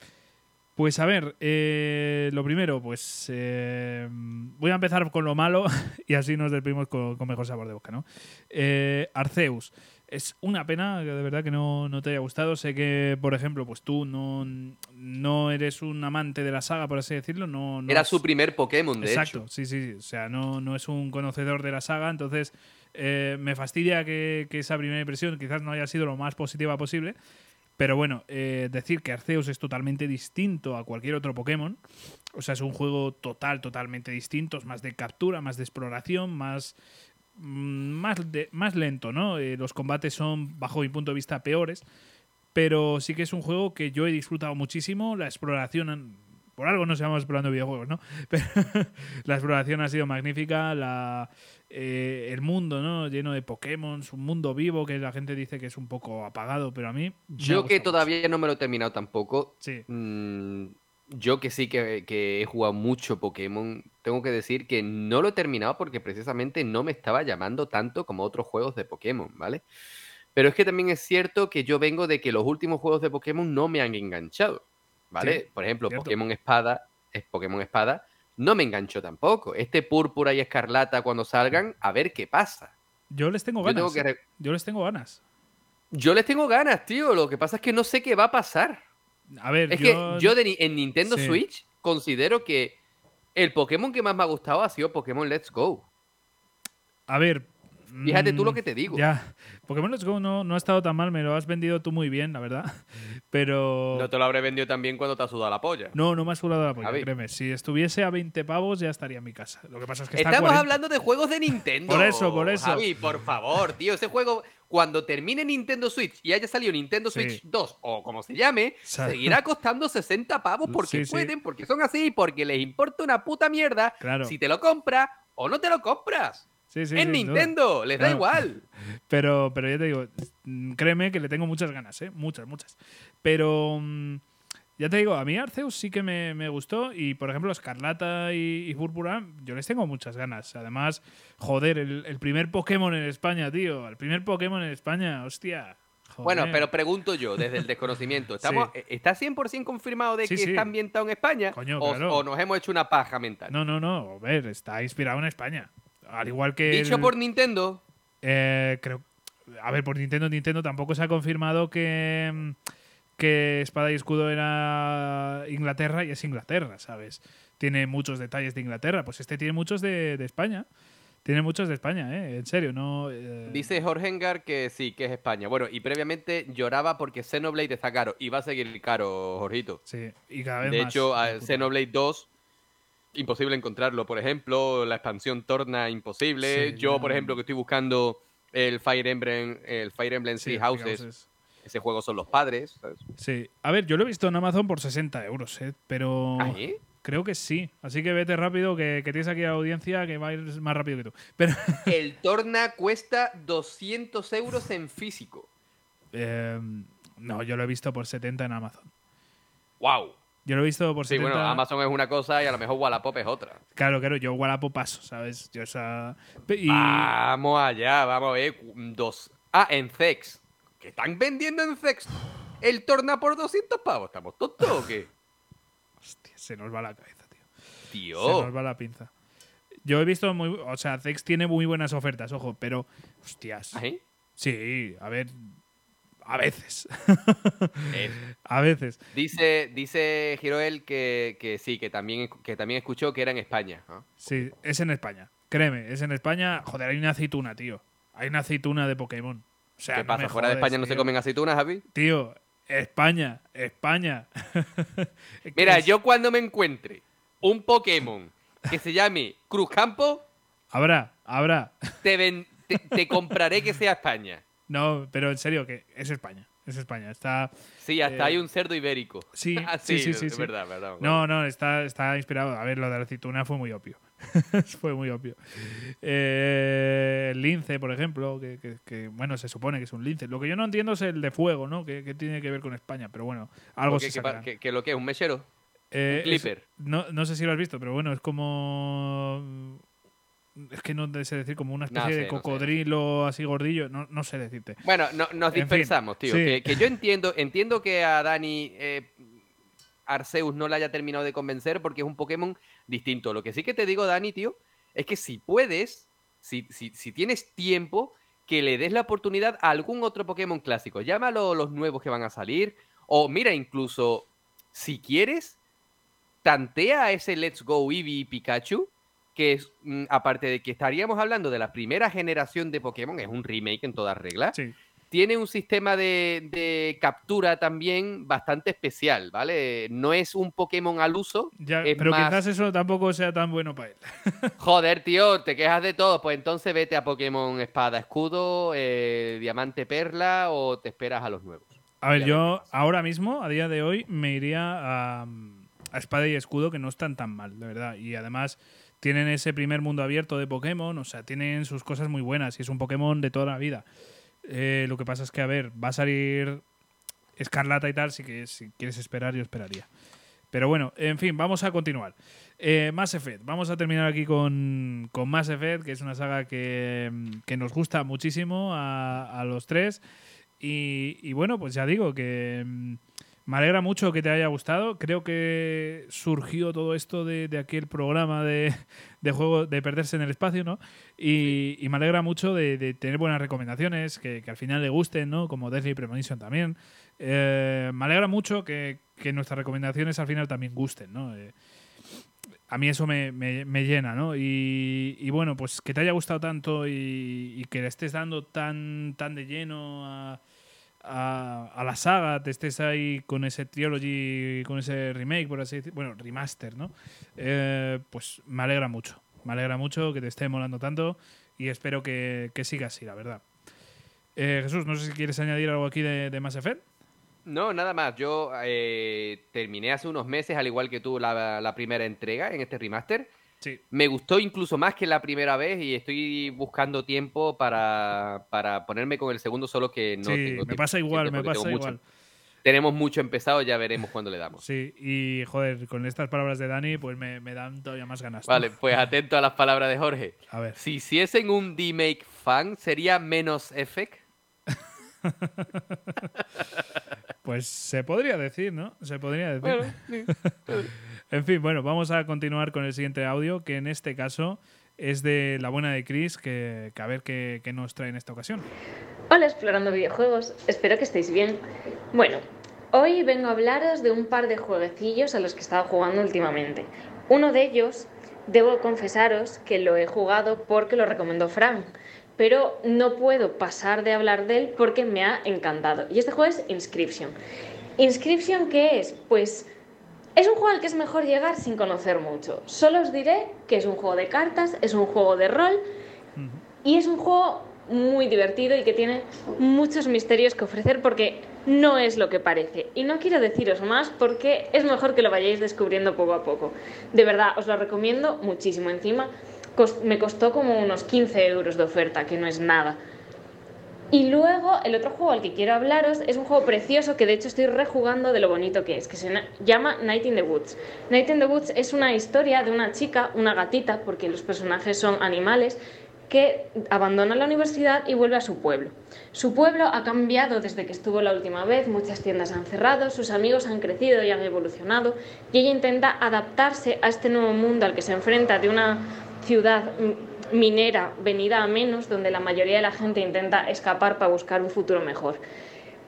Pues a ver, eh, lo primero, pues eh, voy a empezar con lo malo y así nos despedimos con, con mejor sabor de boca, ¿no? Eh, Arceus. Es una pena que de verdad que no, no te haya gustado. Sé que, por ejemplo, pues tú no, no eres un amante de la saga, por así decirlo. No, no Era su primer Pokémon, de Exacto, hecho. sí, sí, sí. O sea, no, no es un conocedor de la saga, entonces eh, me fastidia que, que esa primera impresión quizás no haya sido lo más positiva posible. Pero bueno, eh, decir que Arceus es totalmente distinto a cualquier otro Pokémon. O sea, es un juego total, totalmente distinto. Es más de captura, más de exploración, más, mm, más, de- más lento, ¿no? Eh, los combates son, bajo mi punto de vista, peores. Pero sí que es un juego que yo he disfrutado muchísimo. La exploración, por algo no estamos explorando videojuegos, ¿no? Pero la exploración ha sido magnífica. La, eh, el mundo, ¿no? Lleno de Pokémon, un mundo vivo que la gente dice que es un poco apagado, pero a mí. Yo que todavía no me lo he terminado tampoco. Sí. mm, yo que sí que, que he jugado mucho Pokémon, tengo que decir que no lo he terminado porque precisamente no me estaba llamando tanto como otros juegos de Pokémon, ¿vale? Pero es que también es cierto que yo vengo de que los últimos juegos de Pokémon no me han enganchado, ¿vale? Sí, Por ejemplo, cierto. Pokémon Espada, es Pokémon Espada, no me enganchó tampoco. Este Púrpura y Escarlata cuando salgan, a ver qué pasa. Yo les tengo Yo ganas. tengo que re- Yo les tengo ganas. Yo les tengo ganas, tío. Lo que pasa es que no sé qué va a pasar. A ver, Es yo. que yo de en Nintendo Sí. Switch considero que el Pokémon que más me ha gustado ha sido Pokémon Let's Go. A ver. Fíjate tú lo mm, que te digo. Ya. Pokémon Let's Go no, no ha estado tan mal, me lo has vendido tú muy bien, la verdad. Pero. No te lo habré vendido también cuando te ha sudado la polla. No, no me has jurado la polla, Javi. créeme. Si estuviese a 20 pavos ya estaría en mi casa. Lo que pasa es que está Estamos 40. hablando de juegos de Nintendo. Por eso, por eso. Javi, por favor, tío. Ese juego, cuando termine Nintendo Switch y haya salido Nintendo Sí. Switch 2 o como se llame, Sa- seguirá costando 60 pavos porque Sí, sí. pueden, porque son así, porque les importa una puta mierda Claro. si te lo compras o no te lo compras. Sí, sí, es sin duda. Nintendo, les da Claro. igual. Pero, pero ya te digo, créeme que le tengo muchas ganas, ¿eh? Muchas, muchas. Pero mm, ya te digo, a mí Arceus sí que me, me gustó. Y por ejemplo, Escarlata y, y Púrpura, yo les tengo muchas ganas. Además, joder, el, el primer Pokémon en España, tío. El primer Pokémon en España, hostia. Bueno, pero pregunto yo, desde el desconocimiento, ¿estamos, Sí. ¿está 100% confirmado de que está ambientado en España? Coño, o, claro. o nos hemos hecho una paja mental? No, no, no. A ver, está inspirado en España. Al igual que. Dicho el- por Nintendo, Eh, creo. A ver, por Nintendo, Nintendo tampoco se ha confirmado que, mm, que Espada y Escudo era Inglaterra y es Inglaterra, ¿sabes? Tiene muchos detalles de Inglaterra. Pues este tiene muchos de, de España. Tiene muchos de España, ¿eh? En serio, no. eh, Dice Jorge Engar que sí, que es España. Bueno, y previamente lloraba porque Xenoblade está caro. Y va a seguir caro, Jorgito. Sí, y cada vez De más. hecho, de puta. Xenoblade 2, imposible encontrarlo. Por ejemplo, la expansión Torna, imposible. Sí, Yo, por ejemplo, que estoy buscando el Fire Emblem, el Fire Emblem Sí, Three Houses. Houses. Ese juego son los padres. ¿sabes? Sí. A ver, yo lo he visto en Amazon por 60 euros, ¿eh? Pero. ¿Ah? Creo que sí. Así que vete rápido, que, que tienes aquí audiencia que va a ir más rápido que tú. Pero. El Torna cuesta 200 euros en físico. eh, no, yo lo he visto por 70 en Amazon. ¡Wow! Yo lo he visto por Sí, 70. bueno, Amazon es una cosa y a lo mejor Wallapop es otra. Claro, claro, yo Wallapop paso, ¿sabes? Yo esa. Y... Vamos allá, vamos a ver. Dos. Ah, en Zex. ¿Qué están vendiendo en Zex? El torna por 200 pavos. ¿Estamos tontos o qué? Hostia, se nos va la cabeza, tío. Se Tío. nos va la pinza. Yo he visto muy. O sea, Zex tiene muy buenas ofertas, ojo, pero. Hostias. ¿Ahí? Sí, a ver. A veces. A veces. Dice, dice Giroel que, que sí, que también, que también escuchó que era en España. Sí, es en España. Créeme, es en España. Joder, hay una aceituna, tío. Hay una aceituna de Pokémon. O sea, ¿Qué pasa? ¿Fuera de España no se comen aceitunas, Javi? Tío, España, España. Mira, Es- yo cuando me encuentre un Pokémon que se llame Cruzcampo, Habrá, habrá. te, ven- te, te compraré que sea España. No, pero en serio, que es España. Es España. Está. Sí, hasta Eh, hay un cerdo ibérico. Sí, sí, sí, sí. es sí. verdad, verdad. No, no, está, está inspirado. A ver, lo de la aceituna fue muy obvio. fue muy obvio. Eh, el lince, por ejemplo, que, que- que, bueno, se supone que es un lince. Lo que yo no entiendo es el de fuego, ¿no? Que, que tiene que ver con España, pero bueno, algo ¿Qué, se qué- qué lo que es? ¿Un mechero? Eh, un es- clipper. no, no sé si lo has visto, pero bueno, es como. Es que no sé decir, como una especie No de sé, no sé. cocodrilo así gordillo. No, no sé decirte. Bueno, no- nos En fin, dispersamos, tío. sí. Que, que yo entiendo, entiendo que a Dani eh, Arceus no le haya terminado de convencer porque es un Pokémon distinto. Lo que sí que te digo, Dani, tío, es que si puedes, si, si, si tienes tiempo, que le des la oportunidad a algún otro Pokémon clásico. Llámalo los nuevos que van a salir. O mira, incluso, si quieres, tantea a ese Let's Go Eevee y Pikachu. Que es, mm, aparte de que estaríamos hablando de la primera generación de Pokémon, es un remake en todas reglas. Sí. Tiene un sistema de, de captura también bastante especial, ¿vale? No es un Pokémon al uso. Ya, es pero más- quizás eso tampoco sea tan bueno para él. Joder, tío, te quejas de todo. Pues entonces vete a Pokémon Espada Escudo, eh, Diamante Perla o te esperas a los nuevos. A ver, yo ahora mismo, a día de hoy, me iría a, a Espada y Escudo, que no están tan mal, de verdad. Y además tienen ese primer mundo abierto de Pokémon, o sea, tienen sus cosas muy buenas y es un Pokémon de toda la vida. Eh, lo que pasa es que, a ver, va a salir Escarlata y tal, así que si quieres esperar, yo esperaría. Pero bueno, en fin, vamos a continuar. Eh, Mass Effect. Vamos a terminar aquí con, con Mass Effect, que es una saga que, que nos gusta muchísimo a, a los tres. Y, y bueno, pues ya digo que me alegra mucho que te haya gustado. Creo que surgió todo esto de, de aquel programa de, juego de perderse en el espacio, ¿no? Y, me alegra mucho de, tener buenas recomendaciones, que, al final le gusten, ¿no? Como Deathly Premonition también. Eh, me alegra mucho que, nuestras recomendaciones al final también gusten, ¿no? Eh, a mí eso me, me- llena, ¿no? Y, bueno, pues que te haya gustado tanto y, y que le estés dando tan, tan de lleno a, a, la saga, te estés ahí con ese trilogy, con ese remake, por así decirlo, bueno, remaster, ¿no? Eh, pues me alegra mucho, me alegra mucho que te esté molando tanto y espero que, que siga así, la verdad. Eh, Jesús, no sé si quieres añadir algo aquí de, de Mass Effect. No, nada más. Yo eh, terminé hace unos meses, al igual que tú, la primera entrega en este remaster. Sí. Me gustó incluso más que la primera vez y estoy buscando tiempo para, para ponerme con el segundo, solo que no sí, tengo me tiempo pasa igual, me pasa mucho- igual. tenemos mucho empezado, ya veremos cuándo le damos. Sí, y joder, con estas palabras de Dani, pues me, me dan todavía más ganas. ¿no? Vale, pues atento a las palabras de Jorge. A ver. Si hiciesen un remake fan, ¿sería menos effect? Pues se podría decir, ¿no? Se podría decir. Bueno, sí. En fin, bueno, vamos a continuar con el siguiente audio, que en este caso es de la buena de Chris, que, a ver qué, qué nos trae en esta ocasión. Hola explorando videojuegos, espero que estéis bien. Bueno, hoy vengo a hablaros de un par de jueguecillos a los que he estado jugando últimamente. Uno de ellos Debo confesaros que lo he jugado porque lo recomendó Fran, pero no puedo pasar de hablar de él porque me ha encantado. Y este juego es Inscription. ¿Inscription qué es? Pues es un juego al que es mejor llegar sin conocer mucho. Solo os diré que es un juego de cartas, es un juego de rol y es un juego muy divertido y que tiene muchos misterios que ofrecer porque no es lo que parece. Y no quiero deciros más porque es mejor que lo vayáis descubriendo poco a poco. De verdad, os lo recomiendo muchísimo. Encima, me costó como unos 15 euros de oferta, que no es nada. Y luego, el otro juego al que quiero hablaros es un juego precioso que de hecho estoy rejugando de lo bonito que es, que se llama Night in the Woods. Night in the Woods es una historia de una chica, una gatita, porque los personajes son animales, que abandona la universidad y vuelve a su pueblo. Su pueblo ha cambiado desde que estuvo la última vez, muchas tiendas han cerrado, sus amigos han crecido y han evolucionado, y ella intenta adaptarse a este nuevo mundo al que se enfrenta de una ciudad mm, minera venida a menos, donde la mayoría de la gente intenta escapar para buscar un futuro mejor.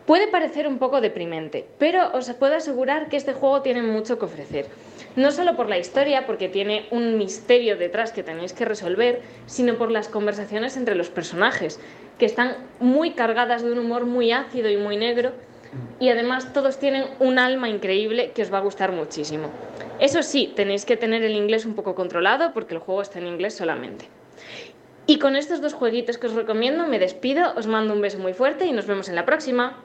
Puede parecer un poco deprimente, pero os puedo asegurar que este juego tiene mucho que ofrecer. No solo por la historia, porque tiene un misterio detrás que tenéis que resolver, sino por las conversaciones entre los personajes, que están muy cargadas de un humor muy ácido y muy negro, y además todos tienen un alma increíble que os va a gustar muchísimo. Eso sí, tenéis que tener el inglés un poco controlado porque el juego está en inglés solamente. Y con estos dos jueguitos que os recomiendo me despido, os mando un beso muy fuerte y nos vemos en la próxima.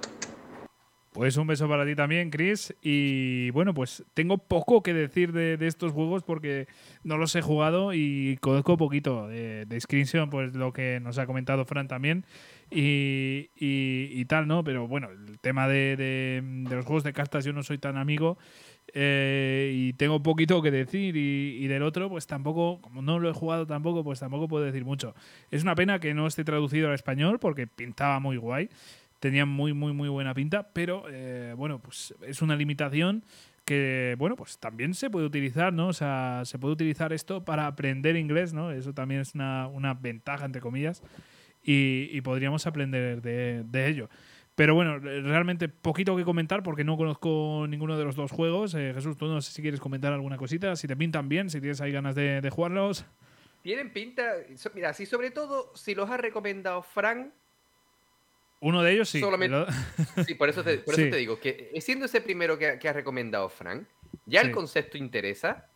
Pues un beso para ti también, Chris. Y bueno, pues tengo poco que decir de, de estos juegos porque no los he jugado y conozco poquito de, de Inscription, pues lo que nos ha comentado Fran también y, y- y tal, ¿no? Pero bueno, el tema de, de- de los juegos de cartas yo no soy tan amigo eh, y tengo poquito que decir y, del otro pues tampoco, como no lo he jugado tampoco, pues tampoco puedo decir mucho. Es una pena que no esté traducido al español porque pintaba muy guay tenía muy, muy, muy buena pinta, pero eh, bueno, pues es una limitación que, bueno, pues también se puede utilizar, ¿no? O sea, se puede utilizar esto para aprender inglés, ¿no? Eso también es una, ventaja, entre comillas, y, podríamos aprender de, de ello. Pero bueno, realmente poquito que comentar porque no conozco ninguno de los dos juegos. Eh, Jesús, tú no sé si quieres comentar alguna cosita, si te pintan bien, si tienes ahí ganas de, de jugarlos. Tienen pinta. so- Mira, sí, sobre todo si los ha recomendado Frank. Uno de ellos sí. solamente- el Sí, por eso te, por Sí. eso te digo que eh, siendo ese primero que, ha- que ha recomendado Frank, ya el concepto interesa,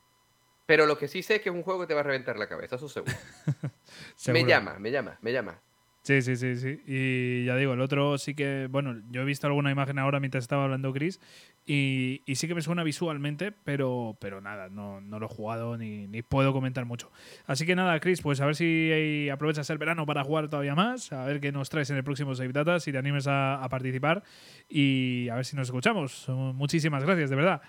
pero lo que sí sé es que es un juego que te va a reventar la cabeza, eso seguro. me llama, me llama, me llama. Sí, sí, sí, sí. Y ya digo, el otro sí que, bueno, yo he visto alguna imagen ahora mientras estaba hablando Chris y, y sí que me suena visualmente, pero, pero nada, no, no lo he jugado ni, ni puedo comentar mucho. Así que nada, Chris, pues a ver si aprovechas el verano para jugar todavía más, a ver qué nos traes en el próximo Save Data, si te animes a, a participar y a ver si nos escuchamos. Muchísimas gracias, de verdad.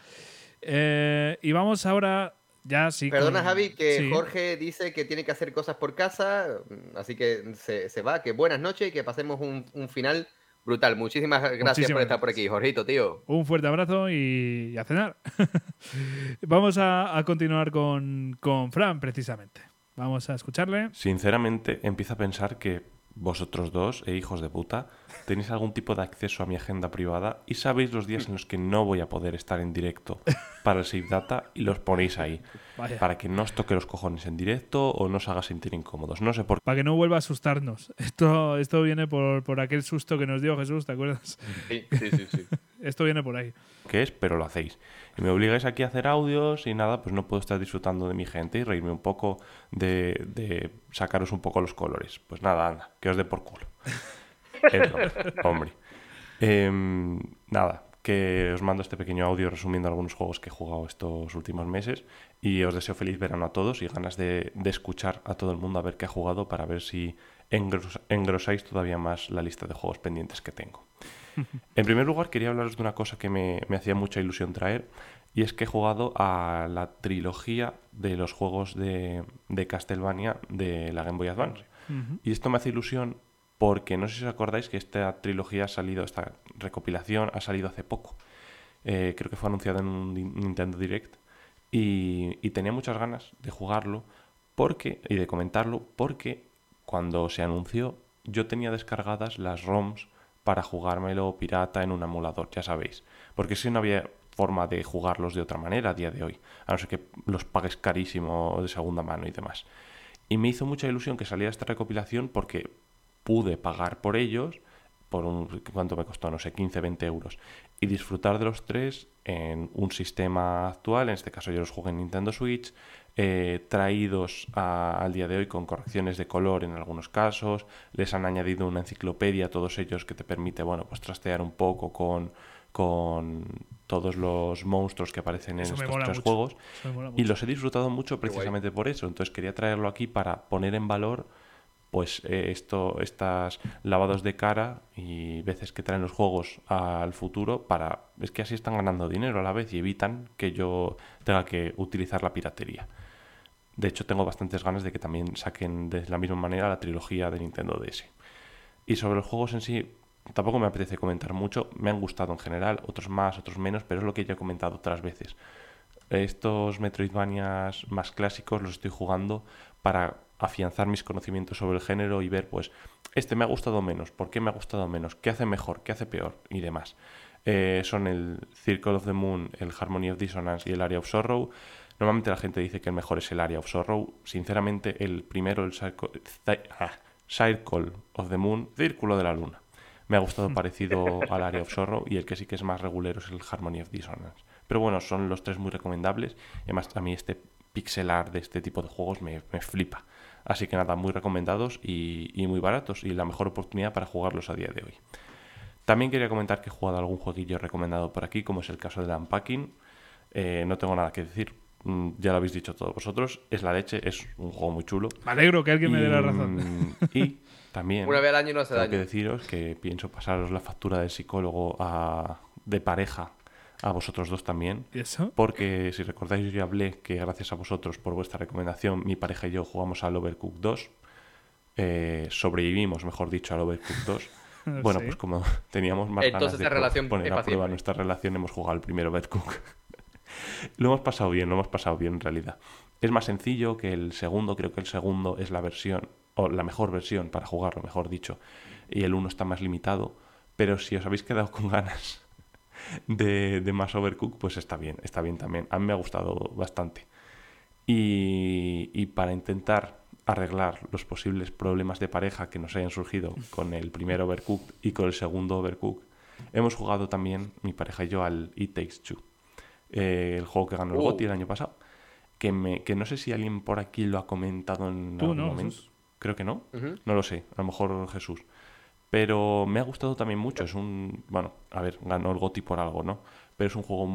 Eh, y vamos ahora, ya sí. Perdona, con- Javi, que sí. Jorge dice que tiene que hacer cosas por casa, mm, así que se, se va. Que buenas noches y que pasemos un, un final brutal. Muchísimas gracias por estar por aquí, Jorgito, tío. Un fuerte abrazo y, y a cenar. Vamos a, a continuar con, con Fran, precisamente. Vamos a escucharle. Sinceramente, empiezo a pensar que vosotros dos, e hijos de puta, tenéis algún tipo de acceso a mi agenda privada y sabéis los días en los que no voy a poder estar en directo para el Save Data y los ponéis ahí. Vaya. Para que no os toque los cojones en directo o no os haga sentir incómodos. No sé por Para que no vuelva a asustarnos. Esto, esto viene por, por aquel susto que nos dio Jesús, ¿te acuerdas? Sí, sí, sí. sí. Esto viene por ahí. qué es, pero lo hacéis. Y me obligáis aquí a hacer audios y nada, pues no puedo estar disfrutando de mi gente y reírme un poco de, de sacaros un poco los colores. Pues nada, anda, que os dé por culo. Hombre. Em, nada, que os mando este pequeño audio resumiendo algunos juegos que he jugado estos últimos meses y os deseo feliz verano a todos y ganas de, de escuchar a todo el mundo a ver qué ha jugado para ver si engros- engrosáis todavía más la lista de juegos pendientes que tengo. En primer lugar, quería hablaros de una cosa que me, me hacía mucha ilusión traer, y es que he jugado a la trilogía de los juegos de, de Castlevania de la Game Boy Advance. Y esto me hace ilusión porque no sé si os acordáis que esta trilogía ha salido, esta recopilación ha salido hace poco. Eh, creo que fue anunciado en un Nintendo Direct. Y, y tenía muchas ganas de jugarlo porque, y de comentarlo porque cuando se anunció yo tenía descargadas las ROMs para jugármelo pirata en un emulador, ya sabéis. Porque si no había forma de jugarlos de otra manera a día de hoy, a no ser que los pagues carísimo de segunda mano y demás. Y me hizo mucha ilusión que saliera esta recopilación porque pude pagar por ellos, por un, ¿cuánto me costó? No sé, 15, 20 euros, y disfrutar de los tres en un sistema actual, en este caso yo los jugué en Nintendo Switch, eh, traídos a- al día de hoy con correcciones de color en algunos casos, les han añadido una enciclopedia a todos ellos que te permite, bueno, pues trastear un poco con, con todos los monstruos que aparecen en Eso estos tres mucho. juegos y los he disfrutado mucho precisamente por eso. Entonces quería traerlo aquí para poner en valor pues eh, esto, estas lavados de cara y veces que traen los juegos al futuro para es que así están ganando dinero a la vez y evitan que yo tenga que utilizar la piratería. De hecho, tengo bastantes ganas de que también saquen de la misma manera la trilogía de Nintendo DS. Y sobre los juegos en sí, tampoco me apetece comentar mucho. Me han gustado en general, otros más, otros menos, pero es lo que ya he comentado otras veces. Estos Metroidvanias más clásicos los estoy jugando para afianzar mis conocimientos sobre el género y ver, pues, este me ha gustado menos, ¿por qué me ha gustado menos? ¿Qué hace mejor? ¿Qué hace peor? Y demás. Eh, son el Circle of the Moon, el Harmony of Dissonance y el Area of Sorrow. Normalmente la gente dice que el mejor es el Area of Sorrow. Sinceramente, el primero, el Circle, ah, Circle of the Moon, Círculo de la Luna. Me ha gustado parecido al Area of Sorrow y el que sí que es más regulero es el Harmony of Dissonance. Pero bueno, son los tres muy recomendables. Además a mí este pixel art de este tipo de juegos me, me flipa. Así que nada, muy recomendados y, y muy baratos y la mejor oportunidad para jugarlos a día de hoy. También quería comentar que he jugado algún jueguillo recomendado por aquí, como es el caso del Unpacking. Eh, no tengo nada que decir, mm, ya lo habéis dicho todos vosotros. Es la leche, es un juego muy chulo. Me alegro que alguien me dé la razón. mm, Y también Una vez al año no hace tengo que deciros que pienso pasaros la factura del psicólogo a- de pareja a vosotros dos también. ¿Y eso? Porque si recordáis, yo ya hablé que gracias a vosotros por vuestra recomendación, mi pareja y yo jugamos al Overcooked 2. Eh, sobrevivimos, mejor dicho, al Overcooked 2. Bueno, Sí. pues como teníamos más Entonces ganas de relación poner a prueba nuestra relación, hemos jugado al primer Overcooked. lo hemos pasado bien, lo hemos pasado bien en realidad. Es más sencillo que el segundo, creo que el segundo es la versión, o la mejor versión para jugarlo, mejor dicho, y el uno está más limitado, pero si os habéis quedado con ganas de, de más Overcooked, pues está bien, está bien también. A mí me ha gustado bastante. Y, y para intentar arreglar los posibles problemas de pareja que nos hayan surgido con el primer Overcooked y con el segundo Overcooked, hemos jugado también, mi pareja y yo, al It Takes Two, eh, el juego que ganó el Oh. GOTY el año pasado. Que, me, que no sé si alguien por aquí lo ha comentado en algún no, momento. Jesús. Creo que no. No lo sé. A lo mejor Jesús. Pero me ha gustado también mucho. Es un. Bueno, a ver, ganó el GOTY por algo, ¿no? Pero es un juego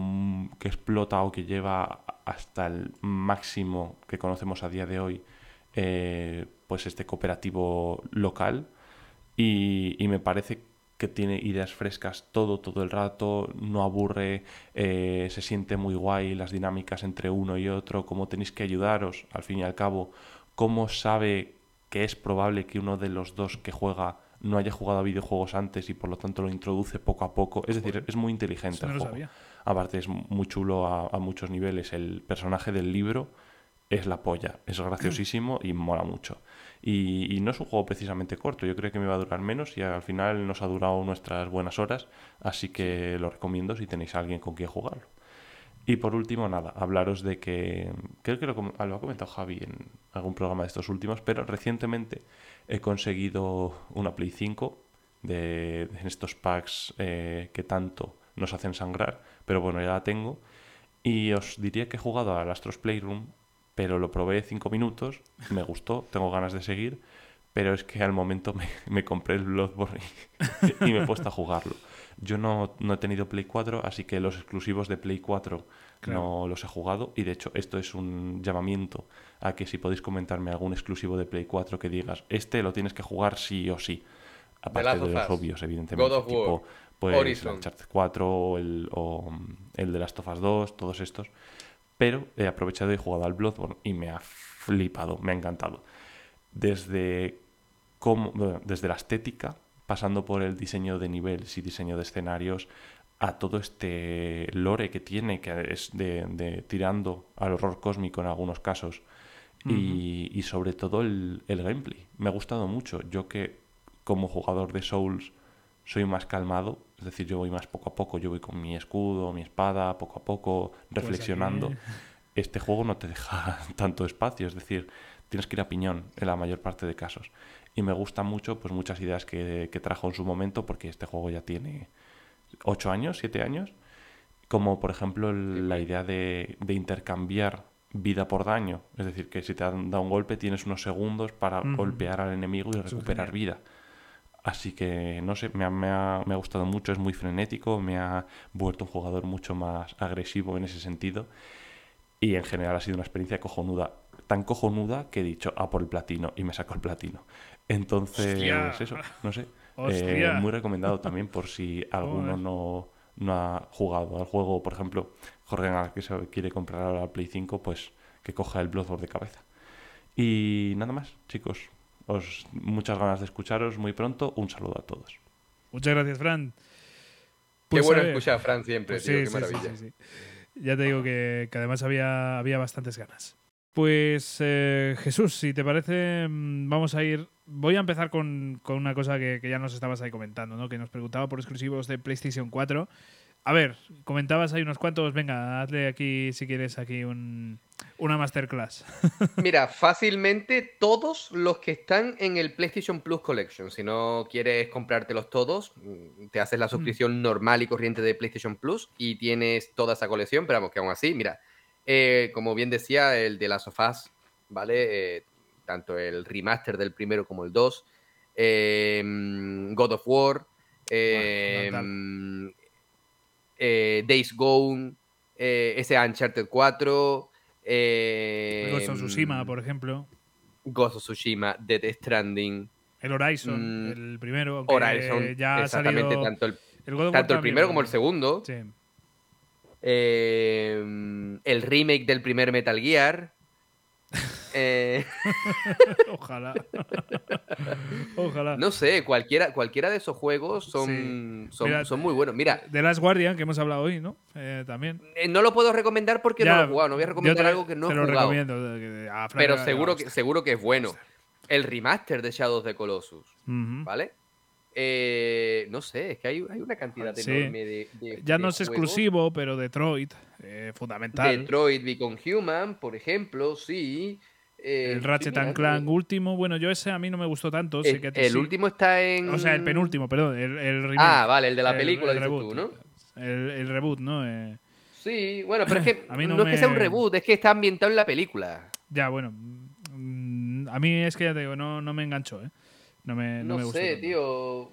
que explota o que lleva hasta el máximo que conocemos a día de hoy. eh, pues este cooperativo local. Y, y me parece que tiene ideas frescas todo, todo el rato, no aburre, eh, se siente muy guay las dinámicas entre uno y otro, cómo tenéis que ayudaros, al fin y al cabo, cómo sabe que es probable que uno de los dos que juega no haya jugado a videojuegos antes y por lo tanto lo introduce poco a poco. Es decir, es muy inteligente no el juego. Aparte es muy chulo a, a muchos niveles. El personaje del libro es la polla, es graciosísimo y mola mucho. Y, y no es un juego precisamente corto, yo creo que me va a durar menos y al final nos ha durado nuestras buenas horas, así que lo recomiendo si tenéis a alguien con quien jugarlo. Y por último, nada, hablaros de que, creo que lo, lo ha comentado Javi en algún programa de estos últimos, pero recientemente he conseguido una Play 5 de, de estos packs eh, que tanto nos hacen sangrar, pero bueno, ya la tengo. Y os diría que he jugado al Astros Playroom, pero lo probé 5 minutos, me gustó, tengo ganas de seguir, pero es que al momento me, me compré el Bloodborne y, y me he puesto a jugarlo. Yo no, no he tenido Play 4, así que los exclusivos de Play 4 Claro. no los he jugado. Y de hecho, esto es un llamamiento a que si podéis comentarme algún exclusivo de Play 4 que digas, este lo tienes que jugar sí o sí. Aparte de los Us, obvios, evidentemente. God of tipo, War, pues, el Horizon. Uncharted 4 o el, o, el de Last of Us 2, todos estos. Pero he aprovechado y he jugado al Bloodborne y me ha flipado, me ha encantado. Desde, cómo, bueno, desde la estética, pasando por el diseño de niveles y diseño de escenarios, a todo este lore que tiene, que es de, de tirando al horror cósmico en algunos casos, y, y sobre todo el, el gameplay. Me ha gustado mucho. Yo que como jugador de Souls soy más calmado, Es decir, yo voy más poco a poco, yo voy con mi escudo, mi espada, poco a poco, reflexionando. aquí- Este juego no te deja tanto espacio, es decir, tienes que ir a piñón en la mayor parte de casos. Y me gustan mucho pues muchas ideas que, que trajo en su momento, porque este juego ya tiene 8 años, 7 años, como por ejemplo el- la idea de, de intercambiar vida por daño, es decir, que si te han dado un golpe tienes unos segundos para golpear al enemigo y recuperar vida. Así que, no sé, me ha, me ha- me ha gustado mucho, es muy frenético, me ha vuelto un jugador mucho más agresivo en ese sentido. Y en general ha sido una experiencia cojonuda. Tan cojonuda que he dicho, a por el platino, y me sacó el platino. Entonces, Hostia. eso, no sé. Eh, muy recomendado también por si alguno Joder. no, no ha jugado al juego. Por ejemplo, Jorge Gana, que se quiere comprar ahora la Play 5, pues que coja el Bloodborne de cabeza. Y nada más, chicos. Os, muchas ganas de escucharos muy pronto. Un saludo a todos. Muchas gracias, Fran. Qué Pues, bueno ver. escuchar a Fran siempre, Pues tío, sí, qué sí, maravilla. sí, sí, sí. Ya te digo que, que además había, había bastantes ganas. Pues eh, Jesús, si te parece, mm, vamos a ir. Voy a empezar con, con una cosa que, que ya nos estabas ahí comentando, ¿no? Que nos preguntaba por exclusivos de PlayStation 4. A ver, comentabas ahí unos cuantos. Venga, hazle aquí, si quieres, aquí un, una masterclass. Mira, fácilmente todos los que están en el PlayStation Plus Collection. Si no quieres comprártelos todos, mm, te haces la suscripción normal y corriente de PlayStation Plus y tienes toda esa colección. Pero vamos, que aún así, mira, eh, como bien decía, el de las sofás, ¿vale? Eh, tanto el remaster del primero como el 2. eh, God of War. eh, Days Gone. ese Uncharted 4. Eh, Ghost of Tsushima, por ejemplo. Ghost of Tsushima, Death Stranding, El Horizon, Mm, el primero. Horizon, ya ha exactamente, salido- tanto el, tanto el primero como el segundo. Sí. Eh, el remake del primer Metal Gear. Eh, Ojalá. Ojalá. no sé, cualquiera, cualquiera de esos juegos son, Sí. son, Mira, son muy buenos. Mira, The Last Guardian, que hemos hablado hoy, ¿no? Eh, también. eh, no lo puedo recomendar porque Ya, no lo he jugado. No voy a recomendar te- algo que no he lo jugado. recomiendo. Pero seguro que, seguro que es bueno. El remaster de Shadows of the Colossus. ¿vale? Eh, no sé, es que hay, hay una cantidad Sí. enorme de, de- Ya de no es juegos. exclusivo, pero Detroit, eh, fundamental. Detroit Become Human, por ejemplo, sí. Eh, el Ratchet and Clank último, bueno, yo ese a mí no me gustó tanto. El, que último está en. O sea, el penúltimo, perdón. El, el remake. Ah, vale, el de la El- película, el reboot. tú, ¿no? El, reboot, ¿no? Eh, Sí, bueno, pero es que A mí no, no es que sea un reboot, es que está ambientado en la película. ya, bueno. mm, A mí es que ya te digo, no, no me enganchó, ¿eh? No me, no No, me gustó. sé, tanto. tío.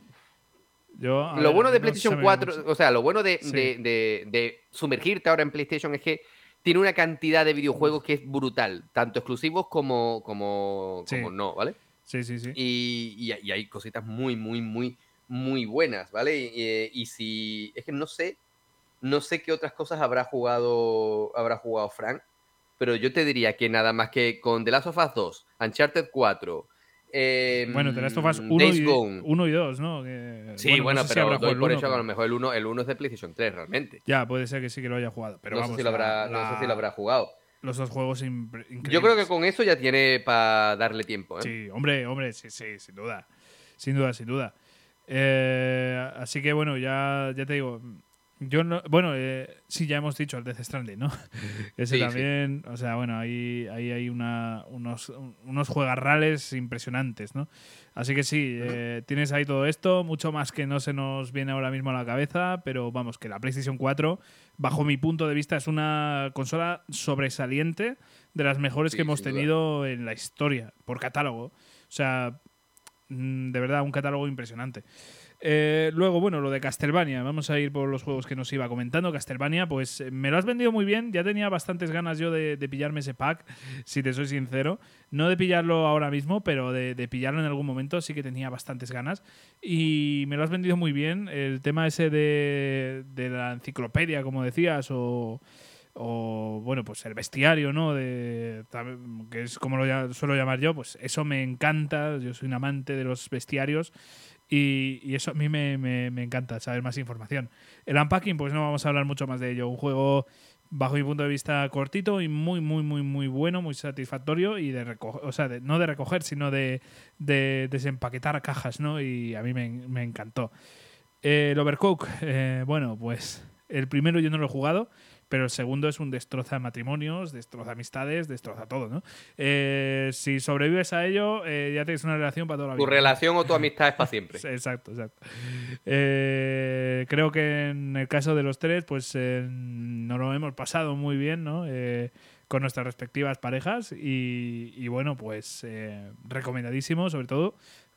Yo, Lo ver, bueno de no PlayStation me 4, gusta. o sea, lo bueno de, Sí. de- de- de sumergirte ahora en PlayStation es que tiene una cantidad de videojuegos que es brutal, tanto exclusivos como, como, Sí. como no, ¿vale? Sí, sí, sí. Y, y- y hay cositas muy, muy, muy, muy buenas, ¿vale? Y, y si. Es que no sé. No sé qué otras cosas habrá jugado. Habrá jugado Frank. Pero yo te diría que nada más que con The Last of Us 2, Uncharted 4. Eh, Bueno, The Last of Us 1 Days y, Gone. 1 y 2, ¿no? Que- Sí, bueno, no sé si pero habrá doy por el hecho que a uno, lo mejor el 1 el uno es de PlayStation 3, realmente. Ya, puede ser que sí que lo haya jugado. Pero no, vamos, sé si lo la- habrá, no sé si lo habrá jugado. Los dos juegos increíbles. Yo creo que con eso ya tiene para darle tiempo, ¿eh? Sí, hombre, hombre, sí, sí, sin duda. Sin duda, sin duda. Eh, así que bueno, ya, ya te digo. Yo no, bueno, eh, sí, ya hemos dicho el Death Stranding, ¿no? Ese Sí, sí. también, o sea, bueno, ahí, ahí hay una, unos, unos juegarrales impresionantes, ¿no? Así que sí, eh, tienes ahí todo esto, mucho más que no se nos viene ahora mismo a la cabeza, pero vamos, que la PlayStation 4, bajo mi punto de vista, es una consola sobresaliente de las mejores Sí, que hemos duda. tenido en la historia, por catálogo. O sea, mm, de verdad, un catálogo impresionante. Eh, luego, bueno, lo de Castlevania. Vamos a ir por los juegos que nos iba comentando. Castlevania, pues eh, me lo has vendido muy bien. Ya tenía bastantes ganas yo de, pillarme ese pack, si te soy sincero. No de pillarlo ahora mismo, pero de, pillarlo en algún momento sí que tenía bastantes ganas. Y me lo has vendido muy bien. El tema ese de, la enciclopedia, como decías, o, o bueno, pues el bestiario, ¿no? De, que es como lo suelo llamar yo, pues eso me encanta. Yo soy un amante de los bestiarios. Y, eso a mí me, me- encanta, saber más información. El unpacking, pues no vamos a hablar mucho más de ello. Un juego, bajo mi punto de vista, cortito y muy, muy, muy, muy bueno, muy satisfactorio y de recoger, o sea, no de recoger, sino de, de desempaquetar cajas, ¿no? Y a mí me, me encantó. Eh, el Overcook, eh, bueno, pues el primero yo no lo he jugado, pero el segundo es un destroza matrimonios, destroza amistades, destroza todo, ¿no? Eh, si sobrevives a ello, eh, ya tienes una relación para toda la Tu vida. relación o tu amistad es para siempre. Exacto, exacto. Eh, creo que en el caso de los tres, pues nos lo hemos pasado muy bien, ¿no? Con nuestras respectivas parejas y, y bueno, pues recomendadísimo, sobre todo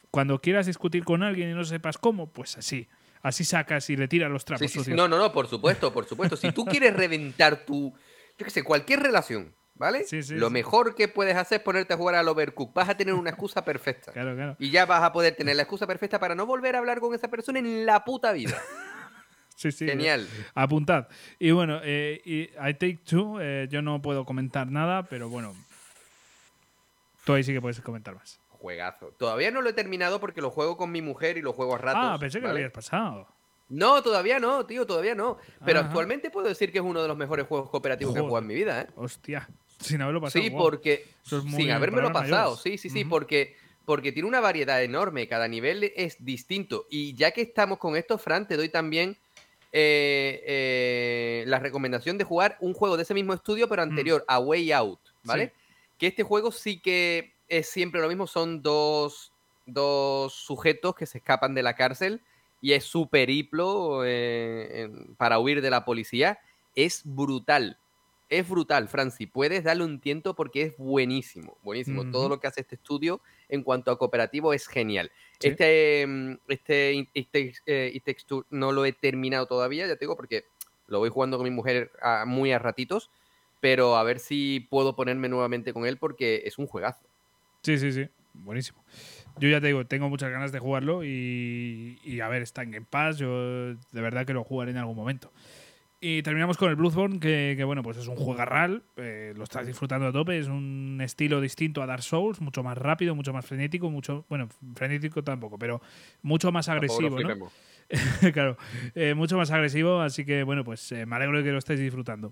cuando quieras discutir con alguien y no sepas cómo, pues así. Así sacas y le tiras los trapos Sí, sí. No, no, no, por supuesto, por supuesto. Si tú quieres reventar tu, yo qué sé, cualquier relación, ¿vale? Sí, sí, Lo sí. mejor que puedes hacer es ponerte a jugar al Overcook. Vas a tener una excusa perfecta. Claro, claro. Y ya vas a poder tener la excusa perfecta para no volver a hablar con esa persona en la puta vida. Sí, sí. Genial. Apuntad. Y bueno, eh, y I Take Two, eh, yo no puedo comentar nada, pero bueno. Tú ahí sí que puedes comentar más. Juegazo. Todavía no lo he terminado porque lo juego con mi mujer y lo juego a ratos. ah, pensé que lo ¿vale? habías pasado. No, todavía no, tío, todavía no. Pero Ajá. actualmente puedo decir que es uno de los mejores juegos cooperativos que he jugado en mi vida, ¿eh? Hostia, sin haberlo pasado. Sí, porque. Es sin habérmelo pasado. mayores. Sí, sí, sí, porque, porque tiene una variedad enorme. Cada nivel es distinto. Y ya que estamos con esto, Fran, te doy también eh, eh, la recomendación de jugar un juego de ese mismo estudio, pero anterior, A Way Out, ¿vale? Que este juego sí que es siempre lo mismo. Son dos, dos sujetos que se escapan de la cárcel y es su periplo eh, en- para huir de la policía. Es brutal. Es brutal, Fran. Si puedes, darle un tiento porque es buenísimo. Buenísimo. Todo lo que hace este estudio en cuanto a cooperativo es genial. Sí. Este, mm, este Takes, eh, Two no lo he terminado todavía, ya te digo, porque lo voy jugando con mi mujer a- muy a ratitos. Pero a ver si puedo ponerme nuevamente con él porque es un juegazo. Sí, sí, sí. Buenísimo. Yo ya te digo, tengo muchas ganas de jugarlo y, y a ver, está en Game Pass. Yo de verdad que lo jugaré en algún momento. Y terminamos con el Bloodborne, que, que, bueno, pues es un juegarral, eh, lo estás disfrutando a tope, es un estilo distinto a Dark Souls, mucho más rápido, mucho más frenético, mucho, bueno, frenético tampoco, pero mucho más agresivo, ¿no? claro, eh, mucho más agresivo, así que bueno, pues eh, me alegro de que lo estéis disfrutando.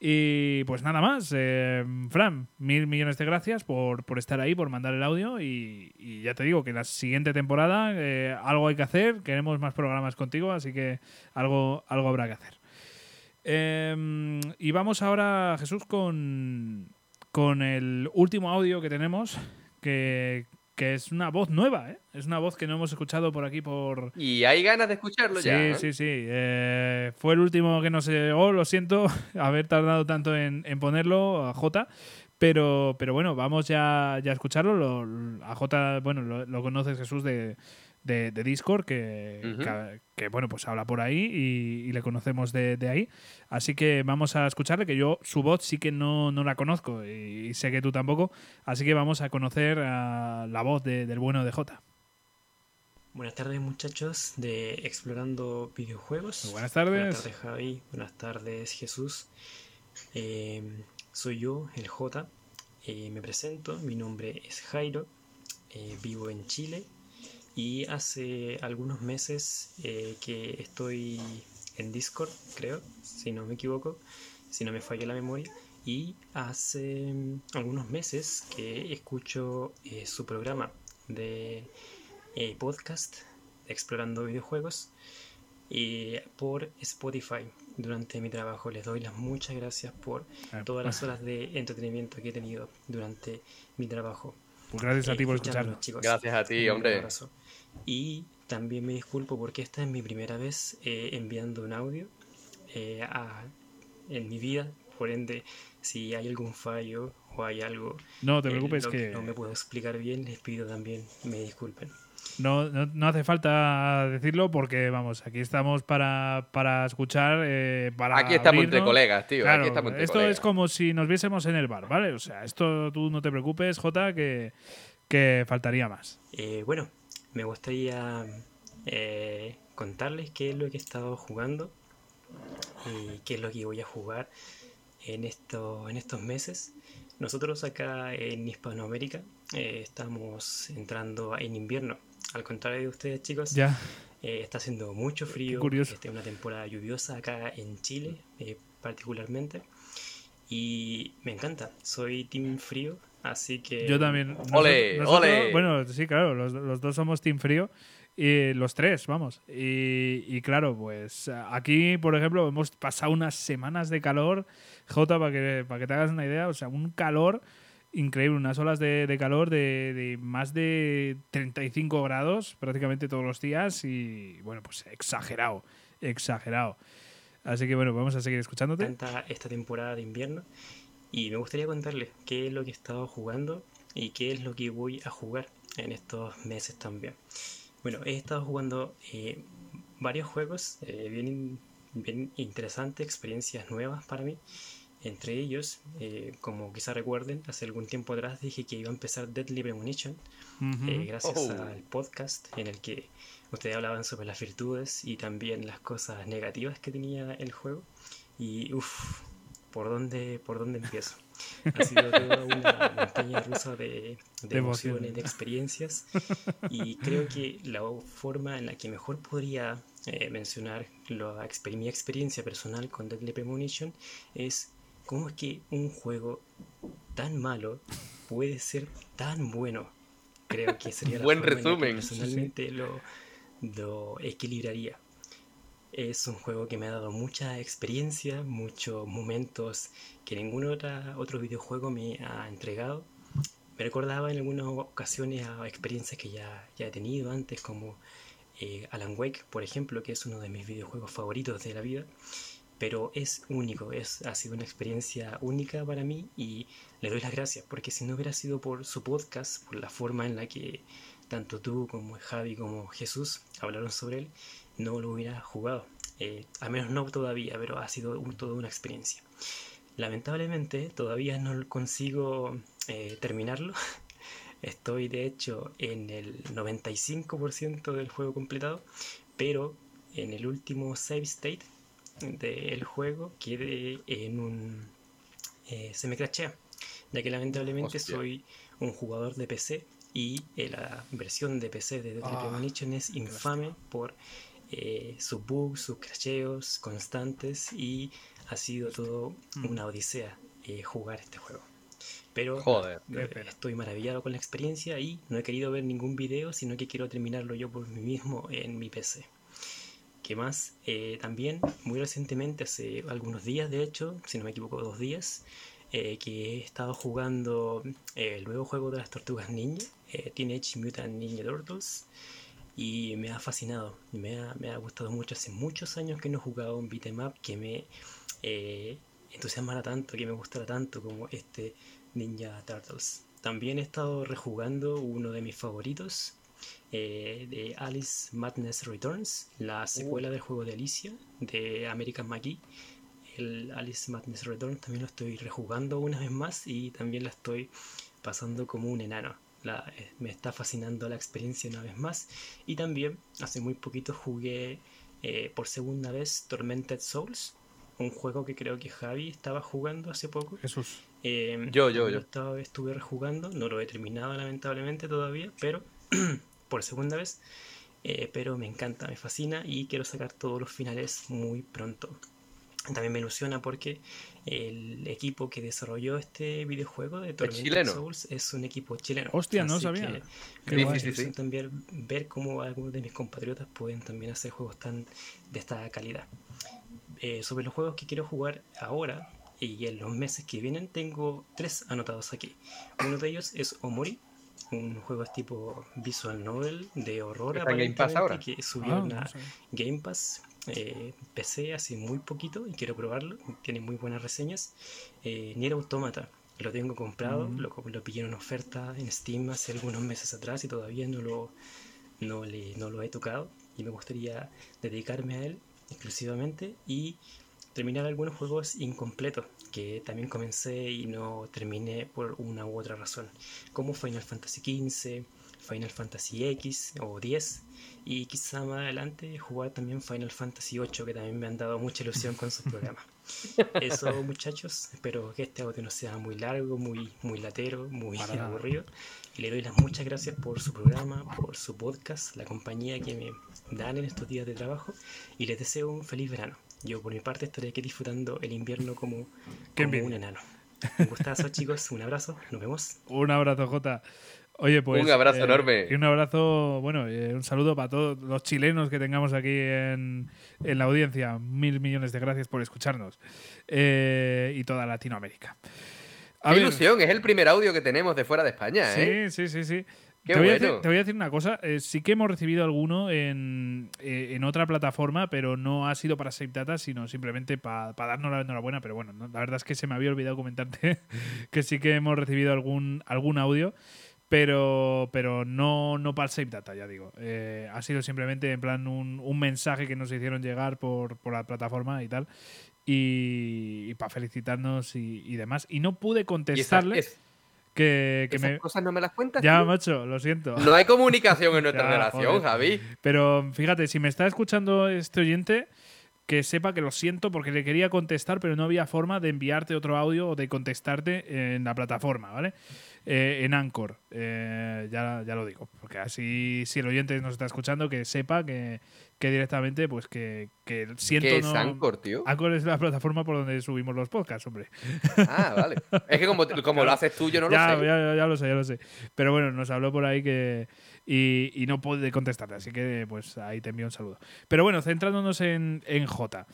Y pues nada más, eh, Fran, mil millones de gracias por, por estar ahí, por mandar el audio y, ya te digo que la siguiente temporada eh, algo hay que hacer, queremos más programas contigo, así que algo, algo habrá que hacer. Eh, y vamos ahora, Jesús, con, con el último audio que tenemos, que, que es una voz nueva, ¿eh? Es una voz que no hemos escuchado por aquí por, Y hay ganas de escucharlo Sí, ya. ¿eh? sí, sí. Eh, fue el último que nos llegó, lo siento, haber tardado tanto en, en ponerlo a Jota. Pero, pero bueno, vamos ya, ya a escucharlo. Lo- a Jota, bueno, lo, lo conoces Jesús de, de, de Discord, que, que, que, bueno, pues habla por ahí y, y le conocemos de, de ahí. Así que vamos a escucharle, que yo su voz sí que no, no la conozco y, sé que tú tampoco. Así que vamos a conocer a la voz de- del bueno de Jota. Buenas tardes muchachos de Explorando Videojuegos. Buenas tardes. Buenas tardes Javi, buenas tardes Jesús. Eh, soy yo, el J. Eh, me presento, mi nombre es Jairo, eh, vivo en Chile y hace algunos meses eh, que estoy en Discord, creo, si no me equivoco, si no me falla la memoria. Y hace mm, algunos meses que escucho eh, su programa de eh, podcast explorando videojuegos y por Spotify durante mi trabajo. Les doy las muchas gracias por Ah, todas las ah. horas de entretenimiento que he tenido durante mi trabajo. Pues gracias a ti por escucharnos. chicos. Gracias a ti, Un hombre. abrazo. Y también me disculpo porque esta es mi primera vez eh, enviando un audio eh, a- en mi vida. Por ende, si hay algún fallo o hay algo No te en preocupes que- no me puedo explicar bien, les pido también me disculpen. No, no, no hace falta decirlo porque, vamos, aquí estamos para, para escuchar, eh, para Aquí estamos entre colegas, tío, aquí Claro, estamos entre esto colegas. es como si nos viésemos en el bar, ¿vale? O sea, esto tú no te preocupes, Jota, que, que faltaría más. Eh, bueno, me gustaría eh, contarles qué es lo que he estado jugando y qué es lo que voy a jugar en, esto, en estos meses. Nosotros acá en Hispanoamérica eh, estamos entrando en invierno. Al contrario de ustedes, chicos, Ya. eh, está haciendo mucho frío. curioso. Esta es una temporada lluviosa acá en Chile, eh, particularmente. Y me encanta. Soy Team Frío, así que. Yo también. Ole, Nosotros- ole. Bueno, sí, claro, los, los dos somos Team Frío. Y los tres, vamos. Y, y claro, pues aquí, por ejemplo, hemos pasado unas semanas de calor. Jota, para que, para que te hagas una idea, o sea, un calor increíble, unas olas de, de calor de, de más de 35 grados prácticamente todos los días y bueno, pues exagerado, exagerado. Así que bueno, vamos a seguir escuchándote. esta temporada de invierno y me gustaría contarles qué es lo que he estado jugando y qué es lo que voy a jugar en estos meses también. Bueno, he estado jugando eh, varios juegos eh, bien, bien interesantes, experiencias nuevas para mí. Entre ellos, eh, como quizá recuerden, hace algún tiempo atrás dije que iba a empezar Deadly Premonition, Ujú. eh, gracias Oh. al podcast en el que ustedes hablaban sobre las virtudes y también las cosas negativas que tenía el juego. Y uff, ¿por dónde, ¿por dónde empiezo? Ha sido toda una montaña rusa de, de De emociones, emociones. de experiencias. Y creo que la forma en la que mejor podría eh, mencionar la mi experiencia personal con Deadly Premonition es cómo es que un juego tan malo puede ser tan bueno. Creo que sería la Buen forma en la que resumen. personalmente lo, lo equilibraría. Es un juego que me ha dado mucha experiencia, muchos momentos que ningún otra, otro videojuego me ha entregado. Me recordaba en algunas ocasiones a experiencias que ya, ya he tenido antes, como eh, Alan Wake, por ejemplo, que es uno de mis videojuegos favoritos de la vida. Pero es único, es, ha sido una experiencia única para mí y le doy las gracias, porque si no hubiera sido por su podcast, por la forma en la que tanto tú como Javi como Jesús hablaron sobre él, no lo hubiera jugado. Eh, al menos no todavía, pero ha sido un- toda una experiencia. Lamentablemente todavía no consigo eh, terminarlo. Estoy de hecho en el 95% del juego completado, pero en el último save state del juego quedé en un... eh, se me crashea, ya que lamentablemente Hostia. soy un jugador de PC y eh, la versión de PC de Deadly Ah, Premonition es infame por eh, sus bugs, sus crasheos constantes y ha sido todo una odisea eh, jugar este juego. Pero Joder, eh, estoy maravillado con la experiencia y no he querido ver ningún video, sino que quiero terminarlo yo por mí mismo en mi PC. ¿Qué más? Eh, también, muy recientemente, hace algunos días, de hecho, si no me equivoco, dos días, eh, que he estado jugando eh, el nuevo juego de las tortugas ninja, eh, Teenage Mutant Ninja Turtles, y me ha fascinado, me ha, me ha gustado mucho. Hace muchos años que no he jugado un beat'em up que me eh, entusiasmara tanto, que me gustara tanto como este Ninja Turtles. También he estado rejugando uno de mis favoritos, eh, de Alice Madness Returns, la secuela del juego de Alicia de American McGee. El Alice Madness Returns también lo estoy rejugando una vez más y también la estoy pasando como un enano. La- eh, me está fascinando la experiencia una vez más. Y también hace muy poquito jugué eh, por segunda vez Tormented Souls, un juego que creo que Javi estaba jugando hace poco. Jesús. Eh, Yo, yo, yo. estaba- estuve rejugando, no lo he terminado lamentablemente todavía, pero por segunda vez. Eh, pero me encanta, me fascina y quiero sacar todos los finales muy pronto. También me ilusiona porque el equipo que desarrolló este videojuego de chileno? Souls es un equipo chileno. Hostia, no Así sabía. que Qué me guay. ilusiona también ver cómo algunos de mis compatriotas pueden también hacer juegos tan de esta calidad. Eh, sobre los juegos que quiero jugar ahora y en los meses que vienen tengo tres anotados aquí. Uno de ellos es Omori, un juego tipo visual novel de horror ¿Está en Game Pass aparentemente, ahora? que subieron Ah, no a sabía. Game Pass eh, PC hace muy poquito y quiero probarlo. Tiene muy buenas reseñas. Eh, Nier Automata. Lo tengo comprado, Mm. lo, lo pillé en oferta en Steam hace algunos meses atrás y todavía no lo, no, le, no lo he tocado y me gustaría dedicarme a él exclusivamente y terminar algunos juegos incompletos que también comencé y no terminé por una u otra razón como Final Fantasy XV, Final Fantasy X o 10 y quizá más adelante jugar también Final Fantasy 8 que también me han dado mucha ilusión con sus programas. Eso muchachos, espero que este audio no sea muy largo, muy, muy latero, muy Para aburrido. Y le doy las muchas gracias por su programa, por su podcast, la compañía que me dan en estos días de trabajo y les deseo un feliz verano. Yo por mi parte estaré aquí disfrutando el invierno como, como un enano. Un gustazo chicos, un abrazo, nos vemos. Un abrazo, Jota. Oye, pues. Un abrazo eh, enorme. Y un abrazo, bueno, eh, un saludo para todos los chilenos que tengamos aquí en, en la audiencia. Mil millones de gracias por escucharnos. Eh, y toda Latinoamérica. A Qué ver, ilusión, es el primer audio que tenemos de fuera de España, ¿eh? Sí, sí, sí, sí. Qué te, voy a decir, te voy a decir una cosa. sí que hemos recibido alguno en, en otra plataforma, pero no ha sido para Save Data, sino simplemente para darnos la enhorabuena. Pero bueno, no, la verdad es que se me había olvidado comentarte que sí que hemos recibido algún, algún audio. Pero, pero no, no para el Save Data, ya digo. Eh, ha sido simplemente en plan un, un mensaje que nos hicieron llegar por, por la plataforma y tal. Y, para felicitarnos y, y demás. Y no pude contestarle. es- que, que Esas me, cosas no me las cuentas. ya, tío? macho, lo siento. No hay comunicación en nuestra Ya, relación. Javi. Pero fíjate, si me está escuchando este oyente, que sepa que lo siento porque le quería contestar, pero no había forma de enviarte otro audio o de contestarte en la plataforma, ¿vale? Eh, en Anchor, eh, ya, ya lo digo. Porque así, si el oyente nos está escuchando, que sepa que, que directamente, pues que, que siento ¿Qué es no. Anchor, tío? Anchor es la plataforma por donde subimos los podcasts, hombre. Ah, vale. Es que como, como lo haces tú, yo no ya, lo sé. Ya, lo sé, ya lo sé. Pero bueno, nos habló por ahí que. Y, y no pude contestarle, así que pues ahí te envío un saludo. Pero bueno, centrándonos en, en J.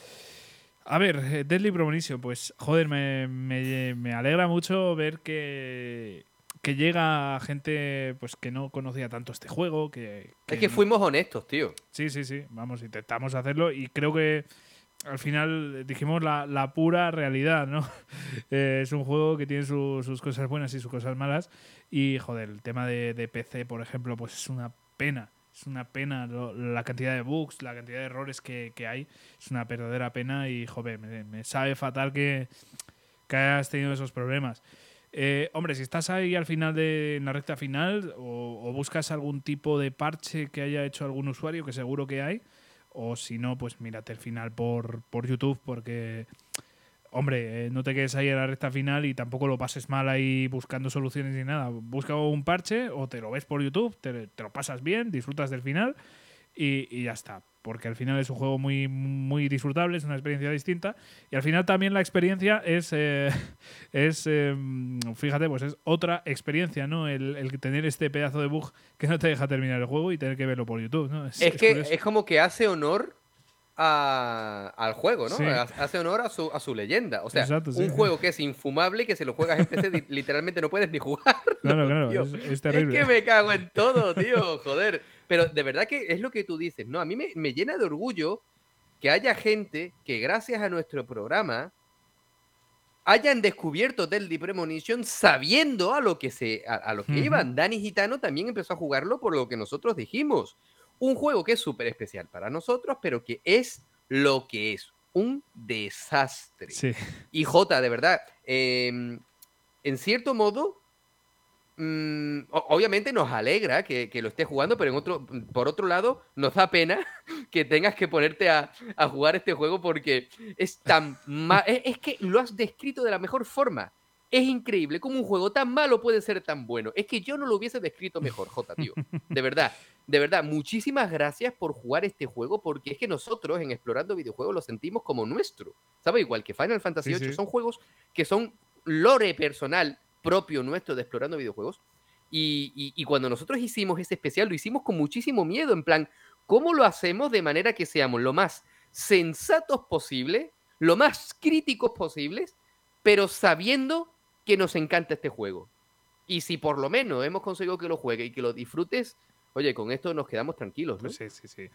A ver, eh, Deadly Premonition, pues joder, me, me, me alegra mucho ver que, que llega gente pues que no conocía tanto este juego. Que, Es que no- fuimos honestos, tío. Sí, sí, sí. Vamos, intentamos hacerlo y creo que al final dijimos la, la pura realidad, ¿no? Eh, es un juego que tiene su- sus cosas buenas y sus cosas malas. Y, joder, el tema de, de PC, por ejemplo, pues es una pena. Es una pena lo- la cantidad de bugs, la cantidad de errores que, que hay. Es una verdadera pena y, joder, me, me sabe fatal que, que hayas tenido esos problemas. Eh, hombre, si estás ahí al final de la recta final o, buscas algún tipo de parche que haya hecho algún usuario, que seguro que hay, o si no, pues mírate el final por, por YouTube, porque, hombre, eh, no te quedes ahí en la recta final y tampoco lo pases mal ahí buscando soluciones ni nada. Busca un parche o te lo ves por YouTube, te lo pasas bien, disfrutas del final y, y ya está. Porque al final es un juego muy, muy disfrutable, es una experiencia distinta. Y al final también la experiencia es, eh, es eh, fíjate, pues es otra experiencia, ¿no? El, el tener este pedazo de bug que no te deja terminar el juego y tener que verlo por YouTube, ¿no? Es, que es como que hace honor a- al juego, ¿no? Sí. Hace honor a su, a su leyenda. O sea, Exacto, sí. un juego que es infumable y que si lo juegas en PC literalmente no puedes ni jugar. Claro, claro, es terrible. Es que me cago en todo, tío, joder. Pero de verdad que es lo que tú dices, ¿no? A mí me, me llena de orgullo que haya gente que gracias a nuestro programa hayan descubierto Deadly Premonition sabiendo a lo que se a, a lo que iban. Dani Gitano también empezó a jugarlo por lo que nosotros dijimos. Un juego que es súper especial para nosotros, pero que es lo que es, un desastre. Sí. Y Jota, de verdad, em, en cierto modo, mm, obviamente nos alegra que, que lo estés jugando, pero en otro, por otro lado, nos da pena que tengas que ponerte a, a jugar este juego porque es tan ma- es, es que lo has descrito de la mejor forma. Es increíble cómo un juego tan malo puede ser tan bueno. Es que yo no lo hubiese descrito mejor, Jota, tío. De verdad, de verdad, muchísimas gracias por jugar este juego porque es que nosotros en Explorando Videojuegos lo sentimos como nuestro. ¿Sabes? Igual que Final Fantasy Sí, VIII sí. son juegos que son lore personal propio nuestro de Explorando Videojuegos. Y, cuando nosotros hicimos ese especial, lo hicimos con muchísimo miedo, en plan, ¿cómo lo hacemos de manera que seamos lo más sensatos posible, lo más críticos posibles, pero sabiendo que nos encanta este juego? Y si por lo menos hemos conseguido que lo juegue y que lo disfrutes, oye, con esto nos quedamos tranquilos, ¿no? Sí, sí, sí.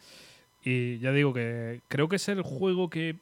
Y ya digo que creo que es el juego que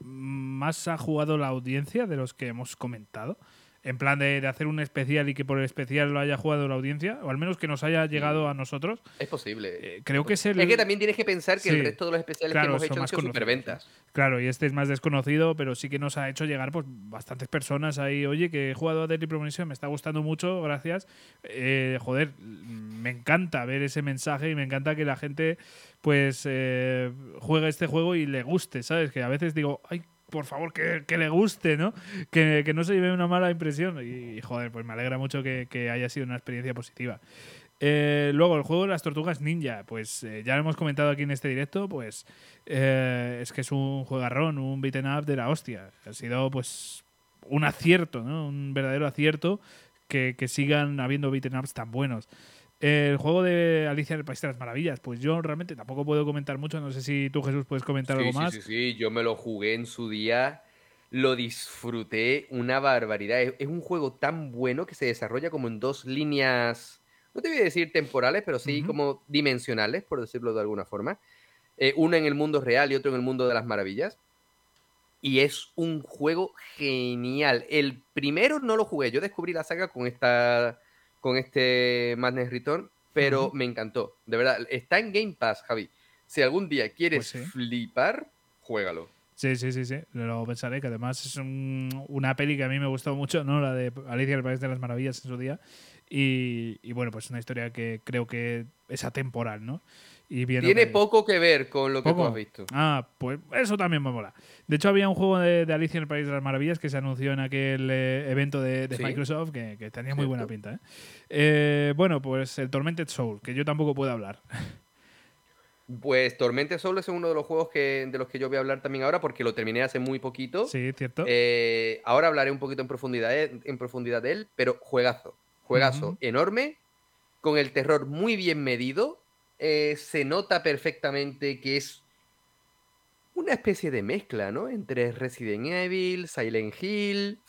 más ha jugado la audiencia de los que hemos comentado. En plan de, de hacer un especial y que por el especial lo haya jugado la audiencia, o al menos que nos haya llegado a nosotros. Es posible. creo que es el. Es que también tienes que pensar que el Sí. resto de los especiales Claro, que hemos son hecho han más sido conocidos, superventas. Claro, y este es más desconocido, pero sí que nos ha hecho llegar pues bastantes personas ahí. Oye, que he jugado a Deadly Premonition, me está gustando mucho, gracias. Eh, joder, me encanta ver ese mensaje y me encanta que la gente pues eh, juegue este juego y le guste, ¿sabes? Que a veces digo, ay, por favor, que, que le guste, ¿no? Que, que no se lleve una mala impresión. Y, joder, pues me alegra mucho que, que haya sido una experiencia positiva. Eh, luego, el juego de las tortugas ninja, pues eh, ya lo hemos comentado aquí en este directo, pues eh, es que es un juegarrón, un beaten up de la hostia. Ha sido pues un acierto, ¿no? Un verdadero acierto que, que sigan habiendo beat'em ups tan buenos. El juego de Alicia en el País de las Maravillas, pues yo realmente tampoco puedo comentar mucho. No sé si tú, Jesús, puedes comentar Sí, algo sí, más. Sí, sí, yo me lo jugué en su día, lo disfruté una barbaridad. Es, es un juego tan bueno que se desarrolla como en dos líneas, no te voy a decir temporales, pero sí como dimensionales, por decirlo de alguna forma. Eh, una en el mundo real y otro en el mundo de las maravillas. Y es un juego genial. El primero no lo jugué, yo descubrí la saga con esta con este Madness Return, pero me encantó. De verdad, está en Game Pass, Javi. Si algún día quieres Pues sí. flipar, juégalo. Sí, sí, sí, sí, lo pensaré, que además es un- una peli que a mí me gustó mucho, ¿no? La de Alicia el País de las Maravillas en su día. Y, y bueno, pues una historia que creo que es atemporal, ¿no? Y Tiene que- poco que ver con lo que tú has visto. Ah, pues eso también me mola. De hecho, había un juego de, de Alicia en el País de las Maravillas que se anunció en aquel eh, evento de, de Sí. Microsoft que, que tenía muy buena pinta. ¿eh? Eh, bueno, pues el Tormented Soul, que yo tampoco puedo hablar. Pues Tormented Soul es uno de los juegos que, de los que yo voy a hablar también ahora porque lo terminé hace muy poquito. Sí, cierto. Ahora hablaré un poquito en profundidad, de- en profundidad de él, pero juegazo. Juegazo enorme, con el terror muy bien medido. Eh, se nota perfectamente que es una especie de mezcla, ¿no? Entre Resident Evil, Silent Hill.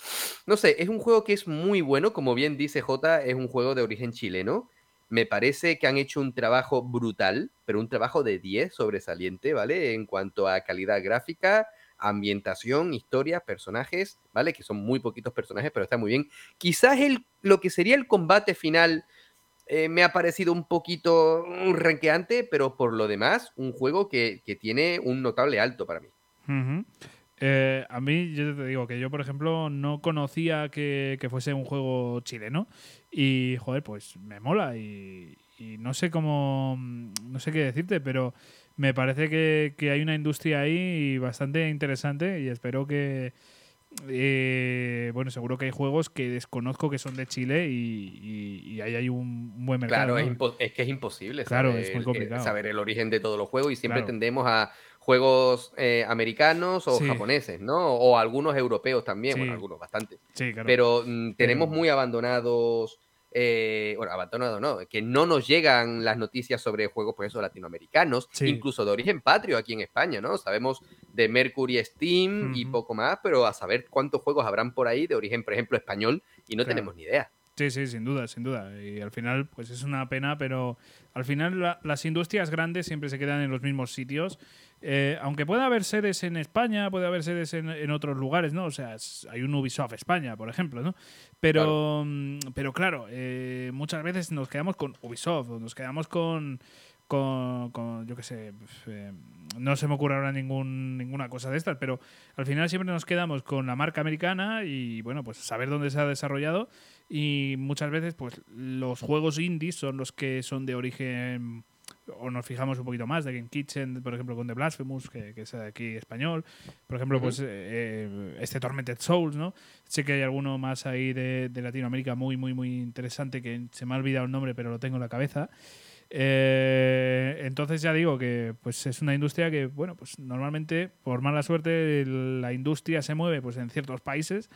No sé, es un juego que es muy bueno, como bien dice J, es un juego de origen chileno. Me parece que han hecho un trabajo brutal, pero un trabajo de 10 sobresaliente, ¿vale? En cuanto a calidad gráfica, ambientación, historia, personajes, ¿vale? Que son muy poquitos personajes, pero está muy bien. Quizás el, lo que sería el combate final eh, me ha parecido un poquito mm, renqueante, pero por lo demás, un juego que, que tiene un notable alto para mí. Eh, a mí, yo te digo que yo, por ejemplo, no conocía que, que fuese un juego chileno y, joder, pues me mola y, y no sé cómo, no sé qué decirte, pero me parece que, que hay una industria ahí bastante interesante y espero que, eh, bueno, seguro que hay juegos que desconozco que son de Chile y, y- y ahí hay un, buen mercado. Claro, es, ¿no? impo- es que es imposible Claro, saber, es muy el- complicado. saber el origen de todos los juegos y siempre Claro. tendemos a juegos eh, americanos o Sí. japoneses, ¿no? O algunos europeos también, bueno, algunos bastante. Sí, claro. Pero mm, tenemos muy abandonados, eh, bueno, abandonados no, que no nos llegan las noticias sobre juegos, por eso, latinoamericanos, Sí. incluso de origen patrio aquí en España, ¿no? Sabemos de Mercury Steam y poco más, pero a saber cuántos juegos habrán por ahí de origen, por ejemplo, español, y no Claro. tenemos ni idea. Sí, sí, sin duda, sin duda. Y al final, pues es una pena, pero al final la- las industrias grandes siempre se quedan en los mismos sitios. Eh, aunque pueda haber sedes en España, puede haber sedes en, en otros lugares, ¿no? O sea, es- hay un Ubisoft España, por ejemplo, ¿no? Pero, mm, pero claro, eh, muchas veces nos quedamos con Ubisoft, o nos quedamos con, con, con, yo qué sé, eh, no se me ocurre ahora ningún, ninguna cosa de estas, pero al final siempre nos quedamos con la marca americana y bueno, pues saber dónde se ha desarrollado y muchas veces pues los juegos indies son los que son de origen o nos fijamos un poquito más de Game Kitchen, por ejemplo, con The Blasphemous, que, que es aquí español. Por ejemplo, pues eh, eh, este Tormented Souls, ¿no? Sé que hay alguno más ahí de, de Latinoamérica muy, muy, muy interesante que se me ha olvidado el nombre, pero lo tengo en la cabeza. Eh, entonces ya digo que pues es una industria que, bueno, pues normalmente, por mala suerte, la industria se mueve pues en ciertos países.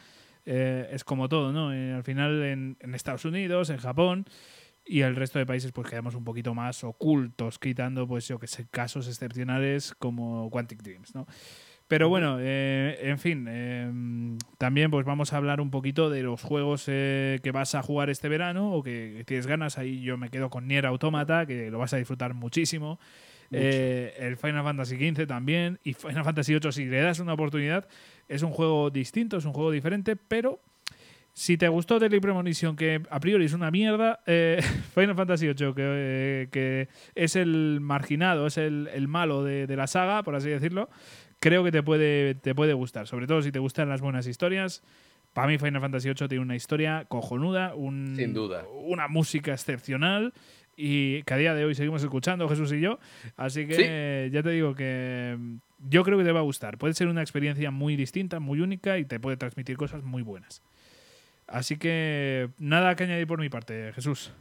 Eh, es como todo, ¿no? Eh, al final en, en Estados Unidos, en Japón y el resto de países pues quedamos un poquito más ocultos, quitando pues yo que sé, casos excepcionales como Quantic Dreams, ¿no? Pero bueno, eh, en fin, eh, también pues vamos a hablar un poquito de los juegos eh, que vas a jugar este verano o que, tienes ganas. Ahí yo me quedo con Nier Automata, que lo vas a disfrutar muchísimo. Eh, el Final Fantasy XV también. Y Final Fantasy VIII, si le das una oportunidad, es un juego distinto, es un juego diferente, pero si te gustó Deadly Premonition, que a priori es una mierda, eh, Final Fantasy VIII, que, eh, que es el marginado, es el, el malo de, de la saga, por así decirlo, creo que te puede, te puede gustar. Sobre todo si te gustan las buenas historias. Para mí Final Fantasy VIII tiene una historia cojonuda, un, Sin duda. una música excepcional y que a día de hoy seguimos escuchando, Jesús y yo. Así que ya te digo que mm, yo creo que te va a gustar. Puede ser una experiencia muy distinta, muy única y te puede transmitir cosas muy buenas. Así que nada que añadir por mi parte, Jesús.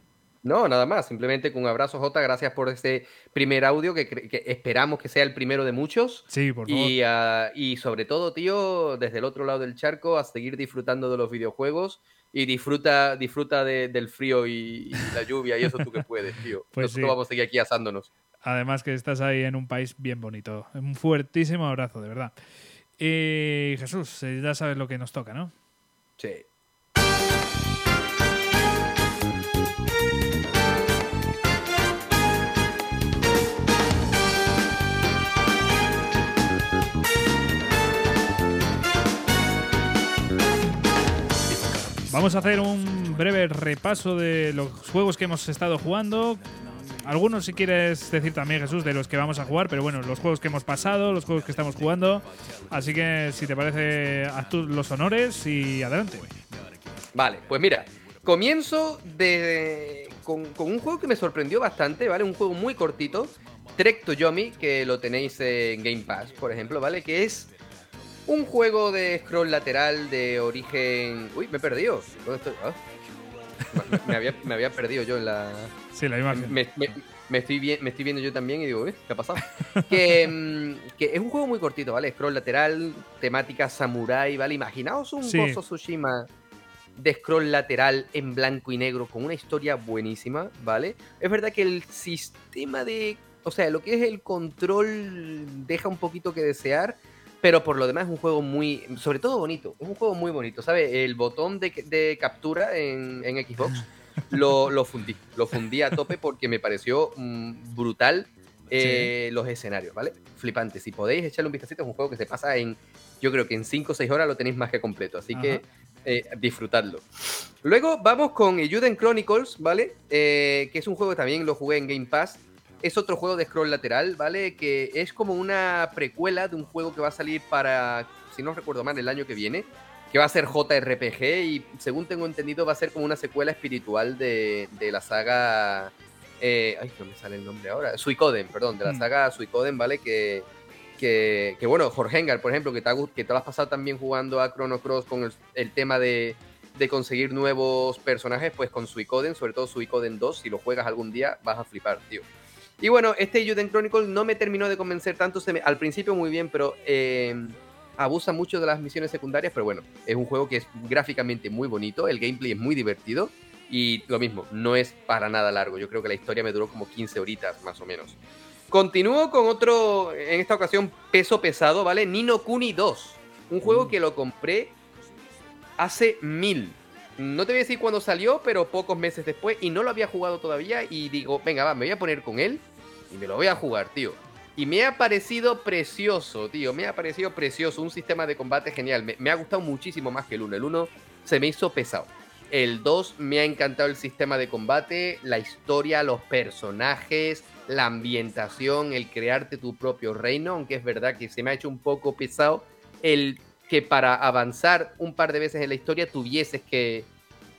No, nada más. Simplemente con un abrazo, Jota. Gracias por este primer audio que, que esperamos que sea el primero de muchos. Sí, por favor. Y, ah, y sobre todo, tío, desde el otro lado del charco, a seguir disfrutando de los videojuegos. Y disfruta, disfruta de- del frío y, y la lluvia y eso tú que puedes, tío. Pues Nosotros sí. vamos a seguir aquí asándonos. Además que estás ahí en un país bien bonito. Un fuertísimo abrazo, de verdad. Y Jesús, eh, ya sabes lo que nos toca, ¿no? Sí. Vamos a hacer un breve repaso de los juegos que hemos estado jugando. Algunos, si quieres decir también, Jesús, de los que vamos a jugar, pero bueno, los juegos que hemos pasado, los juegos que estamos jugando. Así que, si te parece, haz tú los honores y adelante. Vale, pues mira, comienzo de, con, un juego que me sorprendió bastante, ¿vale? Un juego muy cortito, Trek to Yomi, que lo tenéis en Game Pass, por ejemplo, ¿vale? Que es un juego de scroll lateral de origen... Uy, me he perdido. ¿Dónde estoy? Ah. Me, me había, me había perdido yo en la... Sí, la imagen. Me, estoy, vi- me estoy viendo yo también y digo, "Uy, ¿qué ha pasado? que, mm, que es un juego muy cortito, ¿vale? Scroll lateral, temática samurai, ¿vale? Imaginaos un Sí. Of Tsushima de scroll lateral en blanco y negro con una historia buenísima, ¿vale? Es verdad que el sistema de... O sea, lo que es el control deja un poquito que desear, pero por lo demás es un juego muy... Sobre todo bonito, es un juego muy bonito, ¿sabes? El botón de, de captura en, en Xbox lo, lo fundí, lo fundí a tope porque me pareció mm, brutal eh, los escenarios, ¿vale? Flipante. Si podéis echarle un vistacito, es un juego que se pasa en, yo creo que en 5 o 6 horas lo tenéis más que completo, así que eh, disfrutadlo. Luego vamos con Euden Chronicles, ¿vale? Eh, que es un juego que también lo jugué en Game Pass. Es otro juego de scroll lateral, ¿vale? Que es como una precuela de un juego que va a salir para, si no recuerdo mal, el año que viene. Que va a ser JRPG y según tengo entendido va a ser como una secuela espiritual de, de la saga... eh, ay, no me sale el nombre ahora. Suicoden, perdón, de la Mm. saga Suicoden, ¿vale? Que, que, que, bueno, Jorgengar, por ejemplo, que te, ha gu- que te lo has pasado también jugando a Chrono Cross con el, el tema de, de conseguir nuevos personajes, pues con Suicoden, sobre todo Suicoden 2, si lo juegas algún día vas a flipar, tío. Y bueno, este Juden Chronicle no me terminó de convencer tanto, se me- al principio muy bien, pero eh, abusa mucho de las misiones secundarias, pero bueno, es un juego que es gráficamente muy bonito, el gameplay es muy divertido y lo mismo, no es para nada largo, yo creo que la historia me duró como 15 horitas más o menos. Continúo con otro, en esta ocasión, peso pesado, ¿vale? Nino Kuni 2. Un juego que lo compré hace mil. No te voy a decir cuándo salió, pero pocos meses después. Y no lo había jugado todavía. Y digo, venga, va, me voy a poner con él. Y me lo voy a jugar, tío. Y me ha parecido precioso, tío. Me ha parecido precioso. Un sistema de combate genial. Me, ha gustado muchísimo más que el 1. El 1 se me hizo pesado. El 2 me ha encantado el sistema de combate, la historia, los personajes, la ambientación, el crearte tu propio reino, aunque es verdad que se me ha hecho un poco pesado el que para avanzar un par de veces en la historia tuvieses que,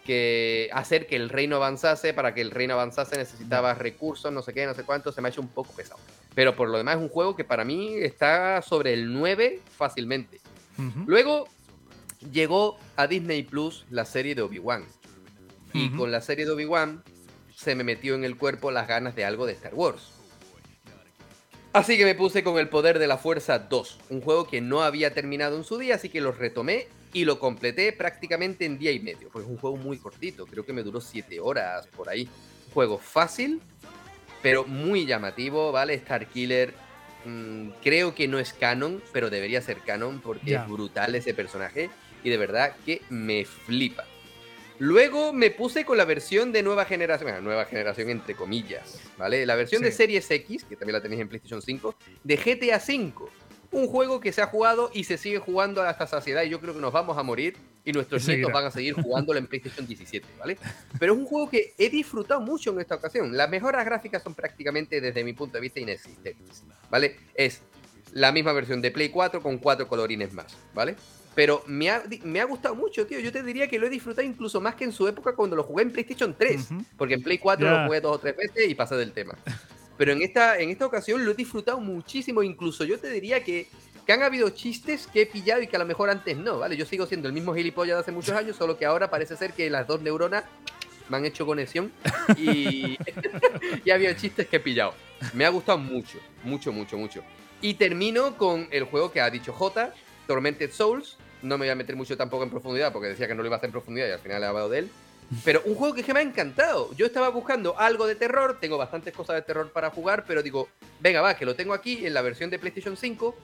que hacer que el reino avanzase, para que el reino avanzase necesitabas recursos, no sé qué, no sé cuánto, se me ha hecho un poco pesado. Pero por lo demás es un juego que para mí está sobre el 9 fácilmente. Luego llegó a Disney Plus la serie de Obi-Wan. Y con la serie de Obi-Wan se me metió en el cuerpo las ganas de algo de Star Wars. Así que me puse con el poder de la fuerza 2, un juego que no había terminado en su día, así que lo retomé y lo completé prácticamente en día y medio. Es un juego muy cortito, creo que me duró 7 horas por ahí. Un juego fácil, pero muy llamativo, ¿vale? Star Killer mm, creo que no es canon, pero debería ser canon porque es brutal ese personaje y de verdad que me flipa. Luego me puse con la versión de nueva generación, bueno, nueva generación entre comillas, ¿vale? La versión de Sí. Series X, que también la tenéis en PlayStation 5, de GTA V. Un juego que se ha jugado y se sigue jugando hasta saciedad y yo creo que nos vamos a morir y nuestros seguirá. nietos van a seguir jugándolo en PlayStation 17, ¿vale? Pero es un juego que he disfrutado mucho en esta ocasión. Las mejoras gráficas son prácticamente, desde mi punto de vista, inexistentes, ¿vale? Es la misma versión de Play 4 con cuatro colorines más, ¿vale? Pero me ha, me ha gustado mucho, tío. Yo te diría que lo he disfrutado incluso más que en su época cuando lo jugué en PlayStation 3. Porque en Play 4 Ya. lo jugué dos o tres veces y pasé del tema. Pero en esta, en esta ocasión lo he disfrutado muchísimo. Incluso yo te diría que, que han habido chistes que he pillado y que a lo mejor antes no, ¿vale? Yo sigo siendo el mismo gilipollas de hace muchos años, solo que ahora parece ser que las dos neuronas me han hecho conexión y, y había chistes que he pillado. Me ha gustado mucho, mucho, mucho, mucho. Y termino con el juego que ha dicho J, Tormented Souls. No me voy a meter mucho tampoco en profundidad porque decía que no lo iba a hacer en profundidad y al final he hablado de él. Pero un juego que, me ha encantado. Yo estaba buscando algo de terror, tengo bastantes cosas de terror para jugar, pero digo, venga, va, que lo tengo aquí en la versión de PlayStation 5,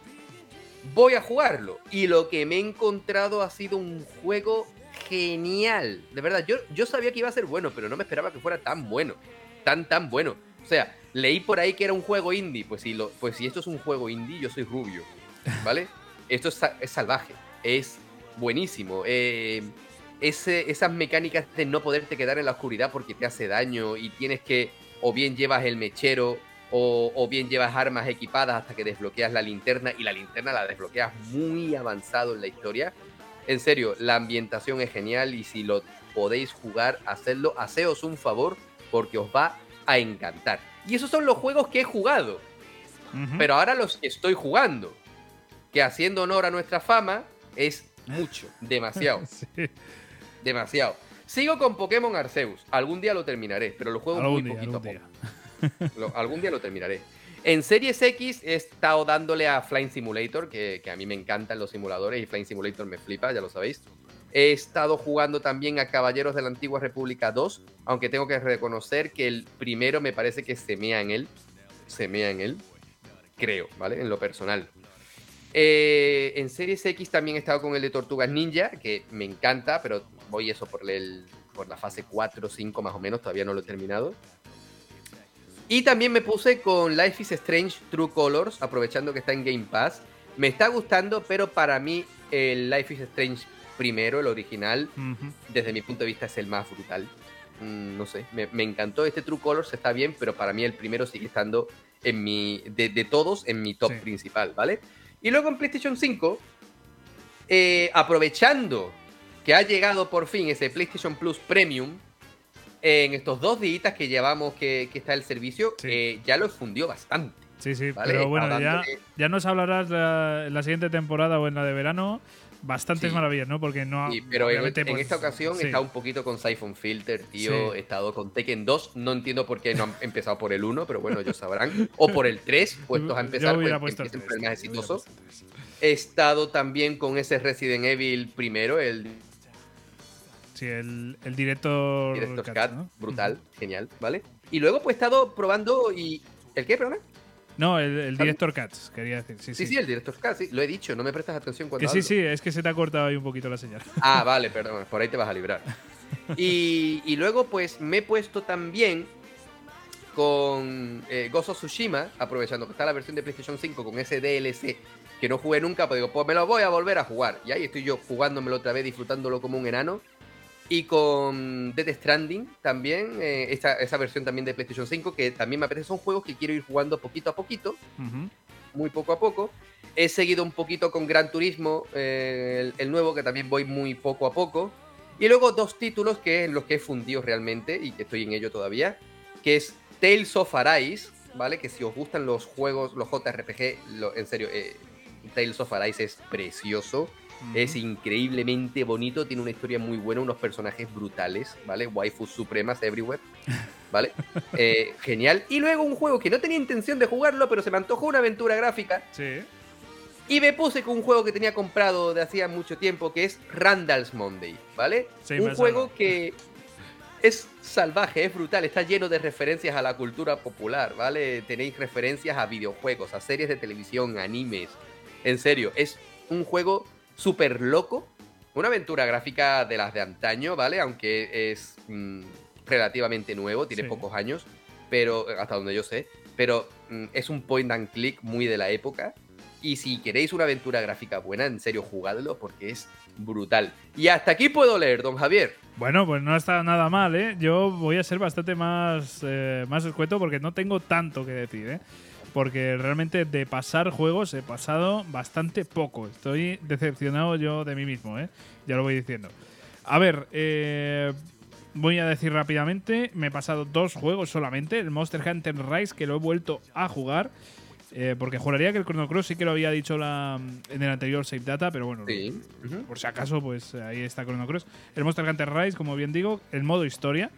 voy a jugarlo. Y lo que me he encontrado ha sido un juego genial. De verdad, yo, yo sabía que iba a ser bueno, pero no me esperaba que fuera tan bueno. Tan, tan bueno. O sea, leí por ahí que era un juego indie. Pues si, lo, pues si esto es un juego indie, yo soy rubio. ¿Vale? esto es, es salvaje. Es buenísimo. Eh, ese- esas mecánicas de no poderte quedar en la oscuridad porque te hace daño y tienes que o bien llevas el mechero o, o bien llevas armas equipadas hasta que desbloqueas la linterna y la linterna la desbloqueas muy avanzado en la historia. En serio, la ambientación es genial y si lo podéis jugar, hacedlo, haceos un favor porque os va a encantar. Y esos son los juegos que he jugado. Pero ahora los que estoy jugando, que haciendo honor a nuestra fama, es mucho, demasiado. Demasiado. Sigo con Pokémon Arceus. Algún día lo terminaré, pero lo juego Algún muy día, poquito algún a poco. Lo- algún día lo terminaré. En Series X he estado dándole a Flying Simulator, que, que a mí me encantan los simuladores y Flying Simulator me flipa, ya lo sabéis. He estado jugando también a Caballeros de la Antigua República 2, aunque tengo que reconocer que el primero me parece que se mea en él. Se mea en él. Creo, ¿vale? En lo personal. Eh, en Series X también he estado con el de Tortugas Ninja, que me encanta, pero voy eso por, el, por la fase 4 o 5 más o menos, todavía no lo he terminado. Y también me puse con Life is Strange True Colors, aprovechando que está en Game Pass. Me está gustando, pero para mí el Life is Strange primero, el original, desde mi punto de vista es el más brutal. Mm, no sé, me, me encantó este True Colors, está bien, pero para mí el primero sigue estando en mi, de, de todos en mi top principal, ¿vale? Y luego en PlayStation 5, eh, aprovechando que ha llegado por fin ese PlayStation Plus Premium, en estos dos días que llevamos que, que está el servicio, eh, ya lo fundió bastante. Sí, sí, ¿vale? pero bueno, ya, ya nos hablarás la- en la siguiente temporada o en la de verano bastantes Sí. maravillas, ¿no? Porque no. Sí, pero en, en pues, esta ocasión sí. he estado un poquito con Siphon Filter, tío. Sí. He estado con Tekken 2. No entiendo por qué no han empezado por el 1, pero bueno, ellos sabrán. O por el 3, puestos a empezar, pues, puesto el empiecen por el 3, más exitoso. He estado también con ese Resident Evil primero, el Sí, el, el director. Director's Cut, Cut, ¿no? brutal, genial, ¿vale? Y luego pues he estado probando y... ¿El qué, perdona? No, el, el director Cats, quería decir. Sí, Sí, sí. sí, el Director's Cut, sí, lo he dicho, no me prestas atención cuando que sí, hablo. sí, es que se te ha cortado ahí un poquito la señal. Ah, vale, perdón, por ahí te vas a librar. Y, y luego, pues, me he puesto también con eh, of Tsushima, aprovechando que está la versión de PlayStation 5 con ese DLC que no jugué nunca, pues digo, pues me lo voy a volver a jugar. Y ahí estoy yo jugándomelo otra vez, disfrutándolo como un enano. Y con Death Stranding también, eh, esa, esa versión también de PlayStation 5, que también me apetece, son juegos que quiero ir jugando poquito a poquito muy poco a poco. He seguido un poquito con Gran Turismo, eh, el, el nuevo, que también voy muy poco a poco. Y luego dos títulos que en los que he fundido realmente y que estoy en ello todavía, que es Tales of Arise, ¿vale? Que si os gustan los juegos, los JRPG, lo- en serio, eh, Tales of Arise es precioso. Es increíblemente bonito, tiene una historia muy buena, unos personajes brutales, ¿vale? Waifus supremas everywhere, ¿vale? Eh, genial. Y luego un juego que no tenía intención de jugarlo, pero se me antojó una aventura gráfica. Sí. Y me puse con un juego que tenía comprado de hacía mucho tiempo, que es Randall's Monday, ¿vale? Sí, un juego que es salvaje, es brutal, está lleno de referencias a la cultura popular, ¿vale? Tenéis referencias a videojuegos, a series de televisión, animes. En serio, es un juego súper loco, una aventura gráfica de las de antaño, ¿vale? Aunque es mm, relativamente nuevo, tiene Sí. pocos años, pero hasta donde yo sé, pero mm, es un point and click muy de la época. Y si queréis una aventura gráfica buena, en serio, jugadlo porque es brutal. Y hasta aquí puedo leer, don Javier. Bueno, pues no está nada mal, ¿eh? Yo voy a ser bastante más, eh, más escueto porque no tengo tanto que decir, ¿eh? Porque realmente de pasar juegos he pasado bastante poco. Estoy decepcionado yo de mí mismo, ¿eh? Ya lo voy diciendo. A ver, eh, voy a decir rápidamente, me he pasado dos juegos solamente. El Monster Hunter Rise, que lo he vuelto a jugar. Eh, porque juraría que el Chrono Cross sí que lo había dicho la, en el anterior Save Data, pero bueno, Sí. Por si acaso, pues ahí está Chrono Cross. El Monster Hunter Rise, como bien digo, el modo historia.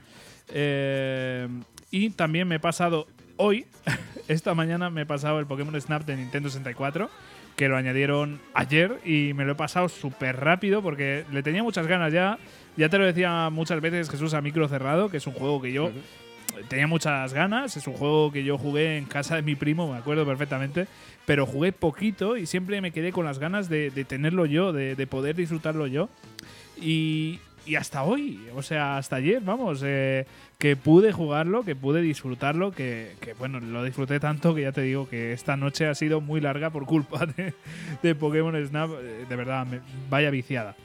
Eh, y también me he pasado hoy, esta mañana me he pasado el Pokémon Snap de Nintendo 64, que lo añadieron ayer y me lo he pasado súper rápido porque le tenía muchas ganas ya. Ya te lo decía muchas veces Jesús a micro cerrado, que es un juego que yo tenía muchas ganas. Es un juego que yo jugué en casa de mi primo, me acuerdo perfectamente. Pero jugué poquito y siempre me quedé con las ganas de, de tenerlo yo, de, de poder disfrutarlo yo. Y, y hasta hoy, o sea, hasta ayer, vamos, eh, que pude jugarlo, que pude disfrutarlo, que, bueno, lo disfruté tanto que ya te digo que esta noche ha sido muy larga por culpa de, de Pokémon Snap. Eh, De verdad, vaya viciada.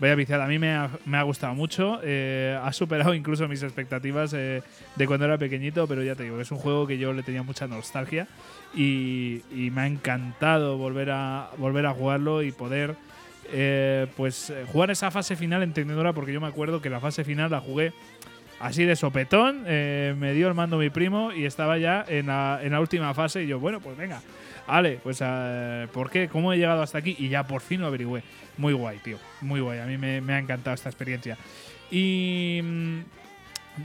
Vaya viciada, a mí me ha, me ha gustado mucho, eh, ha superado incluso mis expectativas de cuando era pequeñito, pero ya te digo, es un juego que yo le tenía mucha nostalgia y, y me ha encantado volver a, volver a jugarlo y poder eh, pues eh, jugar esa fase final entendedora, porque yo me acuerdo que la fase final la jugué así de sopetón, eh, me dio el mando mi primo y estaba ya en la, en la última fase y yo, bueno, pues venga, vale, pues ¿por qué? ¿Cómo he llegado hasta aquí? Y ya por fin lo averigüé. Muy guay, tío, muy guay, a mí me, me ha encantado esta experiencia. Y mm,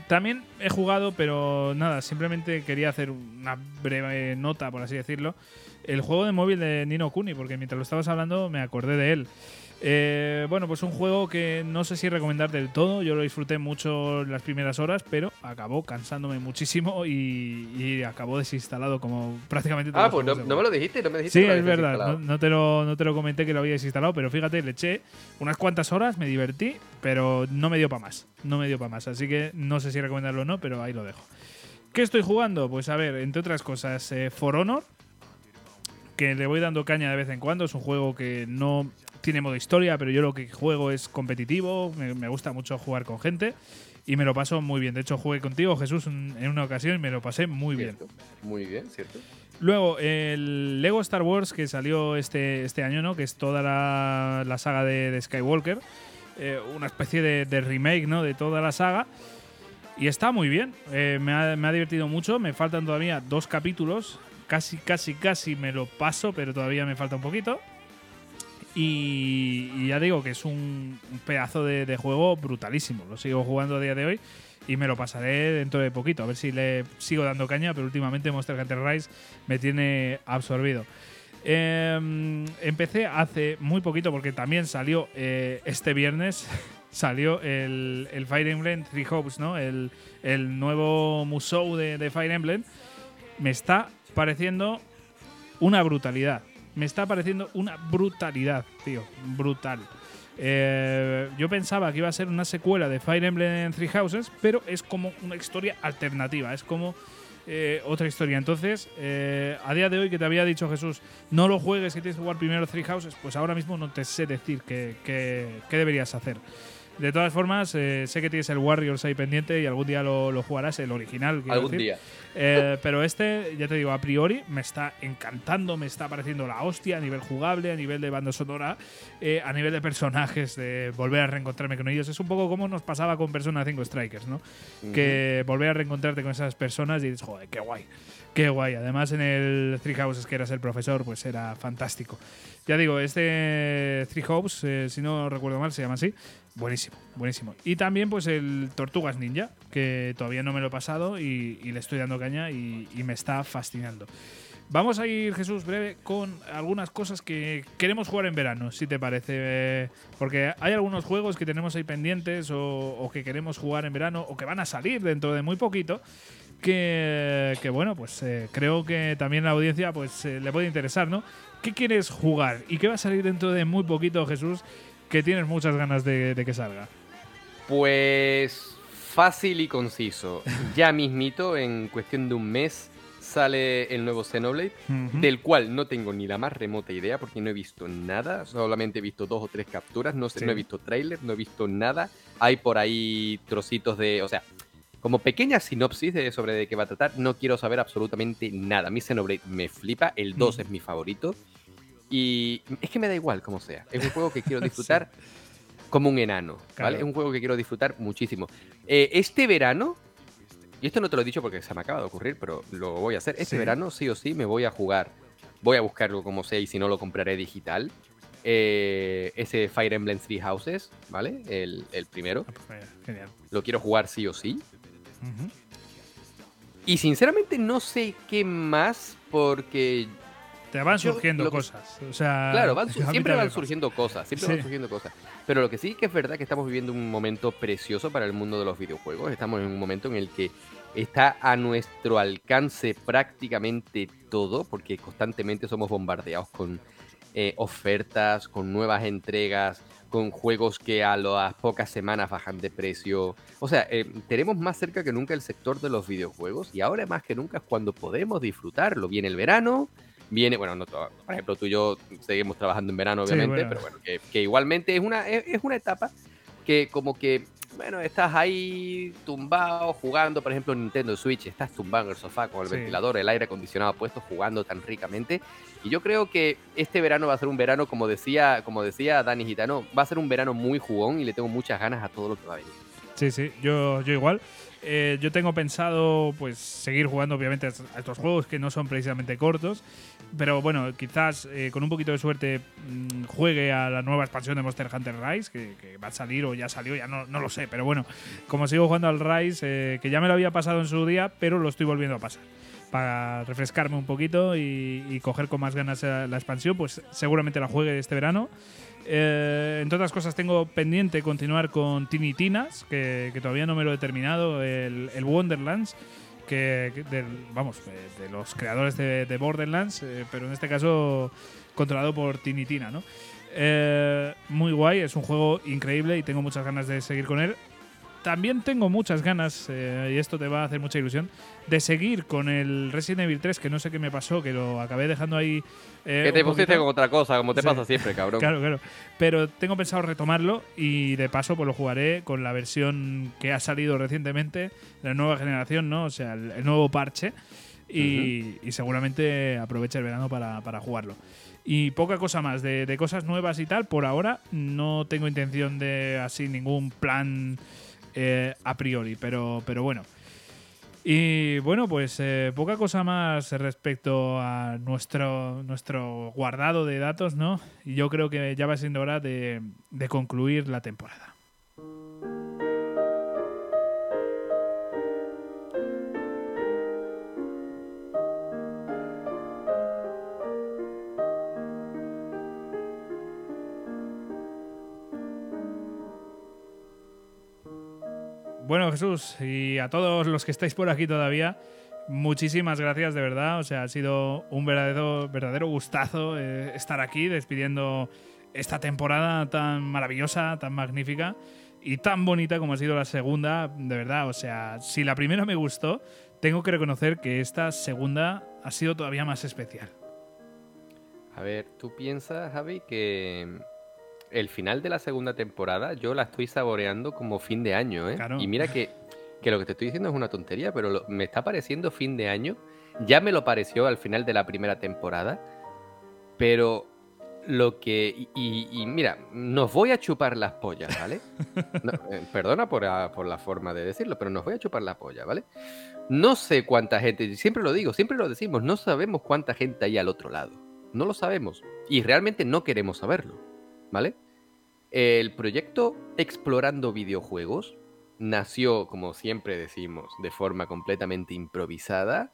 también he jugado, pero nada, simplemente quería hacer una breve nota, por así decirlo. El juego de móvil de Nino Kuni, porque mientras lo estabas hablando me acordé de él. Eh, bueno, pues un juego que no sé si recomendar del todo. Yo lo disfruté mucho las primeras horas, pero acabó cansándome muchísimo y, y acabó desinstalado como prácticamente todos Ah, pues no, me lo dijiste, no me dijiste Sí, que lo es verdad. No, no te lo, no te lo comenté que lo había desinstalado, pero fíjate, le eché unas cuantas horas, me divertí, pero no me dio para más. No me dio para más. Así que no sé si recomendarlo o no, pero ahí lo dejo. ¿Qué estoy jugando? Pues a ver, entre otras cosas, eh, For Honor, que le voy dando caña de vez en cuando. Es un juego que no tiene modo historia, pero yo lo que juego es competitivo. Me, me gusta mucho jugar con gente y me lo paso muy bien. De hecho, jugué contigo, Jesús, en una ocasión y me lo pasé muy bien. Muy bien, ¿cierto? Luego, el Lego Star Wars que salió este, este año, ¿no? Que es toda la, la saga de, de Skywalker. Eh, una especie de, de remake, ¿no? De toda la saga. Y está muy bien. Eh, me, ha, me ha divertido mucho. Me faltan todavía dos capítulos. Casi, casi, casi me lo paso, pero todavía me falta un poquito. Y, y ya digo que es un, pedazo de, juego brutalísimo. Lo sigo jugando a día de hoy y me lo pasaré dentro de poquito. A ver si le sigo dando caña, pero últimamente Monster Hunter Rise me tiene absorbido. Eh, empecé hace muy poquito porque también salió eh, este viernes. Salió el, el Fire Emblem Three Hopes, ¿no? El, el nuevo Musou de, de Fire Emblem. Me está pareciendo una brutalidad. Me está pareciendo una brutalidad, tío. Brutal. Eh, yo pensaba que iba a ser una secuela de Fire Emblem Three Houses, pero es como una historia alternativa. Es como eh, otra historia. Entonces, eh, a día de hoy que te había dicho Jesús, no lo juegues, que tienes que jugar primero Three Houses, pues ahora mismo no te sé decir qué, qué- qué deberías hacer. De todas formas, eh, sé que tienes el Warriors ahí pendiente y algún día lo, lo jugarás, el original. Algún decir. día. Eh, pero este, ya te digo, a priori me está encantando, me está pareciendo la hostia a nivel jugable, a nivel de banda sonora, eh, a nivel de personajes, de volver a reencontrarme con ellos. Es un poco como nos pasaba con Persona 5 Strikers, ¿no? Que volver a reencontrarte con esas personas y dices, joder, qué guay, qué guay. Además, en el Three Houses, que eras el profesor, pues era fantástico. Ya digo, este Three Hopes, eh, si no recuerdo mal, se llama así. Buenísimo, buenísimo. Y también, pues, el Tortugas Ninja, que todavía no me lo he pasado y, le estoy dando caña y, me está fascinando. Vamos a ir, Jesús, breve con algunas cosas que queremos jugar en verano, si te parece. Porque hay algunos juegos que tenemos ahí pendientes o, que queremos jugar en verano o que van a salir dentro de muy poquito. Que, que bueno, pues eh, creo que también la audiencia pues eh, le puede interesar, ¿no? ¿Qué quieres jugar y qué va a salir dentro de muy poquito, Jesús, que tienes muchas ganas de, de que salga? Pues fácil y conciso. Ya mismito, en cuestión de un mes, sale el nuevo Xenoblade, del cual no tengo ni la más remota idea porque no he visto nada, solamente he visto dos o tres capturas, no sé, Sí. no he visto tráiler, no he visto nada. Hay por ahí trocitos de, o sea, como pequeña sinopsis de sobre de qué va a tratar, no quiero saber absolutamente nada. Mi Xenoblade me flipa, el 2 Mm. es mi favorito y es que me da igual como sea. Es un juego que quiero disfrutar como un enano, ¿vale? Claro. Es un juego que quiero disfrutar muchísimo. Eh, este verano, y esto no te lo he dicho porque se me acaba de ocurrir, pero lo voy a hacer. Este Sí. verano sí o sí me voy a jugar Voy a buscarlo como sea y si no lo compraré digital. Eh, ese Fire Emblem Three Houses, ¿vale? El, el primero. Genial. Lo quiero jugar sí o sí. Y sinceramente no sé qué más porque... Te van surgiendo que- cosas. O sea, Claro, van siempre van surgiendo cosas, siempre Sí. van surgiendo cosas. Pero lo que sí que es verdad que estamos viviendo un momento precioso para el mundo de los videojuegos. Estamos en un momento en el que está a nuestro alcance prácticamente todo, porque constantemente somos bombardeados con eh, ofertas, con nuevas entregas, con juegos que a las pocas semanas bajan de precio. O sea, eh, tenemos más cerca que nunca el sector de los videojuegos y ahora más que nunca es cuando podemos disfrutarlo. Viene el verano, viene, bueno, no todo- por ejemplo, tú y yo seguimos trabajando en verano, Sí, obviamente, bueno. pero bueno, que, que igualmente es una, es, es una etapa que como que, bueno, estás ahí tumbado jugando, por ejemplo, en Nintendo Switch, estás tumbado en el sofá con el Sí. ventilador, el aire acondicionado puesto, jugando tan ricamente. Y yo creo que este verano va a ser un verano, como decía, como decía Dani Gitano, va a ser un verano muy jugón y le tengo muchas ganas a todo lo que va a venir. Sí, sí, yo, yo igual. Eh, yo tengo pensado pues seguir jugando obviamente a estos juegos que no son precisamente cortos, pero bueno, quizás eh, con un poquito de suerte mm, juegue a la nueva expansión de Monster Hunter Rise, que, que va a salir o ya salió, ya no, no lo sé, pero bueno, como sigo jugando al Rise, eh, que ya me lo había pasado en su día, pero lo estoy volviendo a pasar. Para refrescarme un poquito y, y coger con más ganas eh, la expansión, pues seguramente la juegue este verano. Eh, entre otras cosas, tengo pendiente continuar con Tiny Tinas, que, todavía no me lo he terminado, el, Wonderlands, que, vamos, eh, de los creadores de, de Borderlands, eh, pero en este caso controlado por Tiny Tina, ¿no? Eh, muy guay, es un juego increíble y tengo muchas ganas de seguir con él. También tengo muchas ganas, eh, y esto te va a hacer mucha ilusión, de seguir con el Resident Evil 3, que no sé qué me pasó, que lo acabé dejando ahí. eh, que te pusiste con otra cosa, como te Sí. pasa siempre, cabrón. Claro, claro. Pero tengo pensado retomarlo y de paso pues lo jugaré con la versión que ha salido recientemente, la nueva generación, ¿no? O sea, el, el nuevo parche. Y, y seguramente aproveche el verano para, para jugarlo. Y poca cosa más, de, de cosas nuevas y tal, por ahora no tengo intención de así ningún plan eh, a priori, pero, pero bueno. Y bueno, pues eh, poca cosa más respecto a nuestro, nuestro guardado de datos, ¿no? Y yo creo que ya va siendo hora de, de concluir la temporada. Bueno, Jesús, y a todos los que estáis por aquí todavía, muchísimas gracias de verdad. O sea, ha sido un verdadero, verdadero gustazo eh, estar aquí despidiendo esta temporada tan maravillosa, tan magnífica y tan bonita como ha sido la segunda. De verdad, o sea, si la primera me gustó, tengo que reconocer que esta segunda ha sido todavía más especial. A ver, tú piensas, Javi, que el final de la segunda temporada yo la estoy saboreando como fin de año, ¿eh? Claro. Y mira que, que lo que te estoy diciendo es una tontería, pero lo- me está pareciendo fin de año. Ya me lo pareció al final de la primera temporada, pero lo que... Y, y- y mira, nos voy a chupar las pollas, ¿vale? No, eh, perdona por, la- por la forma de decirlo, pero nos voy a chupar la polla, ¿vale? No sé cuánta gente, siempre lo digo, siempre lo decimos, no sabemos cuánta gente hay al otro lado. No lo sabemos. Y realmente no queremos saberlo. ¿Vale? El proyecto Explorando Videojuegos nació, como siempre decimos, de forma completamente improvisada.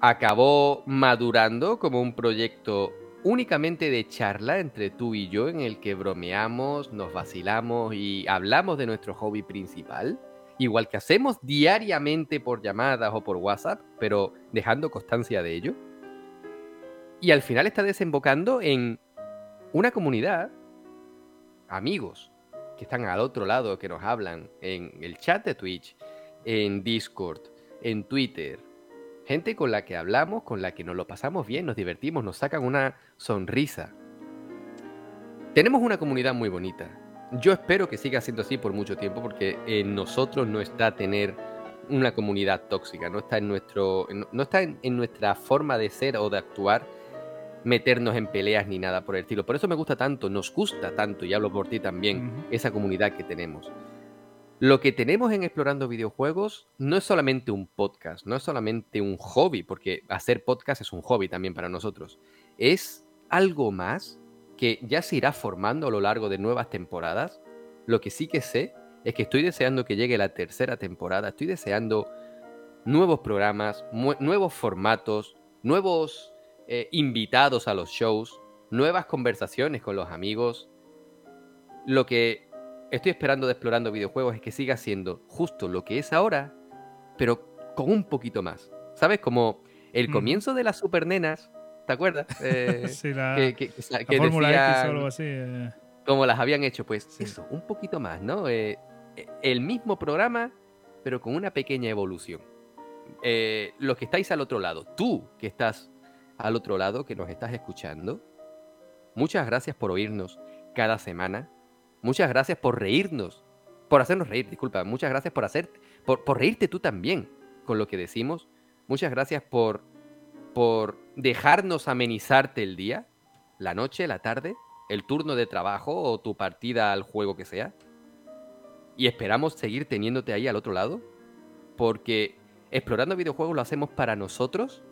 Acabó madurando como un proyecto únicamente de charla entre tú y yo en el que bromeamos, nos vacilamos y hablamos de nuestro hobby principal. Igual que hacemos diariamente por llamadas o por WhatsApp, pero dejando constancia de ello. Y al final está desembocando en una comunidad, amigos, que están al otro lado, que nos hablan en el chat de Twitch, en Discord, en Twitter. Gente con la que hablamos, con la que nos lo pasamos bien, nos divertimos, nos sacan una sonrisa. Tenemos una comunidad muy bonita. Yo espero que siga siendo así por mucho tiempo porque en nosotros no está tener una comunidad tóxica, no está en nuestro no está en, en nuestra forma de ser o de actuar meternos en peleas ni nada por el estilo. Por eso me gusta tanto, nos gusta tanto, y hablo por ti también, esa comunidad que tenemos. lo que tenemos en Explorando Videojuegos no es solamente un podcast, no es solamente un hobby, porque hacer podcast es un hobby también para nosotros. Es algo más que ya se irá formando a lo largo de nuevas temporadas. Lo que sí que sé es que estoy deseando que llegue la tercera temporada, estoy deseando nuevos programas, nuevos formatos, nuevos eh, invitados a los shows, nuevas conversaciones con los amigos. Lo que estoy esperando de explorando videojuegos es que siga siendo justo lo que es ahora, pero con un poquito más. ¿Sabes? Como el Mm. comienzo de las supernenas, ¿te acuerdas? Eh, Sí, la- que, que- que sa- la que Fórmula X o algo así, eh. Como las habían hecho, pues eso, un poquito más, ¿no? Eh, el mismo programa, pero con una pequeña evolución. Los que estáis al otro lado, tú que estás al otro lado, que nos estás escuchando, muchas gracias por oírnos cada semana. Muchas gracias por reírnos, por hacernos reír, disculpa. Muchas gracias por hacer, por, reírte tú también con lo que decimos. Muchas gracias por, por dejarnos amenizarte el día, la noche, la tarde, el turno de trabajo o tu partida al juego que sea. Y esperamos seguir teniéndote ahí al otro lado, porque explorando videojuegos lo hacemos para nosotros,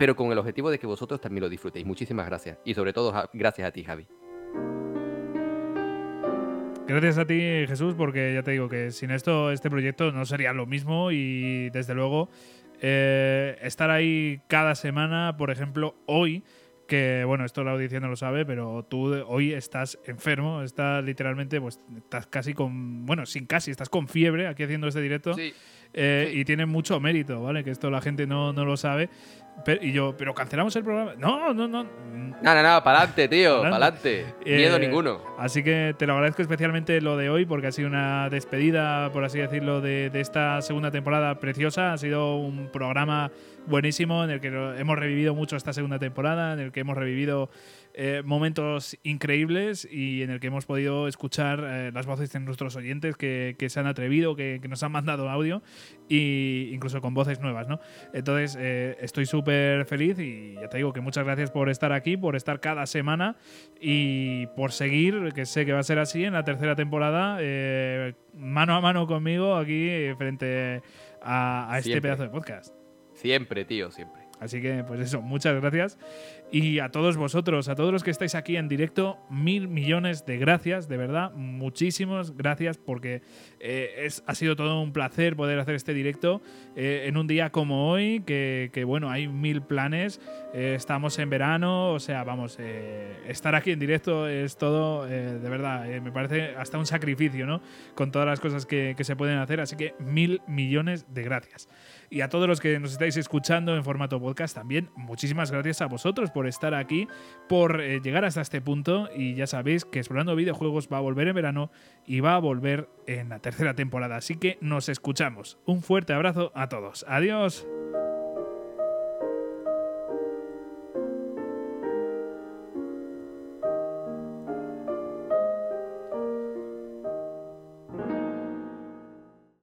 pero con el objetivo de que vosotros también lo disfrutéis. Muchísimas gracias. Y sobre todo, gracias a ti, Javi. Gracias a ti, Jesús, porque ya te digo que sin esto este proyecto no sería lo mismo y desde luego eh, estar ahí cada semana, por ejemplo, hoy, que bueno, esto la audiencia no lo sabe, pero tú hoy estás enfermo, estás literalmente, pues estás casi con, bueno, sin casi, estás con fiebre aquí haciendo este directo. Sí. Eh, Y tiene mucho mérito, ¿vale? Que esto la gente no, no lo sabe. Pero, y yo, ¿pero cancelamos el programa? No, no, no. No, no, no, para adelante, tío, para adelante. Miedo Eh, ninguno. Así que te lo agradezco especialmente lo de hoy, porque ha sido una despedida, por así decirlo, de, de esta segunda temporada preciosa. Ha sido un programa buenísimo en el que hemos revivido mucho esta segunda temporada, en el que hemos revivido eh, momentos increíbles y en el que hemos podido escuchar eh, las voces de nuestros oyentes que, que se han atrevido, que, que nos han mandado audio, y incluso con voces nuevas, ¿no? Entonces, eh, estoy súper feliz y ya te digo que muchas gracias por estar aquí, por estar cada semana y por seguir, que sé que va a ser así en la tercera temporada, mano a mano conmigo aquí frente a, a este pedazo de podcast. Siempre, tío, siempre. Así que, pues eso, muchas gracias. Y a todos vosotros, a todos los que estáis aquí en directo, mil millones de gracias, de verdad, muchísimas gracias, porque eh, es, ha sido todo un placer poder hacer este directo eh, en un día como hoy, que, bueno, hay mil planes, eh, estamos en verano, o sea, vamos, estar aquí en directo es todo, de verdad, me parece hasta un sacrificio, ¿no? Con todas las cosas que se pueden hacer, así que mil millones de gracias. Y a todos los que nos estáis escuchando en formato podcast también, muchísimas gracias a vosotros por estar aquí, por eh, llegar hasta este punto. Y ya sabéis que Explorando Videojuegos va a volver en verano y va a volver en la tercera temporada. Así que nos escuchamos. Un fuerte abrazo a todos. Adiós.